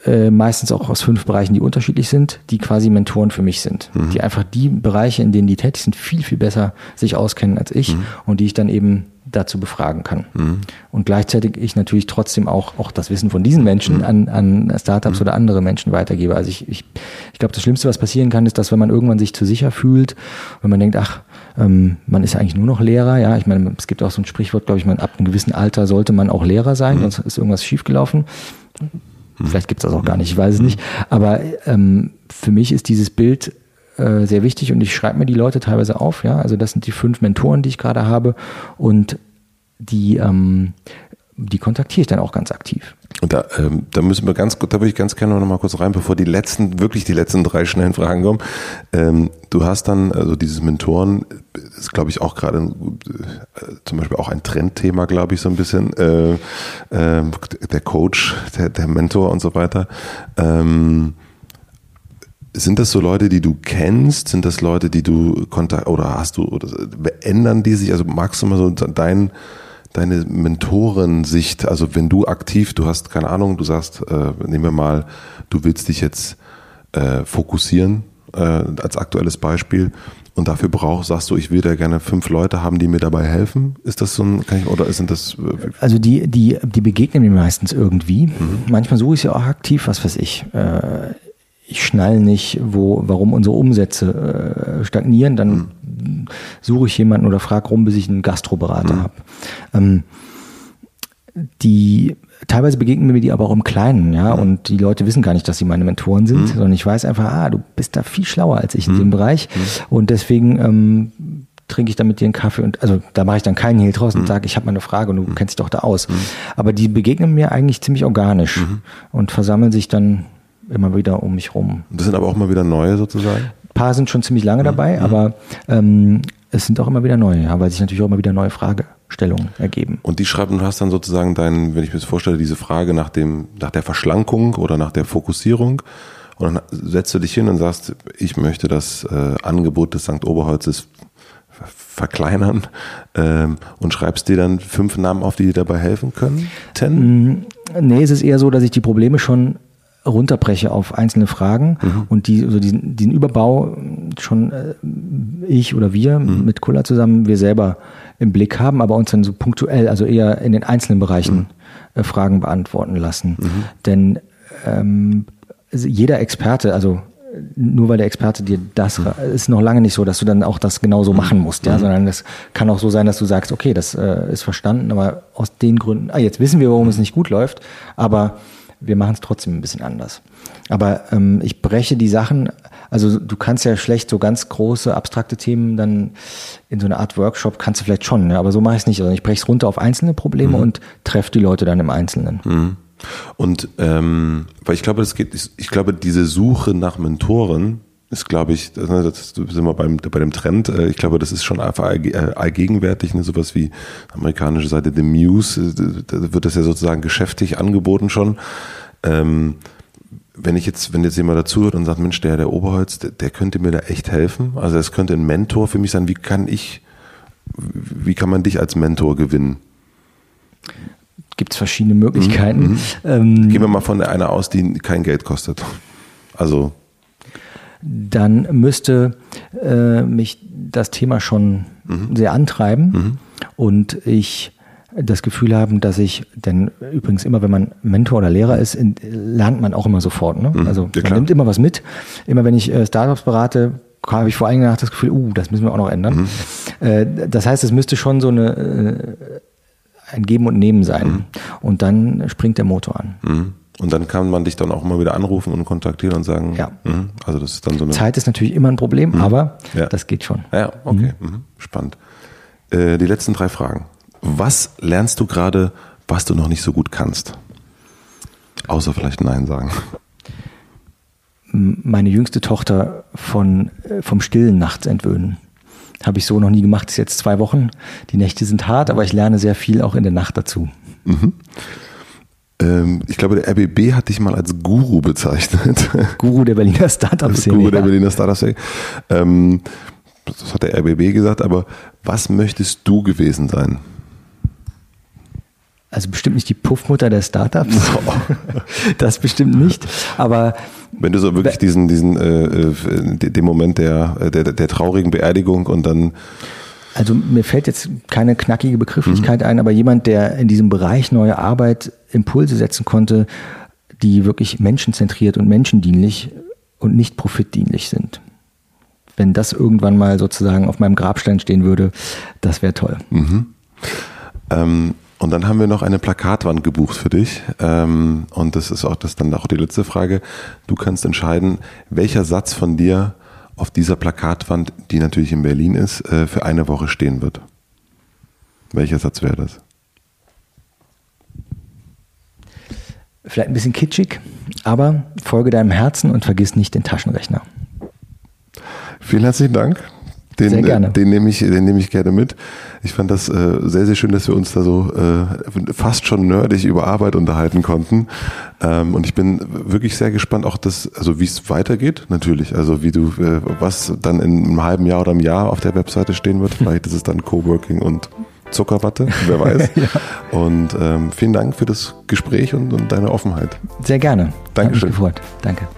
äh, meistens auch aus fünf Bereichen, die unterschiedlich sind, die quasi Mentoren für mich sind. Mhm. Die einfach die Bereiche, in denen die tätig sind, viel, viel besser sich auskennen als ich mhm. und die ich dann eben dazu befragen kann. Mhm. Und gleichzeitig ich natürlich trotzdem auch, auch das Wissen von diesen Menschen mhm. an, an Startups mhm. oder andere Menschen weitergebe. Also ich, ich, ich glaube, das Schlimmste, was passieren kann, ist, dass wenn man irgendwann sich zu sicher fühlt, wenn man denkt, ach, ähm, man ist ja eigentlich nur noch Lehrer, ja, ich meine, es gibt auch so ein Sprichwort, glaube ich, man ab einem gewissen Alter sollte man auch Lehrer sein, mhm. sonst ist irgendwas schiefgelaufen. Mhm. Vielleicht gibt es das auch gar nicht, ich weiß es nicht. Aber ähm, für mich ist dieses Bild äh, sehr wichtig und ich schreibe mir die Leute teilweise auf. Ja, also das sind die fünf Mentoren, die ich gerade habe und die ähm, die kontaktiere ich dann auch ganz aktiv. Und da, ähm, da müssen wir ganz, da würde ich ganz gerne noch mal kurz rein, bevor die letzten, wirklich die letzten drei schnellen Fragen kommen. Ähm, du hast dann, also dieses Mentoren, ist glaube ich auch gerade äh, zum Beispiel auch ein Trendthema, glaube ich, so ein bisschen, äh, äh, der Coach, der, der Mentor und so weiter. Ähm, sind das so Leute, die du kennst? Sind das Leute, die du kontakt oder hast du oder ändern die sich? Also magst du mal so dein deine Mentorensicht, also wenn du aktiv, du hast keine Ahnung, du sagst, äh, nehmen wir mal, du willst dich jetzt äh, fokussieren äh, als aktuelles Beispiel und dafür brauchst, sagst du, ich will da gerne fünf Leute haben, die mir dabei helfen. Ist das so ein, kann ich, oder sind das? Äh, also die, die, die begegnen mir meistens irgendwie. Mhm. Manchmal suche ich sie auch aktiv, was weiß ich. Äh, ich schnall nicht, wo, warum unsere Umsätze äh, stagnieren, dann mhm. suche ich jemanden oder frage rum, bis ich einen Gastroberater mhm. habe. Ähm, die teilweise begegnen mir die aber auch im Kleinen, ja, mhm. und die Leute wissen gar nicht, dass sie meine Mentoren sind, mhm. sondern ich weiß einfach, ah, du bist da viel schlauer als ich in dem mhm. Bereich mhm. und deswegen ähm, trinke ich dann mit dir einen Kaffee und also da mache ich dann keinen Hehl draus und sage, ich habe mal eine Frage und du kennst dich doch da aus. Aber die begegnen mir eigentlich ziemlich organisch und versammeln sich dann immer wieder um mich rum. Das sind aber auch immer wieder neue sozusagen? Ein paar sind schon ziemlich lange mhm. dabei, mhm. aber ähm, es sind auch immer wieder neue, weil sich natürlich auch immer wieder neue Fragestellungen ergeben. Und die schreiben, du hast dann sozusagen dein, wenn ich mir das vorstelle, diese Frage nach dem, nach der Verschlankung oder nach der Fokussierung. Und dann setzt du dich hin und sagst, ich möchte das äh, Angebot des St. Oberholzes verkleinern ähm, und schreibst dir dann fünf Namen auf, die dir dabei helfen können? Ten? Mm, nee, es ist eher so, dass ich die Probleme schon runterbreche auf einzelne Fragen mhm. und die, also diesen, diesen Überbau schon äh, ich oder wir mhm. mit Kulla zusammen, wir selber im Blick haben, aber uns dann so punktuell, also eher in den einzelnen Bereichen mhm. äh, Fragen beantworten lassen. Mhm. Denn ähm, jeder Experte, also nur weil der Experte dir das mhm. ist noch lange nicht so, dass du dann auch das genauso mhm. machen musst, ja, sondern das kann auch so sein, dass du sagst, okay, das äh, ist verstanden, aber aus den Gründen, ah, jetzt wissen wir, warum es nicht gut läuft, aber wir machen es trotzdem ein bisschen anders. Aber ähm, ich breche die Sachen, also du kannst ja schlecht so ganz große, abstrakte Themen dann in so eine Art Workshop, kannst du vielleicht schon, ne? aber so mache ich es nicht. Also ich breche es runter auf einzelne Probleme mhm. und treffe die Leute dann im Einzelnen. Mhm. Und ähm, weil ich glaube, es geht, ich glaube, diese Suche nach Mentoren ist, glaube ich, das sind wir beim, bei dem Trend. Äh, ich glaube, das ist schon einfach äh, allgegenwärtig, ne? sowas wie amerikanische Seite The Muse, äh, da wird das ja sozusagen geschäftlich angeboten schon. Ähm, wenn ich jetzt, wenn jetzt jemand dazuhört und sagt, Mensch, der, der Oberholz, der, der könnte mir da echt helfen. Also es könnte ein Mentor für mich sein. Wie kann ich, wie kann man dich als Mentor gewinnen? Gibt es verschiedene Möglichkeiten. Mhm, mhm. ähm, Gehen wir mal von einer aus, die kein Geld kostet. Also dann müsste äh, mich das Thema schon mhm. sehr antreiben mhm. und ich das Gefühl haben, dass ich, denn übrigens immer, wenn man Mentor oder Lehrer ist, in, lernt man auch immer sofort. Ne? Mhm. Also ja, man nimmt immer was mit. Immer wenn ich äh, Startups berate, habe ich vor allem das Gefühl, uh, das müssen wir auch noch ändern. Mhm. Äh, das heißt, es müsste schon so eine äh, ein Geben und Nehmen sein. Mhm. Und dann springt der Motor an. Mhm. Und dann kann man dich dann auch immer wieder anrufen und kontaktieren und sagen, ja. Mh, also das ist dann so eine. Zeit ist natürlich immer ein Problem, mh. aber ja. das geht schon. Ja, okay, mhm. spannend. Äh, die letzten drei Fragen. Was lernst du gerade, was du noch nicht so gut kannst? Außer vielleicht Nein sagen. Meine jüngste Tochter von, äh, vom Stillen nachts entwöhnen. Habe ich so noch nie gemacht. Das ist jetzt zwei Wochen. Die Nächte sind hart, aber ich lerne sehr viel auch in der Nacht dazu. Mhm. Ähm, ich glaube, der RBB hat dich mal als Guru bezeichnet. (laughs) Guru der Berliner Startup-Szene. Guru der Berliner Startup-Szene. Ähm, das hat der RBB gesagt, aber was möchtest du gewesen sein? Also bestimmt nicht die Puffmutter der Startups. (laughs) (laughs) das bestimmt nicht. Aber wenn du so wirklich diesen, diesen äh, äh den Moment der, der, der traurigen Beerdigung und dann also mir fällt jetzt keine knackige Begrifflichkeit mhm. ein, aber jemand, der in diesem Bereich neue Arbeit Impulse setzen konnte, die wirklich menschenzentriert und menschendienlich und nicht profitdienlich sind. Wenn das irgendwann mal sozusagen auf meinem Grabstein stehen würde, das wäre toll. Mhm. Ähm, und dann haben wir noch eine Plakatwand gebucht für dich. Ähm, und das ist auch das dann auch die letzte Frage. Du kannst entscheiden, welcher Satz von dir auf dieser Plakatwand, die natürlich in Berlin ist, äh, für eine Woche stehen wird. Welcher Satz wäre das? Vielleicht ein bisschen kitschig, aber folge deinem Herzen und vergiss nicht den Taschenrechner. Vielen herzlichen Dank. Den, sehr gerne. Den nehme ich, den nehme ich gerne mit. Ich fand das äh, sehr, sehr schön, dass wir uns da so äh, fast schon nerdig über Arbeit unterhalten konnten. Ähm, und ich bin wirklich sehr gespannt, auch das, also wie es weitergeht, natürlich. Also wie du, äh, was dann in einem halben Jahr oder einem Jahr auf der Webseite stehen wird. (laughs) Vielleicht ist es dann Coworking und Zuckerwatte, wer weiß. (laughs) ja. Und ähm, vielen Dank für das Gespräch und, und deine Offenheit. Sehr gerne. Dankeschön. Hat gefreut. Danke.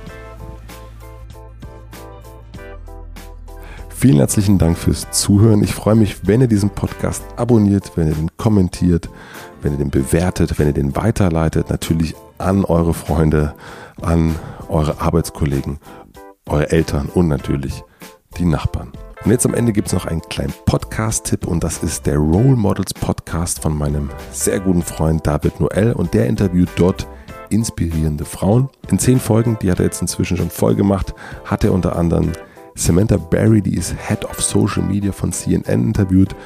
Vielen herzlichen Dank fürs Zuhören. Ich freue mich, wenn ihr diesen Podcast abonniert, wenn ihr den kommentiert, wenn ihr den bewertet, wenn ihr den weiterleitet, natürlich an eure Freunde, an eure Arbeitskollegen, eure Eltern und natürlich die Nachbarn. Und jetzt am Ende gibt es noch einen kleinen Podcast-Tipp und das ist der Role Models Podcast von meinem sehr guten Freund David Noel und der interviewt dort inspirierende Frauen. In zehn Folgen, die hat er jetzt inzwischen schon voll gemacht, hat er unter anderem Samantha Barry, die ist Head of Social Media von CNN interviewt.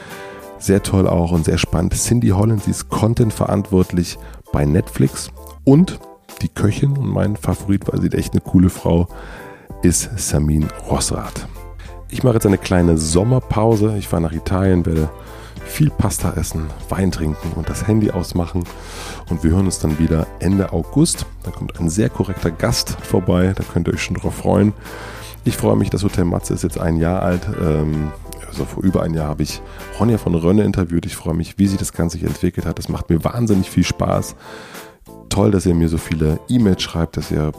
Sehr toll auch und sehr spannend. Cindy Holland, sie ist Content verantwortlich bei Netflix. Und die Köchin und mein Favorit, weil sie echt eine coole Frau ist Samin Rossrath. Ich mache jetzt eine kleine Sommerpause. Ich fahre nach Italien, werde viel Pasta essen, Wein trinken und das Handy ausmachen. Und wir hören uns dann wieder Ende August. Da kommt ein sehr korrekter Gast vorbei. Da könnt ihr euch schon drauf freuen. Ich freue mich, das Hotel Matze ist jetzt ein Jahr alt. Ähm, also vor über ein Jahr habe ich Ronja von Rönne interviewt. Ich freue mich, wie sich das Ganze entwickelt hat. Das macht mir wahnsinnig viel Spaß. Toll, dass ihr mir so viele E-Mails schreibt, dass ihr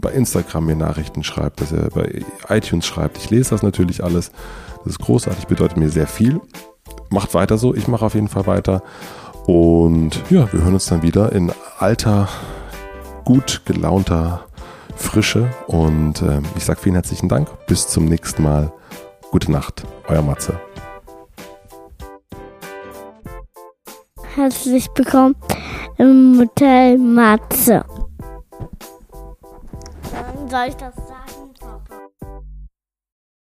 bei Instagram mir Nachrichten schreibt, dass ihr bei iTunes schreibt. Ich lese das natürlich alles. Das ist großartig, bedeutet mir sehr viel. Macht weiter so, ich mache auf jeden Fall weiter. Und ja, wir hören uns dann wieder in alter, gut gelaunter Frische. Und äh, ich sage vielen herzlichen Dank. Bis zum nächsten Mal. Gute Nacht. Euer Matze. Herzlich willkommen im Hotel Matze. Soll ich das